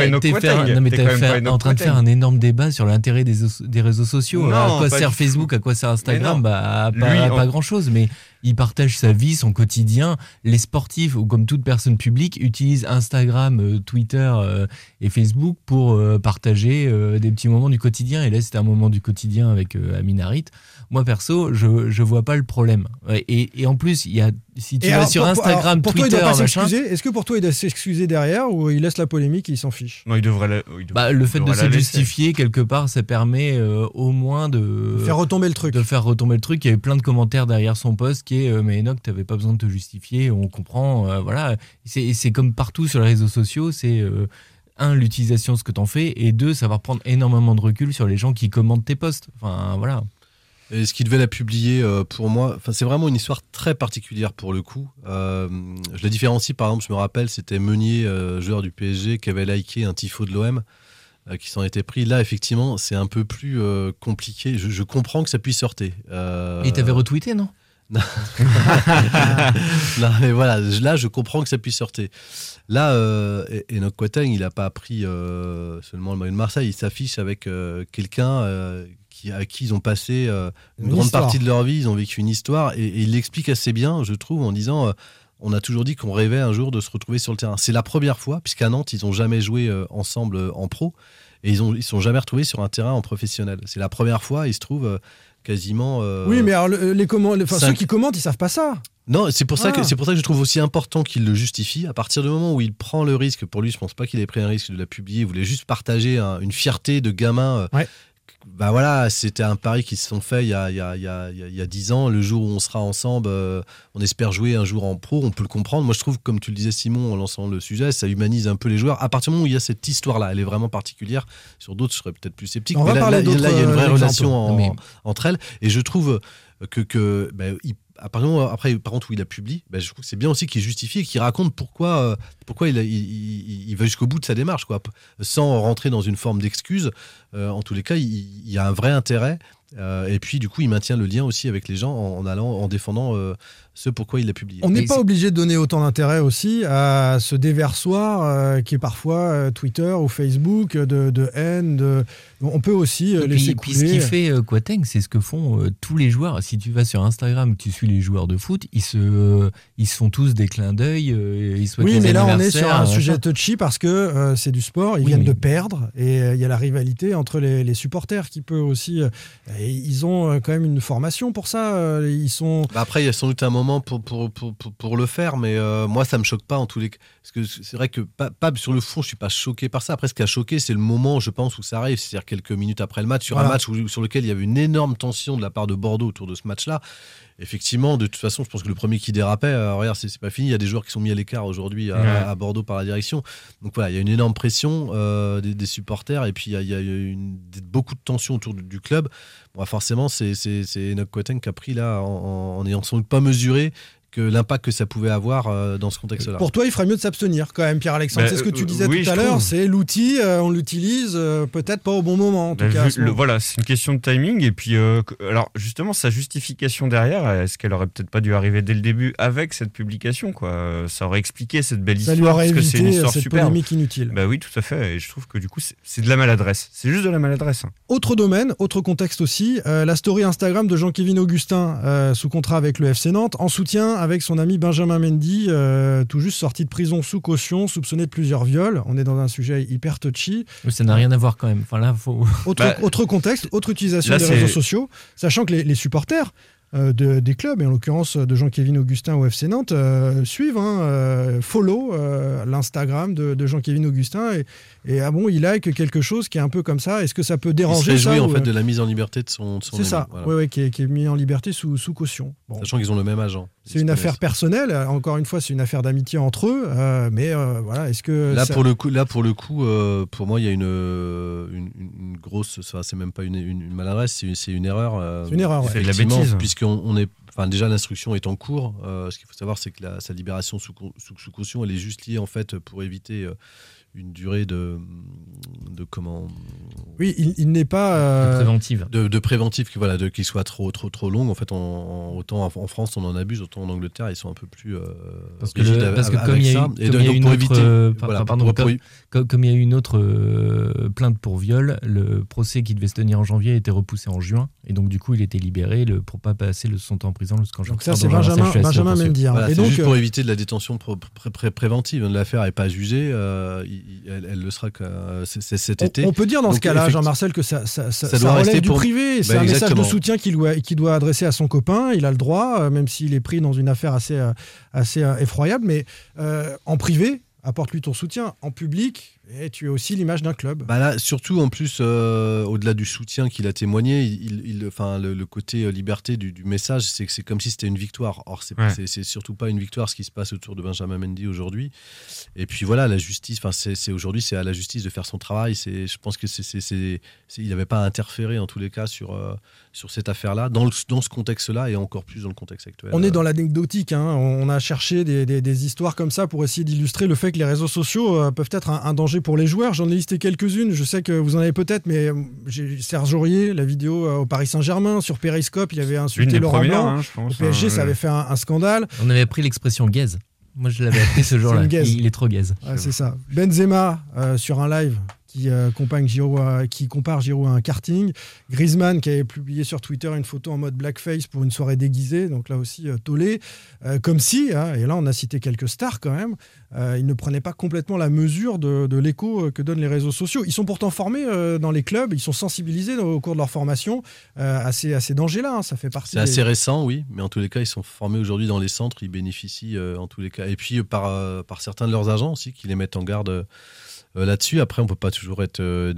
[SPEAKER 7] un énorme débat sur l'intérêt des, réseaux sociaux. À quoi sert
[SPEAKER 6] du.
[SPEAKER 7] Facebook, à quoi sert Instagram? Bah pas,
[SPEAKER 6] Lui,
[SPEAKER 7] pas
[SPEAKER 6] on-
[SPEAKER 7] grand chose, mais il partage sa vie, son quotidien. Les sportifs, ou comme toute personne publique, utilisent Instagram, euh, Twitter euh, et Facebook pour euh, partager des petits moments du quotidien. Et là, c'était un moment du quotidien avec Amin Harit. Moi perso, je je vois pas le problème. Et, et en plus, il y a si tu
[SPEAKER 5] Et
[SPEAKER 7] vas
[SPEAKER 5] alors,
[SPEAKER 7] sur
[SPEAKER 5] pour-
[SPEAKER 7] Instagram,
[SPEAKER 5] alors, pour
[SPEAKER 7] Twitter,
[SPEAKER 5] toi, il doit pas
[SPEAKER 7] machin.
[SPEAKER 5] s'excuser? Est-ce que pour toi, il doit s'excuser derrière ou il laisse la polémique et il s'en fiche?
[SPEAKER 6] Non, il devrait la- il devrait-
[SPEAKER 7] Bah, le fait de se justifier quelque part, ça permet euh, au moins de
[SPEAKER 5] Faire retomber le truc.
[SPEAKER 7] De faire retomber le truc. Il y avait plein de commentaires derrière son post qui est euh, mais Enoch, t'avais pas besoin de te justifier. On comprend. euh, voilà. C'est c'est comme partout sur les réseaux sociaux. C'est euh, un l'utilisation de ce que t'en fais et deux savoir prendre énormément de recul sur les gens qui commentent tes posts. Enfin voilà.
[SPEAKER 8] Et ce qui devait la publier, euh, pour moi, enfin, c'est vraiment une histoire très particulière pour le coup. Euh, je la différencie, par exemple, je me rappelle, c'était Meunier, euh, joueur du PSG, qui avait liké un tifo de l'OM, qui s'en était pris. Là, effectivement, c'est un peu plus compliqué. Je, je comprends que ça puisse sortir.
[SPEAKER 7] Et t'avais retweeté non? (laughs)
[SPEAKER 8] Non. (laughs) Non, mais voilà, là, je comprends que ça puisse sortir. Là, euh, E- Enoch Quataigne, il n'a pas pris euh, seulement le maillot de Marseille, il s'affiche avec euh, quelqu'un qui, à qui ils ont passé euh, une,
[SPEAKER 5] Une
[SPEAKER 8] grande
[SPEAKER 5] histoire.
[SPEAKER 8] partie de leur vie, ils ont vécu une histoire, et, et il l'explique assez bien, je trouve, en disant... euh, on a toujours dit qu'on rêvait un jour de se retrouver sur le terrain. C'est la première fois, puisqu'à Nantes, ils n'ont jamais joué euh, ensemble en pro, et ils ne ils sont jamais retrouvés sur un terrain en professionnel. C'est la première fois, ils se trouvent euh, quasiment... euh,
[SPEAKER 5] Oui, mais alors, le- les comment,
[SPEAKER 8] cinq-
[SPEAKER 5] ceux qui commentent, ils savent pas ça.
[SPEAKER 8] non, c'est pour ça que
[SPEAKER 5] Ah.
[SPEAKER 8] c'est pour ça que je trouve aussi important qu'il le justifie. À partir du moment où il prend le risque, pour lui, je pense pas qu'il ait pris un risque de la publier. Il voulait juste partager un- une fierté de gamin. euh, Bah voilà, c'était un pari qui se sont faits il y a il y a il y a, il y a- il y a 10 ans. Le jour où on sera ensemble, euh, on espère jouer un jour en pro. On peut le comprendre. Moi, je trouve, comme tu le disais, Simon, en lançant le sujet, ça humanise un peu les joueurs. À partir du moment où il y a cette histoire-là, elle est vraiment particulière. Sur d'autres, je serais peut-être plus sceptique.
[SPEAKER 5] On
[SPEAKER 8] mais
[SPEAKER 5] va
[SPEAKER 8] là,
[SPEAKER 5] parler
[SPEAKER 8] là,
[SPEAKER 5] d'autres,
[SPEAKER 8] là, il y a une vraie
[SPEAKER 5] euh,
[SPEAKER 8] relation
[SPEAKER 5] exemples.
[SPEAKER 8] en-
[SPEAKER 5] Mais-
[SPEAKER 8] entre elles. Et je trouve que, que bah, il- moment- après, par contre, où il a publié, bah, je trouve que c'est bien aussi qu'il justifie et qu'il raconte pourquoi, euh, pourquoi il, a- il, il- il va jusqu'au bout de sa démarche, quoi, sans rentrer dans une forme d'excuse. Euh, en tous les cas, il, il y a un vrai intérêt. euh, et puis, du coup, il maintient le lien aussi avec les gens en, en allant, en défendant euh, ce pourquoi il l'a publié.
[SPEAKER 5] On n'est pas obligé de donner autant d'intérêt aussi à ce déversoir euh, qui est parfois euh, Twitter ou Facebook de, de haine. De... On peut aussi euh,
[SPEAKER 7] Et
[SPEAKER 5] laisser
[SPEAKER 7] puis, puis ce qui fait euh, Quateng, c'est ce que font euh, tous les joueurs. Si tu vas sur Instagram, tu suis les joueurs de foot, ils se, euh, ils se font tous des clins d'œil, euh, ils souhaitent
[SPEAKER 5] Oui, mais là on est sur un sujet touchy parce que euh, c'est du sport, ils
[SPEAKER 7] Oui,
[SPEAKER 5] viennent
[SPEAKER 7] mais-
[SPEAKER 5] de perdre et euh, il y a la rivalité entre les, les supporters qui peut aussi. euh, et ils ont euh, quand même une formation pour ça. euh, Ils sont.
[SPEAKER 8] Bah après, il y a sans doute un moment pour, pour, pour, pour, pour le faire, mais euh, moi, ça me choque pas en tous les cas. Parce que c'est vrai que pas, pas- sur le fond, je suis pas choqué par ça. Après, ce qui a choqué, c'est le moment, je pense, où ça arrive, c'est-à-dire quelques minutes après le match, sur
[SPEAKER 5] Voilà.
[SPEAKER 8] un match où- sur lequel il y avait une énorme tension de la part de Bordeaux autour de ce match-là. Effectivement, de toute façon, je pense que le premier qui dérapait, euh, regarde, c'est pas fini. Il y a des joueurs qui sont mis à l'écart aujourd'hui à,
[SPEAKER 6] Ouais.
[SPEAKER 8] à Bordeaux par la direction. Donc voilà, il y a une énorme pression euh, des, des supporters et puis il y a, il y a une- des- beaucoup de tension autour du, du club. Bon, forcément, c'est Enoch Quateng qui a pris là en, en, en ayant sans doute pas mesuré que l'impact que ça pouvait avoir euh, dans ce contexte-là.
[SPEAKER 5] Pour toi, il ferait mieux de s'abstenir quand même, Pierre-Alexandre.
[SPEAKER 6] Bah,
[SPEAKER 5] c'est ce que tu
[SPEAKER 6] euh,
[SPEAKER 5] disais
[SPEAKER 6] oui,
[SPEAKER 5] tout à l'heure. C'est l'outil, euh, on l'utilise euh, peut-être pas au bon moment en tout
[SPEAKER 6] Bah,
[SPEAKER 5] cas. à
[SPEAKER 6] vu-
[SPEAKER 5] ce
[SPEAKER 6] le-
[SPEAKER 5] moment.
[SPEAKER 6] voilà, c'est une question de timing. Et puis, euh, alors justement, sa justification derrière, est-ce qu'elle aurait peut-être pas dû arriver dès le début avec cette publication quoi? Ça aurait expliqué cette belle
[SPEAKER 5] Ça
[SPEAKER 6] histoire.
[SPEAKER 5] lui aurait
[SPEAKER 6] parce que c'est une
[SPEAKER 5] évité
[SPEAKER 6] histoire
[SPEAKER 5] cette
[SPEAKER 6] superbe.
[SPEAKER 5] polémique inutile.
[SPEAKER 6] Bah oui, tout à fait. Et je trouve que du coup, c'est- c'est de la maladresse. C'est juste de la maladresse. hein.
[SPEAKER 5] Autre domaine, autre contexte aussi, euh, la story Instagram de Jean-Kévin Augustin, euh, sous contrat avec le FC Nantes, en soutien avec son ami Benjamin Mendy, euh, tout juste sorti de prison sous caution, soupçonné de plusieurs viols. On est dans un sujet hyper touchy.
[SPEAKER 7] Mais Ça n'a rien à voir quand même. Enfin là, faut.
[SPEAKER 5] Autre,
[SPEAKER 6] Bah,
[SPEAKER 5] autre contexte, autre utilisation
[SPEAKER 6] là,
[SPEAKER 5] des réseaux sociaux, sachant que les, les supporters de- des clubs, et en l'occurrence de Jean-Kévin Augustin au FC Nantes, euh, suivent, hein, euh, follow euh, l'Instagram de, de Jean-Kévin Augustin, et, et ah bon, il like quelque chose qui est un peu comme ça. Est-ce que ça peut
[SPEAKER 8] Il se
[SPEAKER 5] déranger ça
[SPEAKER 8] réjouit en
[SPEAKER 5] ou,
[SPEAKER 8] fait
[SPEAKER 5] euh,
[SPEAKER 8] de la mise en liberté de son, de son
[SPEAKER 5] C'est ça,
[SPEAKER 8] voilà.
[SPEAKER 5] qui, est, qui est mis en liberté sous, sous caution. Bon.
[SPEAKER 8] Sachant qu'ils ont le même agent.
[SPEAKER 5] C'est une affaire personnelle, euh, encore une fois, c'est une affaire d'amitié entre eux, euh, mais euh, voilà, est-ce que.
[SPEAKER 8] Là
[SPEAKER 5] ça-
[SPEAKER 8] pour le coup, là pour le coup, euh, pour moi il y a une euh, une, une grosse, c'est même pas une, une- une maladresse, c'est une, erreur. euh,
[SPEAKER 5] C'est une erreur, ouais.
[SPEAKER 6] De la
[SPEAKER 8] effectivement,
[SPEAKER 6] bêtise.
[SPEAKER 8] Est enfin déjà l'instruction est en cours. Euh, ce qu'il faut savoir, c'est que sa libération sous, sous caution, elle est juste liée en fait pour éviter euh, une durée de, de comment
[SPEAKER 5] Oui, il, il n'est pas. euh,
[SPEAKER 7] préventive.
[SPEAKER 8] de, de préventif qui voilà de qui soit trop trop trop longue en fait autant en, France on en abuse autant en Angleterre ils sont un peu plus euh,
[SPEAKER 7] Parce que, le- parce que comme il y a eu,
[SPEAKER 8] ça.
[SPEAKER 7] comme
[SPEAKER 8] Et
[SPEAKER 7] il
[SPEAKER 8] de-
[SPEAKER 7] y a
[SPEAKER 8] donc
[SPEAKER 7] une comme, il y a eu une autre euh, plainte pour viol, le procès qui devait se tenir en janvier a été repoussé en juin et donc du coup il était libéré le, pour pas passer le son temps en prison jusqu'en juin.
[SPEAKER 5] Donc ça, c'est Benjamin- Benjamin. Mendy, hein.
[SPEAKER 8] Voilà,
[SPEAKER 5] Et donc,
[SPEAKER 8] juste pour éviter de la détention pré- pré- pré- préventive. L'affaire n'est pas jugée, il- il- elle, elle le sera euh, cet
[SPEAKER 5] On,
[SPEAKER 8] été.
[SPEAKER 5] on peut dire dans ce cas-là, Jean-Marcel, que ça, ça, ça-
[SPEAKER 8] Ça
[SPEAKER 5] ça
[SPEAKER 8] doit
[SPEAKER 5] relève
[SPEAKER 8] rester
[SPEAKER 5] du
[SPEAKER 8] pour-
[SPEAKER 5] privé. C'est
[SPEAKER 8] Bah,
[SPEAKER 5] un message de soutien qu'il doit, adresser à son copain. Il a le droit, euh, même s'il est pris dans une affaire assez, euh, assez effroyable. Mais euh, en privé, apporte-lui ton soutien. En public, et tu es aussi l'image d'un club.
[SPEAKER 8] Bah là, surtout en plus, euh, au-delà du soutien qu'il a témoigné, il, il- enfin, le, le côté euh, liberté du, du message, c'est que c'est comme si c'était une victoire. Or, c'est
[SPEAKER 6] Ouais.
[SPEAKER 8] surtout pas une victoire ce qui se passe autour de Benjamin Mendy aujourd'hui. Et puis voilà, la justice, enfin, c'est aujourd'hui, c'est à la justice de faire son travail. C'est, je pense que c'est, c'est- c'est- c'est- il n'avait pas à interférer en tous les cas sur, euh, sur cette affaire-là, dans, le- dans ce contexte-là et encore plus dans le contexte actuel.
[SPEAKER 5] On est dans l'anecdotique. hein. On a cherché des, des- des histoires comme ça pour essayer d'illustrer le fait que les réseaux sociaux euh, peuvent être un, un danger pour les joueurs. J'en ai listé quelques-unes. Je sais que vous en avez peut-être, mais euh, j'ai Serge Aurier, la vidéo euh, au Paris Saint-Germain, sur Periscope, il avait insulté Laurent Blanc.
[SPEAKER 6] hein, je pense,
[SPEAKER 5] Au PSG,
[SPEAKER 6] hein,
[SPEAKER 5] ça avait fait un, un scandale.
[SPEAKER 7] On avait appris l'expression gaze. Moi je l'avais appris ce jour-là. Il, il est trop gaze.
[SPEAKER 5] C'est ça. Benzema euh, sur un live qui, euh, Giroud à- qui compare Giroud à un karting. Griezmann qui avait publié sur Twitter une photo en mode blackface pour une soirée déguisée, donc là aussi euh, tollé. Euh, comme si, hein, et là on a cité quelques stars quand même, euh, ils ne prenaient pas complètement la mesure de, de l'écho euh, que donnent les réseaux sociaux. Ils sont pourtant formés euh, dans les clubs, ils sont sensibilisés au cours de leur formation à, ces, à ces dangers-là. hein. Ça fait partie.
[SPEAKER 8] C'est
[SPEAKER 5] des-
[SPEAKER 8] assez récent, oui, mais en tous les cas, ils sont formés aujourd'hui dans les centres, ils bénéficient en tous les cas. Et puis par, par certains de leurs agents aussi qui les mettent en garde là-dessus. Après, on peut pas toujours être euh,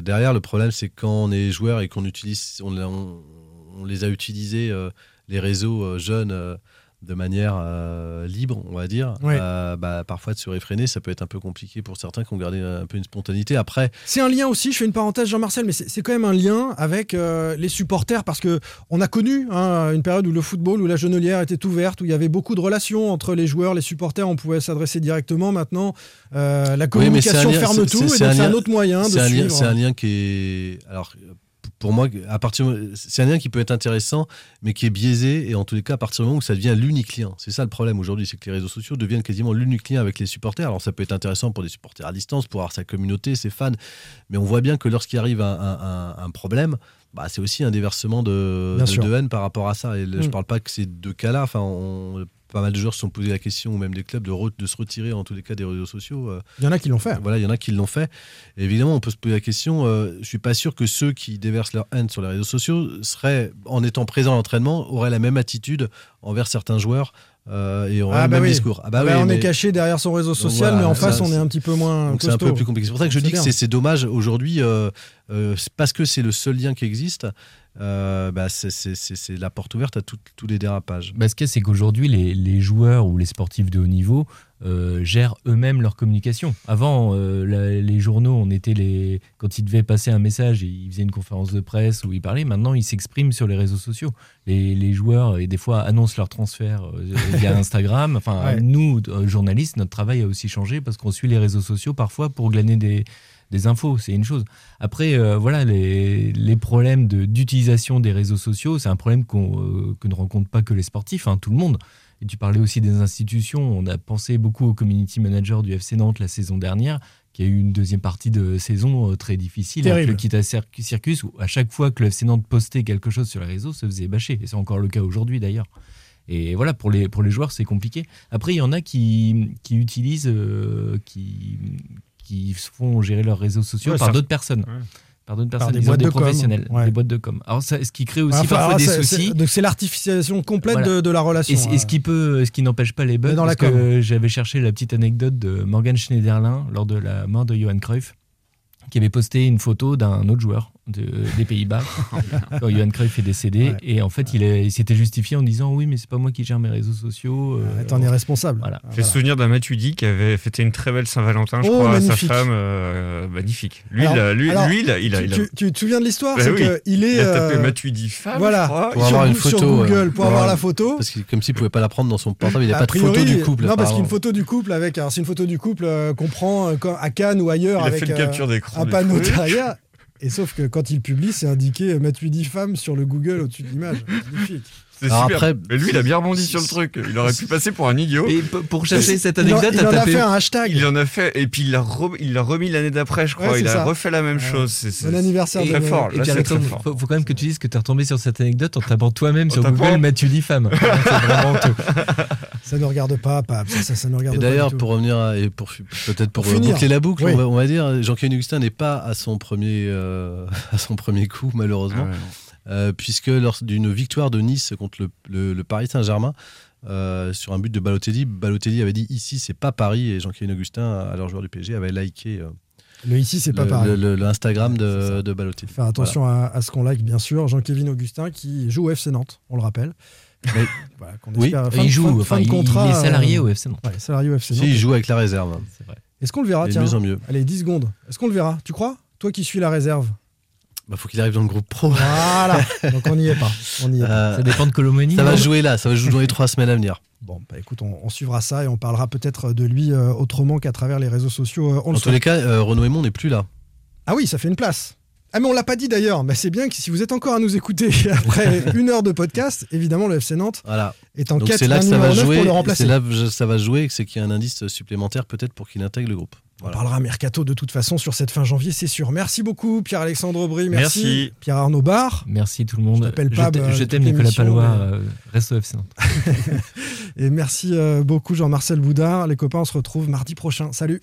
[SPEAKER 8] derrière. Le problème, c'est quand on est joueur et qu'on utilise, on, on- les a utilisés, euh, les réseaux euh, jeunes. De manière euh, libre, on va dire,
[SPEAKER 5] Ouais.
[SPEAKER 8] euh, bah, parfois de se réfréner, ça peut être un peu compliqué pour certains qui ont gardé un peu une spontanéité. Après,
[SPEAKER 5] C'est un lien aussi, je fais une parenthèse Jean-Marcel, mais c'est quand même un lien avec euh, les supporters parce que on a connu hein, une période où le football, où la genelière était ouverte, où il y avait beaucoup de relations entre les joueurs, les supporters, on pouvait s'adresser directement. Maintenant, la communication ferme tout, et
[SPEAKER 8] c'est
[SPEAKER 5] donc c'est un autre moyen de suivre.
[SPEAKER 8] C'est un lien qui est. Alors, pour moi, à partir, c'est un lien qui peut être intéressant, mais qui est biaisé, et en tous les cas, à partir du moment où ça devient l'unique lien. C'est ça le problème aujourd'hui, c'est que les réseaux sociaux deviennent quasiment l'unique lien avec les supporters. Alors, ça peut être intéressant pour des supporters à distance, pour avoir sa communauté, ses fans, mais on voit bien que lorsqu'il arrive un, un- un- un problème, bah, c'est aussi un déversement de, de- haine par rapport à ça. Et je
[SPEAKER 5] Mm.
[SPEAKER 8] parle pas que ces deux cas-là. Enfin, on- pas mal de joueurs se sont posé la question, ou même des clubs, de, re- de se retirer en tous les cas des réseaux sociaux. euh,
[SPEAKER 5] Il y en a qui l'ont fait.
[SPEAKER 8] voilà, il y en a qui l'ont fait. Et évidemment, on peut se poser la question. euh, je suis pas sûr que ceux qui déversent leur haine sur les réseaux sociaux seraient, en étant présents à l'entraînement, auraient la même attitude envers certains joueurs euh, et auraient
[SPEAKER 5] Ah
[SPEAKER 8] le
[SPEAKER 5] bah
[SPEAKER 8] même
[SPEAKER 5] oui.
[SPEAKER 8] discours. Ah bah
[SPEAKER 5] Ah bah
[SPEAKER 8] oui,
[SPEAKER 5] on est caché derrière son réseau social,
[SPEAKER 8] voilà,
[SPEAKER 5] mais en
[SPEAKER 8] ça,
[SPEAKER 5] face, on est un petit peu moins.
[SPEAKER 8] C'est un peu plus compliqué. C'est pour ça que je dis que
[SPEAKER 5] bien.
[SPEAKER 8] c'est c'est dommage aujourd'hui, euh, euh, parce que c'est le seul lien qui existe, euh, bah, c'est- la porte ouverte à tout- tous les dérapages.
[SPEAKER 7] Bah, ce qu'il y a, c'est qu'aujourd'hui, les, les joueurs ou les sportifs de haut niveau euh, gèrent eux-mêmes leur communication. Avant, euh, la- les journaux, on était les quand ils devaient passer un message, ils faisaient une conférence de presse où ils parlaient. Maintenant, ils s'expriment sur les réseaux sociaux. Les, les joueurs, et des fois, annoncent leur transfert via (laughs) Instagram. Enfin,
[SPEAKER 5] Ouais.
[SPEAKER 7] nous, journalistes, notre travail a aussi changé parce qu'on suit les réseaux sociaux parfois pour glaner des des infos, c'est une chose. Après, euh, voilà, les, les problèmes de- d'utilisation des réseaux sociaux, c'est un problème qu'on, euh, que ne rencontrent pas que les sportifs, hein, tout le monde. Et tu parlais aussi des institutions. On a pensé beaucoup au community manager du FC Nantes la saison dernière, qui a eu une deuxième partie de saison euh, très difficile avec
[SPEAKER 5] Terrible.
[SPEAKER 7] le Kita Cir- Circus, où à chaque fois que le FC Nantes postait quelque chose sur les réseaux, se faisait bâcher. Et c'est encore le cas aujourd'hui d'ailleurs. Et voilà, pour les, pour les joueurs, c'est compliqué. Après, il y en a qui, qui utilisent, euh, qui, qui se font gérer leurs réseaux sociaux
[SPEAKER 5] Ouais,
[SPEAKER 7] par
[SPEAKER 5] ça-
[SPEAKER 7] d'autres personnes.
[SPEAKER 6] Ouais.
[SPEAKER 7] Par d'autres
[SPEAKER 5] Par
[SPEAKER 7] personnes,
[SPEAKER 5] des boîtes
[SPEAKER 7] des
[SPEAKER 5] de com,
[SPEAKER 7] professionnels,
[SPEAKER 5] ouais.
[SPEAKER 7] des boîtes de com. Alors, ça, ce qui crée aussi
[SPEAKER 5] Enfin,
[SPEAKER 7] parfois des soucis.
[SPEAKER 5] c'est- Donc c'est l'artificialisation complète
[SPEAKER 7] Voilà.
[SPEAKER 5] de, de la relation.
[SPEAKER 7] Et, ce
[SPEAKER 5] euh.
[SPEAKER 7] qui peut, ce qui n'empêche pas les bugs,
[SPEAKER 5] dans la
[SPEAKER 7] parce que j'avais cherché la petite anecdote de Morgan Schneiderlin lors de la mort de Johan Cruyff, qui avait posté une photo d'un autre joueur de- des Pays-Bas (laughs) quand Johan Cruyff est décédé.
[SPEAKER 5] Ouais.
[SPEAKER 7] Et en fait, il, s'était justifié en disant oui, mais c'est pas moi qui gère mes réseaux sociaux. euh,
[SPEAKER 5] T'en es responsable.
[SPEAKER 7] Voilà.
[SPEAKER 6] J'ai le souvenir d'un Matuidi qui avait fêté une très belle Saint-Valentin, je
[SPEAKER 5] Oh,
[SPEAKER 6] crois, à sa femme. euh, magnifique. Lui,
[SPEAKER 5] Alors-
[SPEAKER 6] il a- lui,
[SPEAKER 5] alors,
[SPEAKER 6] lui, il a- il a-
[SPEAKER 5] tu,
[SPEAKER 6] il a-
[SPEAKER 5] tu- tu te souviens de l'histoire?
[SPEAKER 6] Bah
[SPEAKER 5] C'est
[SPEAKER 6] oui.
[SPEAKER 5] qu'il est.
[SPEAKER 6] Il a tapé
[SPEAKER 5] euh,
[SPEAKER 6] Matuidi femme,
[SPEAKER 5] Voilà.
[SPEAKER 6] je crois.
[SPEAKER 8] Pour
[SPEAKER 5] sur,
[SPEAKER 8] avoir une
[SPEAKER 5] sur
[SPEAKER 8] photo.
[SPEAKER 5] Google, pour avoir la photo.
[SPEAKER 8] Parce que, comme s'il pouvait pas la prendre dans son portable, il n'y a
[SPEAKER 5] A
[SPEAKER 8] pas de photo du couple.
[SPEAKER 5] Non, parce qu'il y a une
[SPEAKER 8] apparemment.
[SPEAKER 5] photo du couple avec. Alors, c'est une photo du couple qu'on prend quand- à Cannes ou ailleurs
[SPEAKER 6] Il a
[SPEAKER 5] avec
[SPEAKER 6] fait une capture d'écran
[SPEAKER 5] un panneau derrière. Et sauf que quand il publie, c'est indiqué euh, Matuidi femme sur le Google au-dessus de l'image.
[SPEAKER 6] C'est super.
[SPEAKER 8] après-
[SPEAKER 6] Mais lui, il a bien rebondi sur le truc. Il aurait pu passer pour un idiot.
[SPEAKER 7] Et pour chercher cette
[SPEAKER 5] Il en-
[SPEAKER 7] anecdote,
[SPEAKER 5] il en a
[SPEAKER 7] tapé.
[SPEAKER 5] fait un hashtag.
[SPEAKER 6] Il en a fait, et puis il l'a remis l'année d'après, je crois.
[SPEAKER 5] Ouais,
[SPEAKER 6] il
[SPEAKER 5] c'est
[SPEAKER 6] a
[SPEAKER 5] ça.
[SPEAKER 6] refait la même
[SPEAKER 5] Ouais.
[SPEAKER 6] chose. C'est
[SPEAKER 5] Bon anniversaire de
[SPEAKER 6] très fort.
[SPEAKER 7] Et
[SPEAKER 6] Là,
[SPEAKER 7] puis
[SPEAKER 6] c'est très fort.
[SPEAKER 7] faut, faut quand même que tu dises que t'es retombé sur cette anecdote en tapant toi-même sur Google Mathieu femme. (laughs) c'est vraiment.
[SPEAKER 5] Ça ne regarde pas, Pab. Ça, ça, ça ne regarde
[SPEAKER 8] Et
[SPEAKER 5] pas.
[SPEAKER 8] d'ailleurs, pour revenir à- et pour peut-être pour,
[SPEAKER 5] Pour finir.
[SPEAKER 8] boucler la boucle,
[SPEAKER 5] Oui.
[SPEAKER 8] on, va, on va dire Jean-Claude Augustin n'est pas à son premier euh, (laughs) à son premier coup malheureusement,
[SPEAKER 6] Ah ouais.
[SPEAKER 8] Euh, puisque lors d'une victoire de Nice contre le, le- le Paris Saint-Germain euh, sur un but de Balotelli, Balotelli avait dit ici c'est pas Paris et Jean-Claude Augustin, alors joueur du PSG, avait liké euh,
[SPEAKER 5] Le ici, c'est pas pareil.
[SPEAKER 8] l'Instagram de, de Balotelli.
[SPEAKER 5] Faire attention à, à ce qu'on like, bien sûr. Jean-Kévin Augustin qui joue au FC Nantes, on le rappelle.
[SPEAKER 8] Mais- (laughs)
[SPEAKER 5] Voilà, qu'on
[SPEAKER 8] Oui,
[SPEAKER 5] fin
[SPEAKER 7] il joue,
[SPEAKER 5] fin
[SPEAKER 7] enfin,
[SPEAKER 5] fin de
[SPEAKER 7] il-
[SPEAKER 5] contrat,
[SPEAKER 7] il est salarié
[SPEAKER 5] euh,
[SPEAKER 7] au FC Nantes.
[SPEAKER 5] Ouais, salarié au FC
[SPEAKER 8] Si,
[SPEAKER 5] Nantes.
[SPEAKER 8] il joue avec la réserve.
[SPEAKER 7] C'est vrai.
[SPEAKER 5] Est-ce qu'on le verra tiens
[SPEAKER 8] mieux en mieux.
[SPEAKER 5] Allez, 10 secondes. Est-ce qu'on le verra? Tu crois? Toi qui suis la réserve.
[SPEAKER 8] Bah, faut qu'il arrive dans le groupe pro.
[SPEAKER 5] Voilà. Donc on n'y est pas. On n'y est pas.
[SPEAKER 8] Euh,
[SPEAKER 7] Ça dépend de Colomani.
[SPEAKER 8] ça va jouer là, ça va jouer dans les trois semaines à venir.
[SPEAKER 5] Bon, bah écoute, on, on suivra ça et on parlera peut-être de lui euh, autrement qu'à travers les réseaux sociaux. euh, on
[SPEAKER 8] En
[SPEAKER 5] le
[SPEAKER 8] tous les cas, euh, Renaud Aymon n'est plus là.
[SPEAKER 5] Ah oui, ça fait une place. Ah mais on l'a pas dit d'ailleurs, mais c'est bien que si vous êtes encore à nous écouter (laughs) après (laughs) une heure de podcast, évidemment le FC Nantes
[SPEAKER 8] Voilà.
[SPEAKER 5] est en
[SPEAKER 8] Donc
[SPEAKER 5] quête
[SPEAKER 8] c'est là
[SPEAKER 5] d'un
[SPEAKER 8] que ça va
[SPEAKER 5] 9
[SPEAKER 8] jouer.
[SPEAKER 5] pour le
[SPEAKER 8] C'est
[SPEAKER 5] remplacer.
[SPEAKER 8] là que ça va jouer, c'est qu'il y a un indice supplémentaire peut-être pour qu'il intègre le groupe.
[SPEAKER 5] On parlera mercato de toute façon sur cette fin janvier, c'est sûr. Merci beaucoup Pierre-Alexandre Aubry, merci.
[SPEAKER 6] Merci.
[SPEAKER 5] Pierre-Arnaud Barre.
[SPEAKER 7] Merci tout le monde.
[SPEAKER 5] Je t'appelle
[SPEAKER 7] Je t'aime Nicolas Palois, euh, reste au FC Nantes. (laughs)
[SPEAKER 5] Et merci euh, beaucoup Jean-Marcel Boudard. Les copains, on se retrouve mardi prochain. Salut